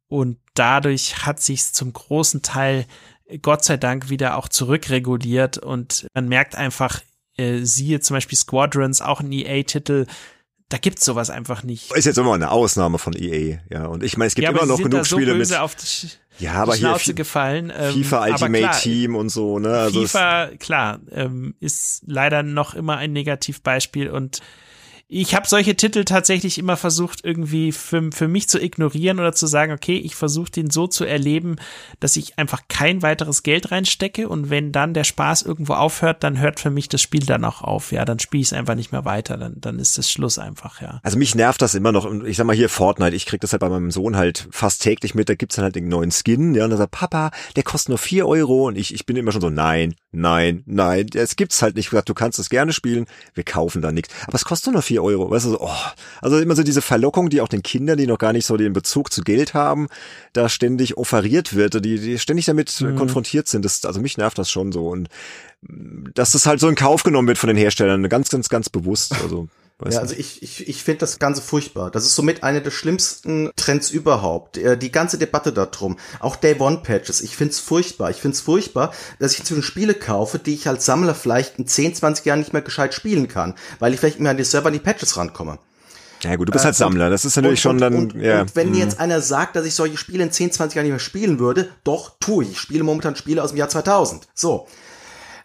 Und dadurch hat sich zum großen Teil Gott sei Dank wieder auch zurückreguliert und man merkt einfach, äh, siehe zum Beispiel Squadrons, auch ein EA-Titel, da gibt's sowas einfach nicht. Ist jetzt immer eine Ausnahme von EA, ja. Und ich meine, es gibt ja, immer noch genug so Spiele mit. ja, aber hier Schnauze gefallen. Ähm, FIFA Ultimate klar, Team und so, ne? Also FIFA, klar, ähm, ist leider noch immer ein Negativbeispiel und ich habe solche Titel tatsächlich immer versucht, irgendwie für, für mich zu ignorieren oder zu sagen, okay, ich versuche den so zu erleben, dass ich einfach kein weiteres Geld reinstecke und wenn dann der Spaß irgendwo aufhört, dann hört für mich das Spiel dann auch auf. Ja, dann spiele ich es einfach nicht mehr weiter, dann, dann ist das Schluss einfach, ja. Also mich nervt das immer noch. Ich sag mal hier Fortnite, ich krieg das halt bei meinem Sohn halt fast täglich mit, da gibt's dann halt den neuen Skin, ja, und er sagt, Papa, der kostet nur vier Euro und ich, ich bin immer schon so, nein, nein, nein, es gibt's halt nicht. Ich gesagt, du kannst es gerne spielen, wir kaufen da nichts. Aber es kostet nur vier Euro. Weißt du, oh. also immer so diese Verlockung, die auch den Kindern, die noch gar nicht so den Bezug zu Geld haben, da ständig offeriert wird, die, die ständig damit mhm. konfrontiert sind. Das, also mich nervt das schon so. Und dass das halt so in Kauf genommen wird von den Herstellern, ganz, ganz, ganz bewusst. Also Weiß ja, also ich, ich, ich finde das Ganze furchtbar. Das ist somit eine der schlimmsten Trends überhaupt. Äh, die ganze Debatte darum. Auch Day One Patches. Ich finde es furchtbar. Ich finde es furchtbar, dass ich inzwischen Spiele kaufe, die ich als Sammler vielleicht in 10, 20 Jahren nicht mehr gescheit spielen kann, weil ich vielleicht mehr an die Server an die Patches rankomme. Ja gut, du bist halt äh, Sammler, das ist natürlich und, schon dann. Und, ja. und wenn mir mhm. jetzt einer sagt, dass ich solche Spiele in 10, 20 Jahren nicht mehr spielen würde, doch, tue ich. Ich spiele momentan Spiele aus dem Jahr 2000. So.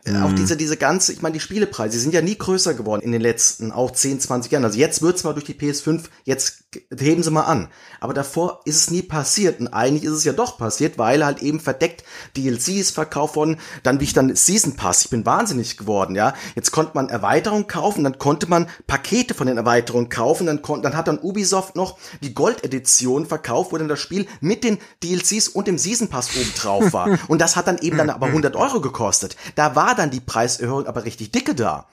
Mhm. Auch diese, diese ganze, ich meine, die Spielepreise, die sind ja nie größer geworden in den letzten auch 10, 20 Jahren. Also jetzt wird's mal durch die PS5, jetzt heben sie mal an. Aber davor ist es nie passiert. Und eigentlich ist es ja doch passiert, weil halt eben verdeckt DLCs verkauft wurden. Dann wie ich dann Season Pass. Ich bin wahnsinnig geworden, ja. Jetzt konnte man Erweiterungen kaufen, dann konnte man Pakete von den Erweiterungen kaufen, dann konnte, dann hat dann Ubisoft noch die Gold Edition verkauft, wo dann das Spiel mit den DLCs und dem Season Pass oben drauf war. [laughs] und das hat dann eben dann aber 100 Euro gekostet. Da war dann die Preiserhöhung aber richtig dicke da.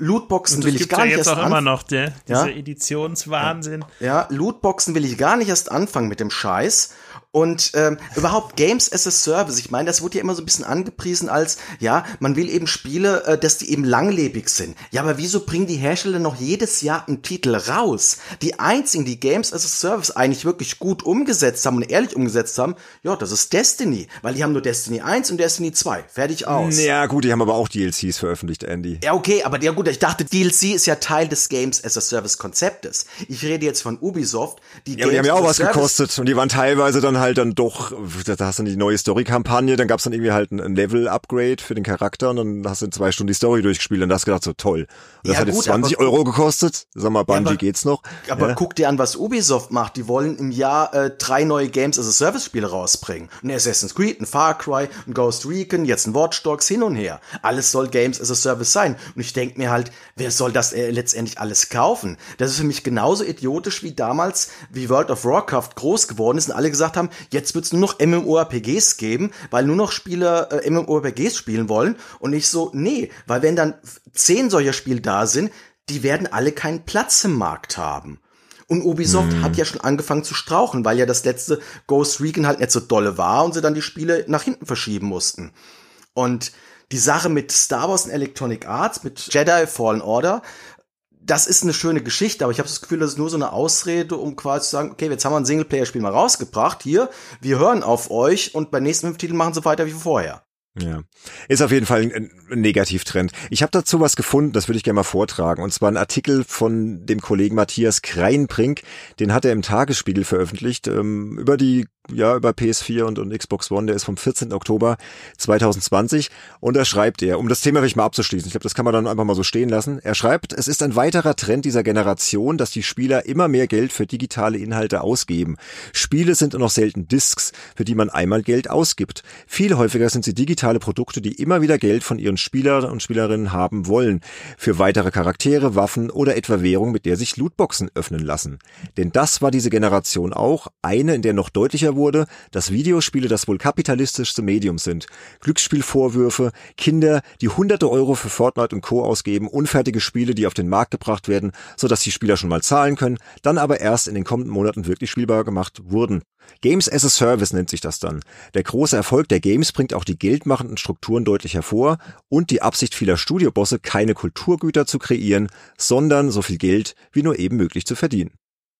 Lootboxen will ich gar ja nicht jetzt erst auch immer noch, der, dieser ja? Editionswahnsinn. Ja, Lootboxen will ich gar nicht erst anfangen mit dem Scheiß. Und ähm, überhaupt Games as a Service, ich meine, das wurde ja immer so ein bisschen angepriesen als, ja, man will eben Spiele, äh, dass die eben langlebig sind. Ja, aber wieso bringen die Hersteller noch jedes Jahr einen Titel raus? Die einzigen, die Games as a Service eigentlich wirklich gut umgesetzt haben und ehrlich umgesetzt haben, ja, das ist Destiny. Weil die haben nur Destiny 1 und Destiny 2. Fertig aus. Ja, gut, die haben aber auch DLCs veröffentlicht, Andy. Ja, okay, aber ja gut, ich dachte, DLC ist ja Teil des Games as a Service Konzeptes. Ich rede jetzt von Ubisoft, die ja, Games die haben ja auch was Service gekostet und die waren teilweise dann halt dann doch, da hast du die neue Story-Kampagne, dann gab's dann irgendwie halt ein Level-Upgrade für den Charakter und dann hast du in zwei Stunden die Story durchgespielt und hast gedacht so toll. Und das ja, hat jetzt 20 Euro gekostet. Sag mal, Bungie ja, aber, geht's noch. Aber ja. guck dir an, was Ubisoft macht. Die wollen im Jahr äh, drei neue Games as a Service-Spiele rausbringen. Ein Assassin's Creed, ein Far Cry, ein Ghost Recon, jetzt ein Watch Dogs, hin und her. Alles soll Games as a Service sein. Und ich denk mir halt, wer soll das äh, letztendlich alles kaufen? Das ist für mich genauso idiotisch wie damals, wie World of Warcraft groß geworden ist und alle gesagt haben, jetzt wird's nur noch MMORPGs geben, weil nur noch Spieler äh, MMORPGs spielen wollen und ich so, nee, weil wenn dann zehn solcher Spiele da sind, die werden alle keinen Platz im Markt haben. Und Ubisoft hm. hat ja schon angefangen zu strauchen, weil ja das letzte Ghost Recon halt nicht so dolle war und sie dann die Spiele nach hinten verschieben mussten. Und die Sache mit Star Wars und Electronic Arts, mit Jedi Fallen Order, das ist eine schöne Geschichte, aber ich habe das Gefühl, das ist nur so eine Ausrede, um quasi zu sagen, okay, jetzt haben wir ein Singleplayer-Spiel mal rausgebracht, hier, wir hören auf euch und beim nächsten fünf Titeln machen sie weiter wie vorher. Ja, ist auf jeden Fall ein, Negativtrend. Ich habe dazu was gefunden, das würde ich gerne mal vortragen. Und zwar ein Artikel von dem Kollegen Matthias Kreinbrink, den hat er im Tagesspiegel veröffentlicht, ähm, über die ja, über PS4 und, und Xbox One, der ist vom 14. Oktober 2020 und da schreibt er, um das Thema vielleicht mal abzuschließen, ich glaube, das kann man dann einfach mal so stehen lassen, er schreibt, es ist ein weiterer Trend dieser Generation, dass die Spieler immer mehr Geld für digitale Inhalte ausgeben. Spiele sind nur noch selten Discs, für die man einmal Geld ausgibt. Viel häufiger sind sie digital digitale Produkte, die immer wieder Geld von ihren Spielern und Spielerinnen haben wollen. Für weitere Charaktere, Waffen oder etwa Währung, mit der sich Lootboxen öffnen lassen. Denn das war diese Generation auch, eine, in der noch deutlicher wurde, dass Videospiele das wohl kapitalistischste Medium sind. Glücksspielvorwürfe, Kinder, die hunderte Euro für Fortnite und Co. ausgeben, unfertige Spiele, die auf den Markt gebracht werden, sodass die Spieler schon mal zahlen können, dann aber erst in den kommenden Monaten wirklich spielbar gemacht wurden. Games as a Service nennt sich das dann. Der große Erfolg der Games bringt auch die geldmachenden Strukturen deutlich hervor und die Absicht vieler Studiobosse, keine Kulturgüter zu kreieren, sondern so viel Geld wie nur eben möglich zu verdienen.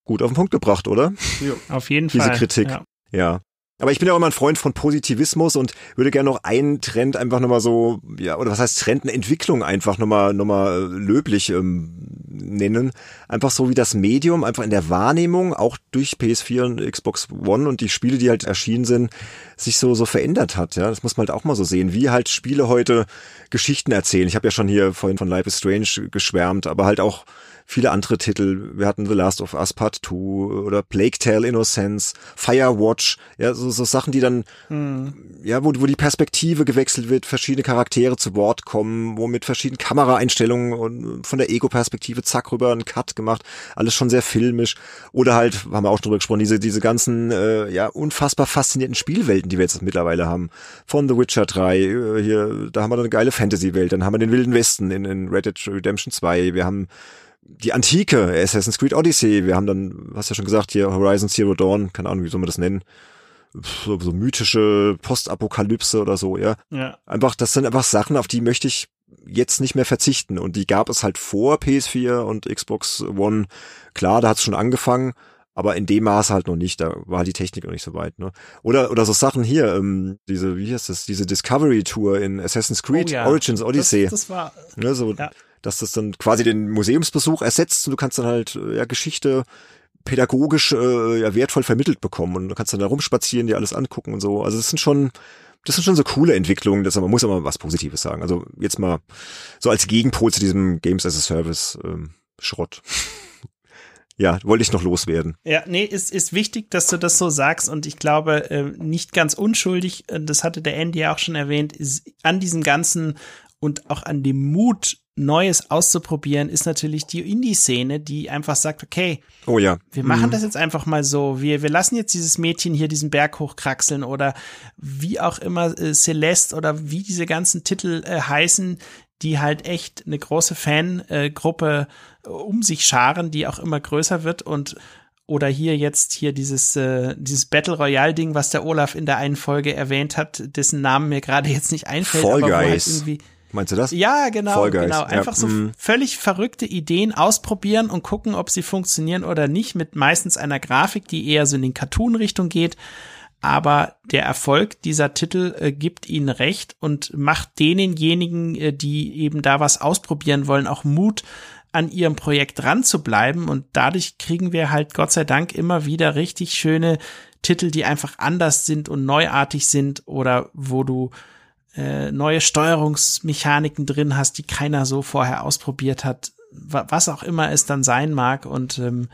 Gut auf den Punkt gebracht, oder? Jo, auf jeden Diese Fall. Diese Kritik. Ja. ja. Aber ich bin ja auch immer ein Freund von Positivismus und würde gerne noch einen Trend einfach nochmal so, ja, oder was heißt Trend, eine Entwicklung einfach nochmal nochmal löblich ähm, nennen. Einfach so wie das Medium, einfach in der Wahrnehmung, auch durch PS4 und Xbox One und die Spiele, die halt erschienen sind, sich so so verändert hat. Ja, das muss man halt auch mal so sehen, wie halt Spiele heute Geschichten erzählen. Ich habe ja schon hier vorhin von Life is Strange geschwärmt, aber halt auch viele andere Titel. Wir hatten The Last of Us Part 2 oder Plague Tale Innocence, Firewatch, ja, so, so Sachen, die dann, hm. ja, wo, wo die Perspektive gewechselt wird, verschiedene Charaktere zu Wort kommen, wo mit verschiedenen Kameraeinstellungen und von der Ego-Perspektive zack rüber einen Cut gemacht, alles schon sehr filmisch. Oder halt, haben wir auch drüber gesprochen, diese, diese ganzen, äh, ja, unfassbar faszinierten Spielwelten, die wir jetzt mittlerweile haben. Von The Witcher 3, äh, hier, da haben wir eine geile Fantasy-Welt, dann haben wir den Wilden Westen in, in Red Dead Redemption 2, wir haben die Antike, Assassin's Creed Odyssey, wir haben dann, hast ja schon gesagt, hier Horizon Zero Dawn, keine Ahnung, wie soll man das nennen, so, so mythische Postapokalypse oder so, ja. ja. Einfach, das sind einfach Sachen, auf die möchte ich jetzt nicht mehr verzichten und die gab es halt vor PS4 und Xbox One. Klar, da hat es schon angefangen, aber in dem Maße halt noch nicht, da war die Technik noch nicht so weit, ne? Oder oder so Sachen hier, ähm, diese wie heißt das, diese Discovery Tour in Assassin's Creed oh, ja. Origins Odyssey. Das, das war ne, so, ja dass das dann quasi den Museumsbesuch ersetzt und du kannst dann halt ja Geschichte pädagogisch äh, ja wertvoll vermittelt bekommen und du kannst dann da rumspazieren, dir alles angucken und so. Also das sind schon das sind schon so coole Entwicklungen, das man muss aber was Positives sagen. Also jetzt mal so als Gegenpol zu diesem Games as a Service ähm, Schrott. [laughs] ja, wollte ich noch loswerden. Ja, nee, ist, ist wichtig, dass du das so sagst und ich glaube, äh, nicht ganz unschuldig, das hatte der Andy ja auch schon erwähnt, ist an diesem ganzen und auch an dem Mut, Neues auszuprobieren, ist natürlich die Indie-Szene, die einfach sagt, okay, oh ja. wir machen mhm. das jetzt einfach mal so, wir, wir lassen jetzt dieses Mädchen hier diesen Berg hochkraxeln oder wie auch immer äh, Celeste oder wie diese ganzen Titel äh, heißen, die halt echt eine große Fangruppe äh, um sich scharen, die auch immer größer wird und oder hier jetzt hier dieses äh, dieses Battle Royale Ding, was der Olaf in der einen Folge erwähnt hat, dessen Namen mir gerade jetzt nicht einfällt, Fall aber Guys. wo halt irgendwie Meinst du das? Ja, genau, Vollgeist. genau. Einfach ja. so mm. völlig verrückte Ideen ausprobieren und gucken, ob sie funktionieren oder nicht, mit meistens einer Grafik, die eher so in den Cartoon-Richtung geht. Aber der Erfolg dieser Titel äh, gibt ihnen recht und macht denenjenigen, äh, die eben da was ausprobieren wollen, auch Mut, an ihrem Projekt dran zu bleiben. Und dadurch kriegen wir halt Gott sei Dank immer wieder richtig schöne Titel, die einfach anders sind und neuartig sind oder wo du äh, neue Steuerungsmechaniken drin hast, die keiner so vorher ausprobiert hat, was auch immer es dann sein mag. Und ähm,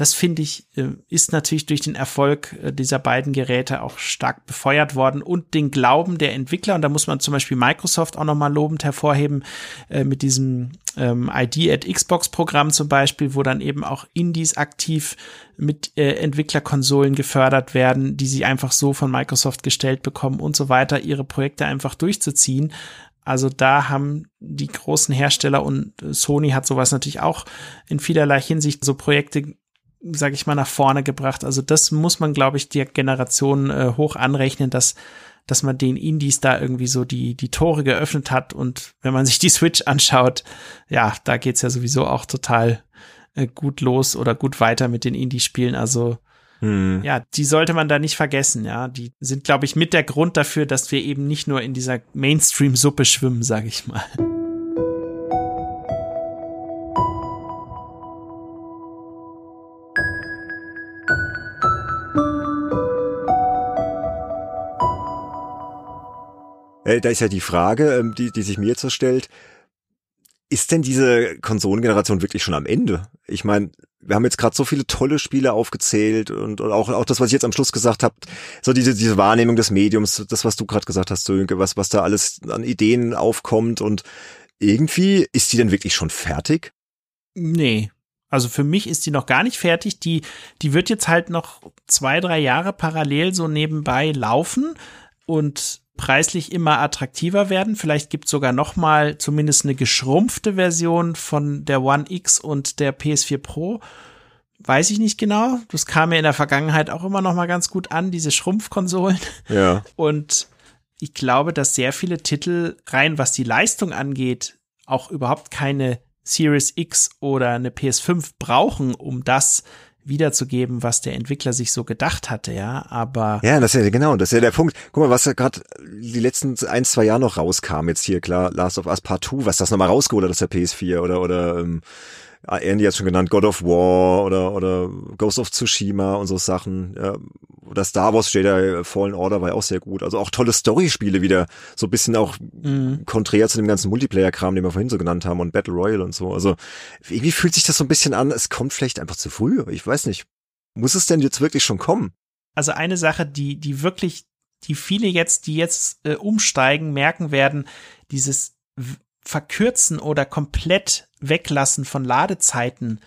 das finde ich, äh, ist natürlich durch den Erfolg äh, dieser beiden Geräte auch stark befeuert worden und den Glauben der Entwickler. Und da muss man zum Beispiel Microsoft auch nochmal lobend hervorheben, äh, mit diesem ähm, ID at Xbox Programm zum Beispiel, wo dann eben auch Indies aktiv mit Entwicklerkonsolen gefördert werden, die sie einfach so von Microsoft gestellt bekommen und so weiter, ihre Projekte einfach durchzuziehen. Also da haben die großen Hersteller und Sony hat sowas natürlich auch in vielerlei Hinsicht so Projekte sage ich mal, nach vorne gebracht. Also das muss man, glaube ich, der Generation äh, hoch anrechnen, dass dass man den Indies da irgendwie so die die Tore geöffnet hat und wenn man sich die Switch anschaut, ja, da geht's ja sowieso auch total äh, gut los oder gut weiter mit den Indie-Spielen. Also hm. ja, die sollte man da nicht vergessen. Ja, die sind, glaube ich, mit der Grund dafür, dass wir eben nicht nur in dieser Mainstream-Suppe schwimmen, sage ich mal. Äh, da ist ja die Frage, ähm, die, die sich mir jetzt so stellt. ist denn diese Konsolengeneration wirklich schon am Ende? Ich meine, wir haben jetzt gerade so viele tolle Spiele aufgezählt und, und, auch, auch das, was ich jetzt am Schluss gesagt habe, so diese, diese Wahrnehmung des Mediums, das, was du gerade gesagt hast, Sönke, was, was da alles an Ideen aufkommt und irgendwie, ist die denn wirklich schon fertig? Nee. Also für mich ist die noch gar nicht fertig. Die, die wird jetzt halt noch zwei, drei Jahre parallel so nebenbei laufen und preislich immer attraktiver werden. Vielleicht gibt es sogar noch mal zumindest eine geschrumpfte Version von der One X und der PS4 Pro. Weiß ich nicht genau. Das kam mir in der Vergangenheit auch immer noch mal ganz gut an, diese Schrumpfkonsolen. Ja. Und ich glaube, dass sehr viele Titel rein, was die Leistung angeht, auch überhaupt keine Series X oder eine PS5 brauchen, um das wiederzugeben, was der Entwickler sich so gedacht hatte, ja, aber. Ja, das ist ja genau, das ist ja der Punkt. Guck mal, was ja gerade die letzten ein, zwei Jahre noch rauskam, jetzt hier, klar, Last of Us Part 2, was das nochmal rausgeholt hat aus der PS4 oder, oder, ähm, Andy hat schon genannt, God of War oder, oder Ghost of Tsushima und so Sachen. Ja, oder Star Wars Jedi Fallen Order war ja auch sehr gut. Also auch tolle Storyspiele wieder. So ein bisschen auch mhm. konträr zu dem ganzen Multiplayer-Kram, den wir vorhin so genannt haben und Battle Royale und so. Also irgendwie fühlt sich das so ein bisschen an, es kommt vielleicht einfach zu früh. Ich weiß nicht. Muss es denn jetzt wirklich schon kommen? Also eine Sache, die, die wirklich, die viele jetzt, die jetzt äh, umsteigen, merken werden, dieses Verkürzen oder komplett Weglassen von Ladezeiten,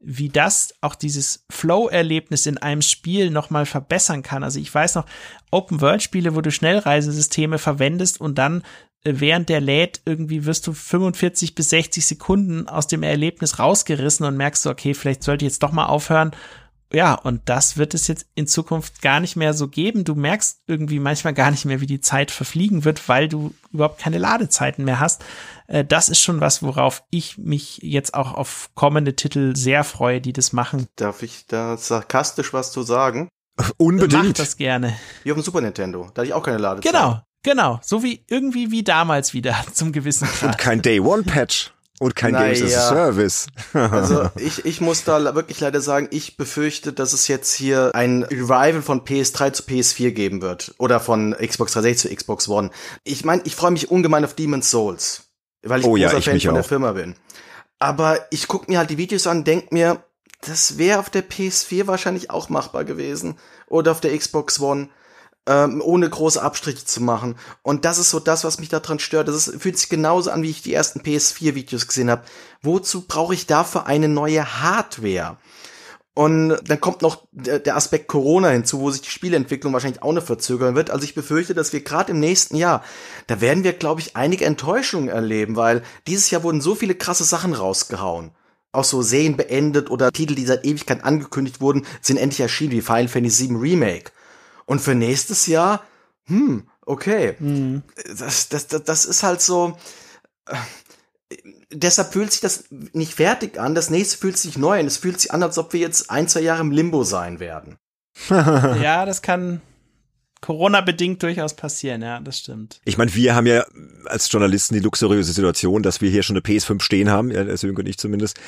wie das auch dieses Flow-Erlebnis in einem Spiel nochmal verbessern kann. Also ich weiß noch, Open-World-Spiele, wo du Schnellreisesysteme verwendest und dann äh, während der lädt irgendwie wirst du 45 bis 60 Sekunden aus dem Erlebnis rausgerissen und merkst du, okay, vielleicht sollte ich jetzt doch mal aufhören ja, und das wird es jetzt in Zukunft gar nicht mehr so geben. Du merkst irgendwie manchmal gar nicht mehr, wie die Zeit verfliegen wird, weil du überhaupt keine Ladezeiten mehr hast. Äh, das ist schon was, worauf ich mich jetzt auch auf kommende Titel sehr freue, die das machen. Darf ich da sarkastisch was zu sagen? Unbedingt. Mach das gerne. Wie auf dem Super Nintendo. Da hatte ich auch keine Ladezeit. Genau, genau. So wie irgendwie wie damals wieder [laughs] zum gewissen Grad. Und kein Day One Patch. Und kein naja. Games as a Service. also [laughs] ich, ich muss da wirklich leider sagen, ich befürchte, dass es jetzt hier ein Revival von PS3 zu PS4 geben wird. Oder von Xbox 360 zu Xbox One. Ich meine, ich freue mich ungemein auf Demon's Souls. Weil ich oh, großer ja, ich Fan von auch. der Firma bin. Aber ich gucke mir halt die Videos an, denk mir, das wäre auf der PS4 wahrscheinlich auch machbar gewesen. Oder auf der Xbox One ähm, ohne große Abstriche zu machen. Und das ist so das, was mich daran stört. Das ist, fühlt sich genauso an, wie ich die ersten PS4-Videos gesehen habe. Wozu brauche ich dafür eine neue Hardware? Und dann kommt noch der Aspekt Corona hinzu, wo sich die Spieleentwicklung wahrscheinlich auch noch verzögern wird. Also ich befürchte, dass wir gerade im nächsten Jahr, da werden wir, glaube ich, einige Enttäuschungen erleben, weil dieses Jahr wurden so viele krasse Sachen rausgehauen. Auch so Serien beendet oder Titel, die seit Ewigkeit angekündigt wurden, sind endlich erschienen, wie Final Fantasy VII Remake. Und für nächstes Jahr, hm, okay. Mhm. Das, das, das, das ist halt so. Äh, deshalb fühlt sich das nicht fertig an. Das nächste fühlt sich neu an. Es fühlt sich an, als ob wir jetzt ein, zwei Jahre im Limbo sein werden. [laughs] ja, das kann, Corona-bedingt durchaus passieren, ja, das stimmt. Ich meine, wir haben ja als Journalisten die luxuriöse Situation, dass wir hier schon eine PS5 stehen haben, ja, der Sönke und ich zumindest,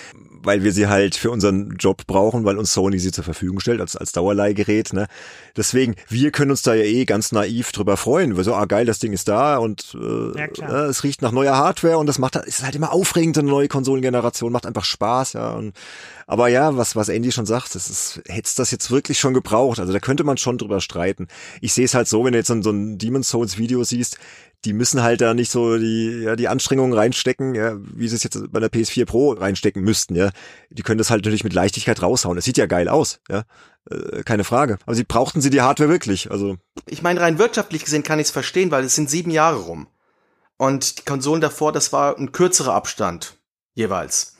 weil wir sie halt für unseren Job brauchen, weil uns Sony sie zur Verfügung stellt als, als Dauerleihgerät. Ne? Deswegen, wir können uns da ja eh ganz naiv drüber freuen. Wir so, ah geil, das Ding ist da und äh, ja, äh, es riecht nach neuer Hardware und das macht ist halt immer aufregend, eine neue Konsolengeneration, macht einfach Spaß, ja. Und, aber ja, was, was Andy schon sagt, das ist, hätte das jetzt wirklich schon gebraucht. Also da könnte man schon drüber streiten. Ich sehe es halt so, wenn du jetzt so, so ein Demon's Souls Video siehst, die müssen halt da nicht so die, ja, die Anstrengungen reinstecken, ja, wie sie es jetzt bei der PS4 Pro reinstecken müssten, ja. Die können das halt natürlich mit Leichtigkeit raushauen. Das sieht ja geil aus, ja. Äh, keine Frage. Aber sie brauchten sie die Hardware wirklich, also. Ich meine, rein wirtschaftlich gesehen kann ich es verstehen, weil es sind sieben Jahre rum. Und die Konsolen davor, das war ein kürzerer Abstand. Jeweils.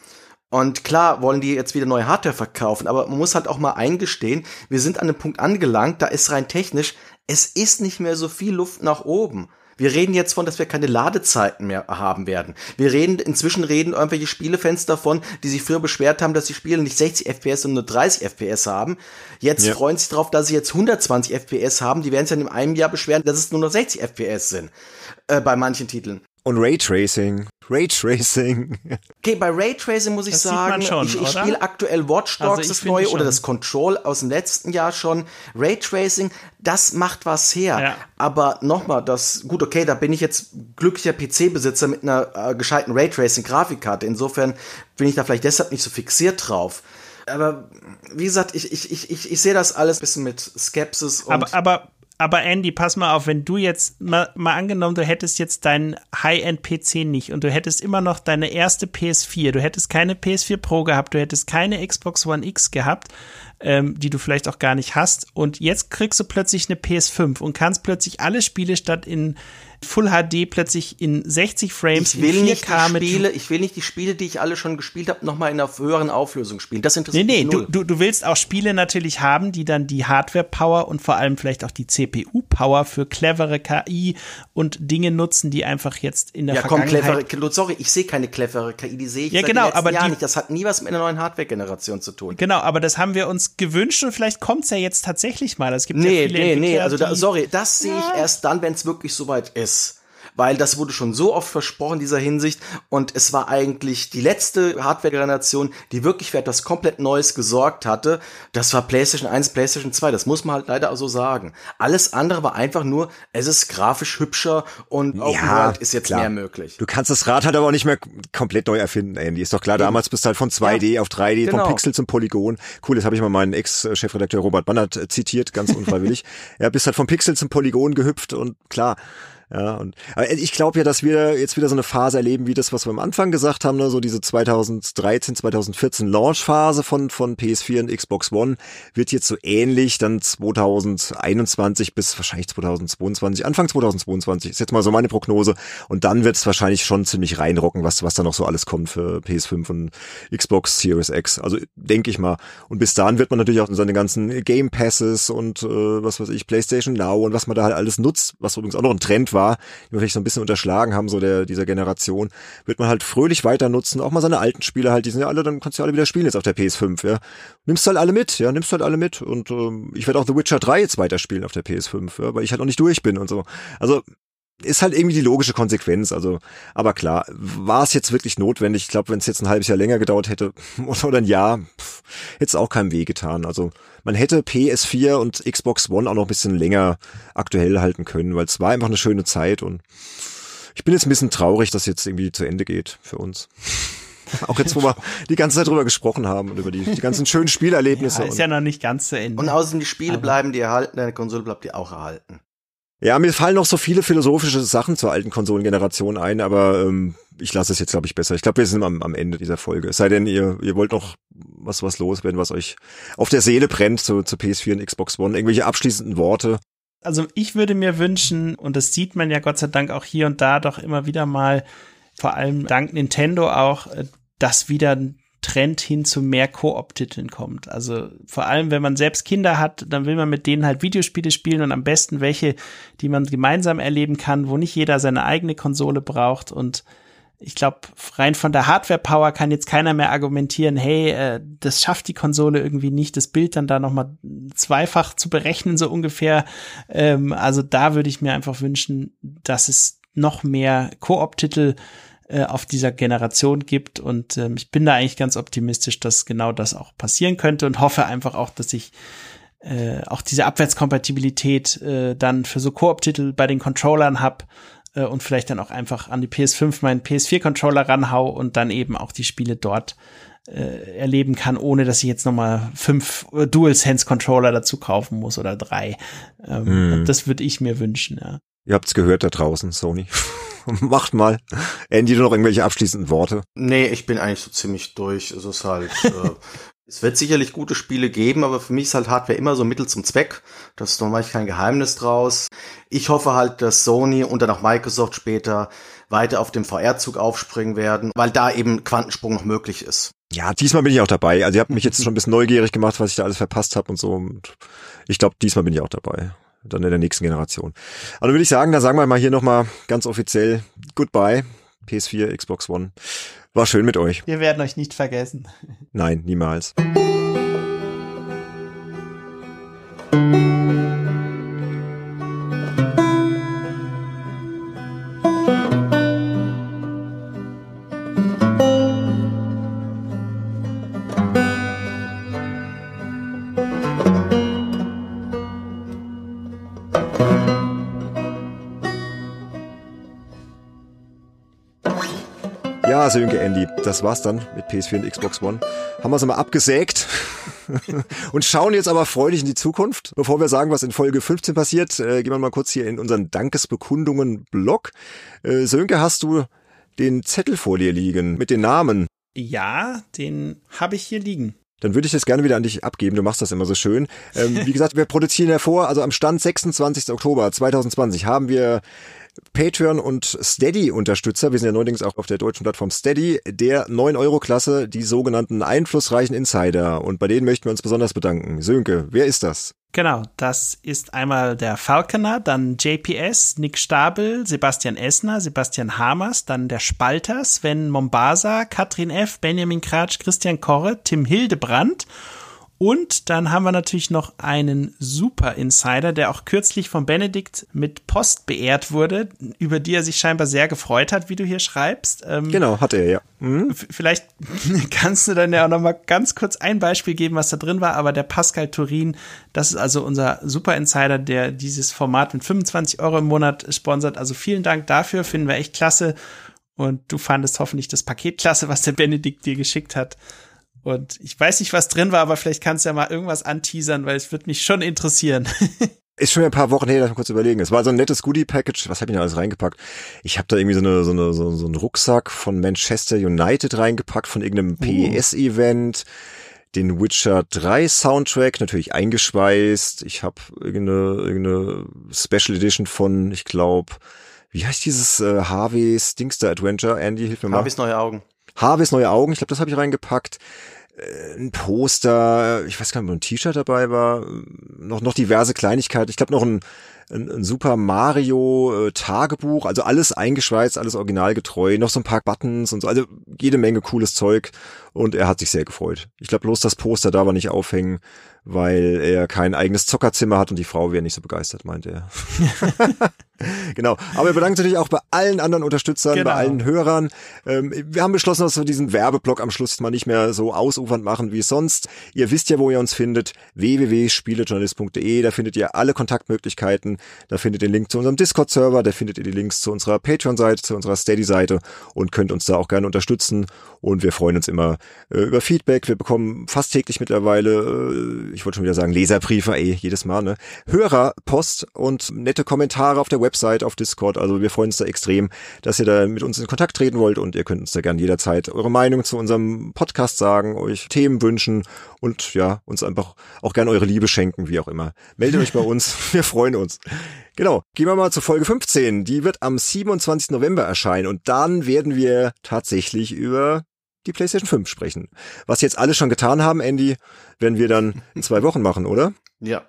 Und klar wollen die jetzt wieder neue Hardware verkaufen, aber man muss halt auch mal eingestehen, wir sind an einem Punkt angelangt, da ist rein technisch, es ist nicht mehr so viel Luft nach oben. Wir reden jetzt von, dass wir keine Ladezeiten mehr haben werden. Wir reden, inzwischen reden irgendwelche Spielefans davon, die sich früher beschwert haben, dass die Spiele nicht 60 FPS, sondern nur 30 FPS haben. Jetzt ja. freuen sich darauf, dass sie jetzt 120 FPS haben. Die werden sich dann in einem Jahr beschweren, dass es nur noch 60 FPS sind. Äh, bei manchen Titeln. Und Raytracing. Raytracing. Okay, bei Raytracing muss ich Das sagen, schon, ich, ich spiele aktuell Watch Dogs, Also das neue, oder das Control aus dem letzten Jahr schon. Raytracing, das macht was her. Ja. Aber nochmal, das, gut, okay, da bin ich jetzt glücklicher PC-Besitzer mit einer äh, gescheiten Raytracing-Grafikkarte. Insofern bin ich da vielleicht deshalb nicht so fixiert drauf. Aber wie gesagt, ich, ich, ich, ich, ich sehe das alles ein bisschen mit Skepsis und Aber, aber, aber Andy, pass mal auf, wenn du jetzt mal, mal angenommen, du hättest jetzt deinen High-End-PC nicht und du hättest immer noch deine erste PS4, du hättest keine PS4 Pro gehabt, du hättest keine Xbox One X gehabt, ähm, die du vielleicht auch gar nicht hast und jetzt kriegst du plötzlich eine PS5 und kannst plötzlich alle Spiele statt in Full HD plötzlich in 60 Frames ich will in nicht 4K die mit Spiele, ich will nicht die Spiele, die ich alle schon gespielt habe, nochmal in einer höheren Auflösung spielen. Das Nee, interessiert nee, mich du, null. du, du willst auch Spiele natürlich haben, die dann die Hardware-Power und vor allem vielleicht auch die CPU-Power für clevere KI und Dinge nutzen, die einfach jetzt in der ja, komm, Vergangenheit clevere, sorry, ich sehe keine clevere KI, die sehe ich Ja, genau, aber die- nicht. Das hat nie was mit einer neuen Hardware-Generation zu tun. Genau, aber das haben wir uns gewünscht und vielleicht kommt's ja jetzt tatsächlich mal. Es gibt ja Nee, viele nee, nee, also da, sorry, das sehe ich erst dann, wenn es wirklich soweit ist. Weil das wurde schon so oft versprochen in dieser Hinsicht und es war eigentlich die letzte Hardware-Generation, die wirklich für etwas komplett Neues gesorgt hatte. Das war PlayStation 1, PlayStation 2, das muss man halt leider auch so sagen. Alles andere war einfach nur, es ist grafisch hübscher und Open Ja, ist jetzt klar. mehr möglich. Du kannst das Rad halt aber auch nicht mehr komplett neu erfinden, Andy. Ist doch klar, damals bist du halt von 2D auf 3D, genau. vom Pixel zum Polygon. Cool, das habe ich mal meinen Ex-Chefredakteur Robert Bannert äh, zitiert, ganz unfreiwillig. [laughs] ja, bist halt vom Pixel zum Polygon gehüpft und klar. Ja, und aber ich glaube ja, dass wir jetzt wieder so eine Phase erleben, wie das, was wir am Anfang gesagt haben, ne? so diese 2013, 2014 Launch-Phase von, von PS4 und Xbox One wird jetzt so ähnlich dann 2021 bis wahrscheinlich 2022, Anfang 2022 ist jetzt mal so meine Prognose und dann wird es wahrscheinlich schon ziemlich reinrocken, was, was da noch so alles kommt für PS5 und Xbox Series X. Also denke ich mal. Und bis dahin wird man natürlich auch seine ganzen Game Passes und äh, was weiß ich, PlayStation Now und was man da halt alles nutzt, was übrigens auch noch ein Trend war, den wir vielleicht so ein bisschen unterschlagen haben, so der dieser Generation, wird man halt fröhlich weiter nutzen. Auch mal seine alten Spiele halt, die sind ja alle, dann kannst du ja alle wieder spielen jetzt auf der PS5, ja. Nimmst halt alle mit, ja, nimmst halt alle mit. Und ähm, ich werde auch The Witcher 3 jetzt weiterspielen auf der PS5, ja, weil ich halt noch nicht durch bin und so. Also ist halt irgendwie die logische Konsequenz. Also, aber klar, war es jetzt wirklich notwendig? Ich glaube, wenn es jetzt ein halbes Jahr länger gedauert hätte [laughs] oder ein Jahr, pff, hätte es auch keinem weh getan. Also man hätte PS4 und Xbox One auch noch ein bisschen länger aktuell halten können, weil es war einfach eine schöne Zeit und ich bin jetzt ein bisschen traurig, dass jetzt irgendwie zu Ende geht für uns. [laughs] Auch jetzt, wo wir die ganze Zeit drüber gesprochen haben und über die, die ganzen schönen Spielerlebnisse. ja, ist ja noch nicht ganz zu Ende. Und außerdem die Spiele Aber- bleiben dir erhalten, deine Konsole bleibt dir auch erhalten. Ja, mir fallen noch so viele philosophische Sachen zur alten Konsolengeneration ein, aber ähm, ich lasse es jetzt, glaube ich, besser. Ich glaube, wir sind am, am Ende dieser Folge. Es sei denn, ihr, ihr wollt noch was, was loswerden, was euch auf der Seele brennt zu, zu PS4 und Xbox One. Irgendwelche abschließenden Worte. also ich würde mir wünschen, und das sieht man ja Gott sei Dank auch hier und da doch immer wieder mal, vor allem dank Nintendo auch, äh, dass wieder ein Trend hin zu mehr Koop-Titeln kommt. Also vor allem, wenn man selbst Kinder hat, dann will man mit denen halt Videospiele spielen und am besten welche, die man gemeinsam erleben kann, wo nicht jeder seine eigene Konsole braucht und ich glaube, rein von der Hardware-Power kann jetzt keiner mehr argumentieren, hey, äh, das schafft die Konsole irgendwie nicht, das Bild dann da nochmal zweifach zu berechnen, so ungefähr. Ähm, also da würde ich mir einfach wünschen, dass es noch mehr Koop-Titel äh, auf dieser Generation gibt. Und ähm, ich bin da eigentlich ganz optimistisch, dass genau das auch passieren könnte und hoffe einfach auch, dass ich äh, auch diese Abwärtskompatibilität äh, dann für so Koop-Titel bei den Controllern hab äh, und vielleicht dann auch einfach an die PS5 meinen PS4-Controller ranhau und dann eben auch die Spiele dort äh, erleben kann, ohne dass ich jetzt nochmal fünf äh, DualSense-Controller dazu kaufen muss oder drei. Ähm, Hm. Das würde ich mir wünschen, ja. Ihr habt's gehört da draußen, Sony. [laughs] Macht mal. Andy, du noch irgendwelche abschließenden Worte? Nee, ich bin eigentlich so ziemlich durch. Es ist halt, [laughs] äh, es wird sicherlich gute Spiele geben, aber für mich ist halt Hardware immer so Mittel zum Zweck. Das ist normal kein Geheimnis draus. Ich hoffe halt, dass Sony und dann auch Microsoft später weiter auf dem VR-Zug aufspringen werden, weil da eben Quantensprung noch möglich ist. Ja, diesmal bin ich auch dabei. Also ihr habt mich jetzt schon ein bisschen neugierig gemacht, was ich da alles verpasst habe und so. Und ich glaube, diesmal bin ich auch dabei. Dann in der nächsten Generation. Also würde ich sagen, da sagen wir mal hier nochmal ganz offiziell Goodbye, PS4, Xbox One. War schön mit euch. Wir werden euch nicht vergessen. Nein, niemals. Ja, Sönke Andy, das war's dann mit PS4 und Xbox One. Haben wir es mal abgesägt [laughs] und schauen jetzt aber freudig in die Zukunft. Bevor wir sagen, was in Folge 15 passiert, äh, gehen wir mal kurz hier in unseren Dankesbekundungen-Blog. Äh, Sönke, hast du den Zettel vor dir liegen mit den Namen? Ja, den habe ich hier liegen dann würde ich das gerne wieder an dich abgeben. Du machst das immer so schön. Ähm, wie gesagt, wir produzieren hervor, also am Stand 26. Oktober 2020 haben wir Patreon und Steady-Unterstützer, wir sind ja neuerdings auch auf der deutschen Plattform Steady, der 9-Euro-Klasse, die sogenannten einflussreichen Insider. Und bei denen möchten wir uns besonders bedanken. Sönke, wer ist das? Genau, das ist einmal der Falconer, dann JPS, Nick Stabel, Sebastian Essner, Sebastian Hamers, dann der Spalter, Sven Mombasa, Katrin F., Benjamin Kratsch, Christian Korre, Tim Hildebrand und dann haben wir natürlich noch einen Super Insider, der auch kürzlich von Benedikt mit Post beehrt wurde, über die er sich scheinbar sehr gefreut hat, wie du hier schreibst. Ähm, genau, hat er, ja. Mhm. Vielleicht [laughs] kannst du dann ja auch noch mal ganz kurz ein Beispiel geben, was da drin war, aber der Pascal Turin, das ist also unser Super Insider, der dieses Format mit 25 Euro im Monat sponsert. Also vielen Dank dafür, finden wir echt klasse. Und du fandest hoffentlich das Paket klasse, was der Benedikt dir geschickt hat. Und ich weiß nicht, was drin war, aber vielleicht kannst du ja mal irgendwas anteasern, weil es wird mich schon interessieren. [laughs] Ist schon ein paar Wochen her, lass mal kurz überlegen. Es war so ein nettes Goodie-Package. Was habe ich da alles reingepackt? Ich habe da irgendwie so, eine, so, eine, so, so einen Rucksack von Manchester United reingepackt, von irgendeinem uh. PES-Event. Den Witcher 3 Soundtrack natürlich eingeschweißt. Ich habe irgendeine, irgendeine Special Edition von, ich glaube, wie heißt dieses äh, Harvey's Dingster Adventure? Andy, hilf mir mal. Harvey's neue Augen. Harveys neue Augen, ich glaube, das habe ich reingepackt. Äh, ein Poster, ich weiß gar nicht, ob ein T-Shirt dabei war, noch, noch diverse Kleinigkeiten. Ich glaube noch ein, ein, ein Super Mario äh, Tagebuch, also alles eingeschweißt, alles originalgetreu, noch so ein paar Buttons und so, also jede Menge cooles Zeug und er hat sich sehr gefreut. Ich glaube bloß das Poster da war nicht aufhängen, weil er kein eigenes Zockerzimmer hat und die Frau wäre nicht so begeistert, meinte er. [laughs] [laughs] [laughs] genau. Aber wir bedanken natürlich auch bei allen anderen Unterstützern, genau. bei allen Hörern. Ähm, wir haben beschlossen, dass wir diesen Werbeblock am Schluss mal nicht mehr so ausufernd machen wie sonst. Ihr wisst ja, wo ihr uns findet. www.spielejournalist.de. Da findet ihr alle Kontaktmöglichkeiten. Da findet ihr den Link zu unserem Discord-Server. Da findet ihr die Links zu unserer Patreon-Seite, zu unserer Steady-Seite und könnt uns da auch gerne unterstützen. Und wir freuen uns immer äh, über Feedback. Wir bekommen fast täglich mittlerweile, äh, ich wollte schon wieder sagen, Leserbriefe, ey, jedes Mal, ne? Hörer, Post und nette Kommentare auf der Website, auf Discord. Also wir freuen uns da extrem, dass ihr da mit uns in Kontakt treten wollt und ihr könnt uns da gerne jederzeit eure Meinung zu unserem Podcast sagen, euch Themen wünschen und ja, uns einfach auch gerne eure Liebe schenken, wie auch immer. Meldet euch bei uns, [laughs] wir freuen uns. Genau, gehen wir mal zu Folge 15. Die wird am 27. November erscheinen und dann werden wir tatsächlich über die PlayStation 5 sprechen. Was jetzt alle schon getan haben, Andy, werden wir dann in zwei Wochen machen, oder? Ja,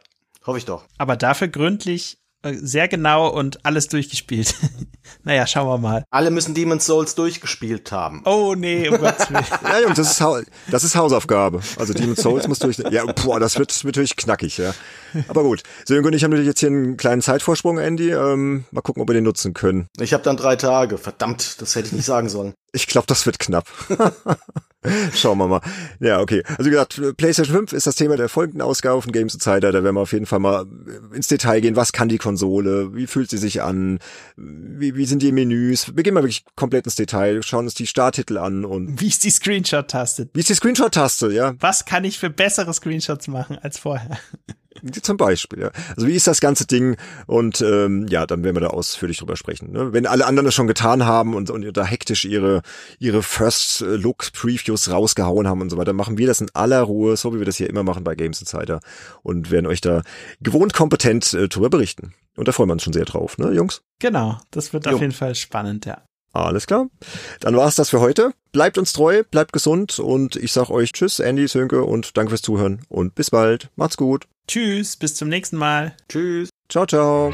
hoffe ich doch. Aber dafür gründlich sehr genau und alles durchgespielt. [laughs] naja, schauen wir mal. Alle müssen Demon's Souls durchgespielt haben. Oh nee, um Gottes Willen. [laughs] ja, Jungs, das ist, das ist Hausaufgabe. Also Demon's Souls muss durch. Ja, boah, das wird, das wird natürlich knackig, ja. Aber gut. Sönke und ich haben natürlich jetzt hier einen kleinen Zeitvorsprung, Andy. Ähm, mal gucken, ob wir den nutzen können. Ich habe dann drei Tage. Verdammt, das hätte ich nicht sagen sollen. Ich glaube, das wird knapp. [laughs] Schauen wir mal. Ja, okay. Also wie gesagt, PlayStation 5 ist das Thema der folgenden Ausgabe von Games Insider. Da werden wir auf jeden Fall mal ins Detail gehen. Was kann die Konsole? Wie fühlt sie sich an? Wie, wie sind die Menüs? Wir gehen mal wirklich komplett ins Detail, schauen uns die Starttitel an und. Wie ist die Screenshot-Taste? Wie ist die Screenshot-Taste, ja? Was kann ich für bessere Screenshots machen als vorher? Zum Beispiel, ja. Also wie ist das ganze Ding? Und ähm, ja, dann werden wir da ausführlich drüber sprechen. Ne? Wenn alle anderen das schon getan haben und, und da hektisch ihre, ihre First-Look-Previews rausgehauen haben und so weiter, machen wir das in aller Ruhe, so wie wir das hier immer machen bei Games Insider und werden euch da gewohnt kompetent äh, drüber berichten. Und da freuen wir uns schon sehr drauf, ne, Jungs? Genau, das wird jo. auf jeden Fall spannend, ja. Alles klar. Dann war's das für heute. Bleibt uns treu, bleibt gesund und ich sag euch Tschüss, Andy, Sönke und danke fürs Zuhören und bis bald. Macht's gut. Tschüss, bis zum nächsten Mal. Tschüss. Ciao, ciao.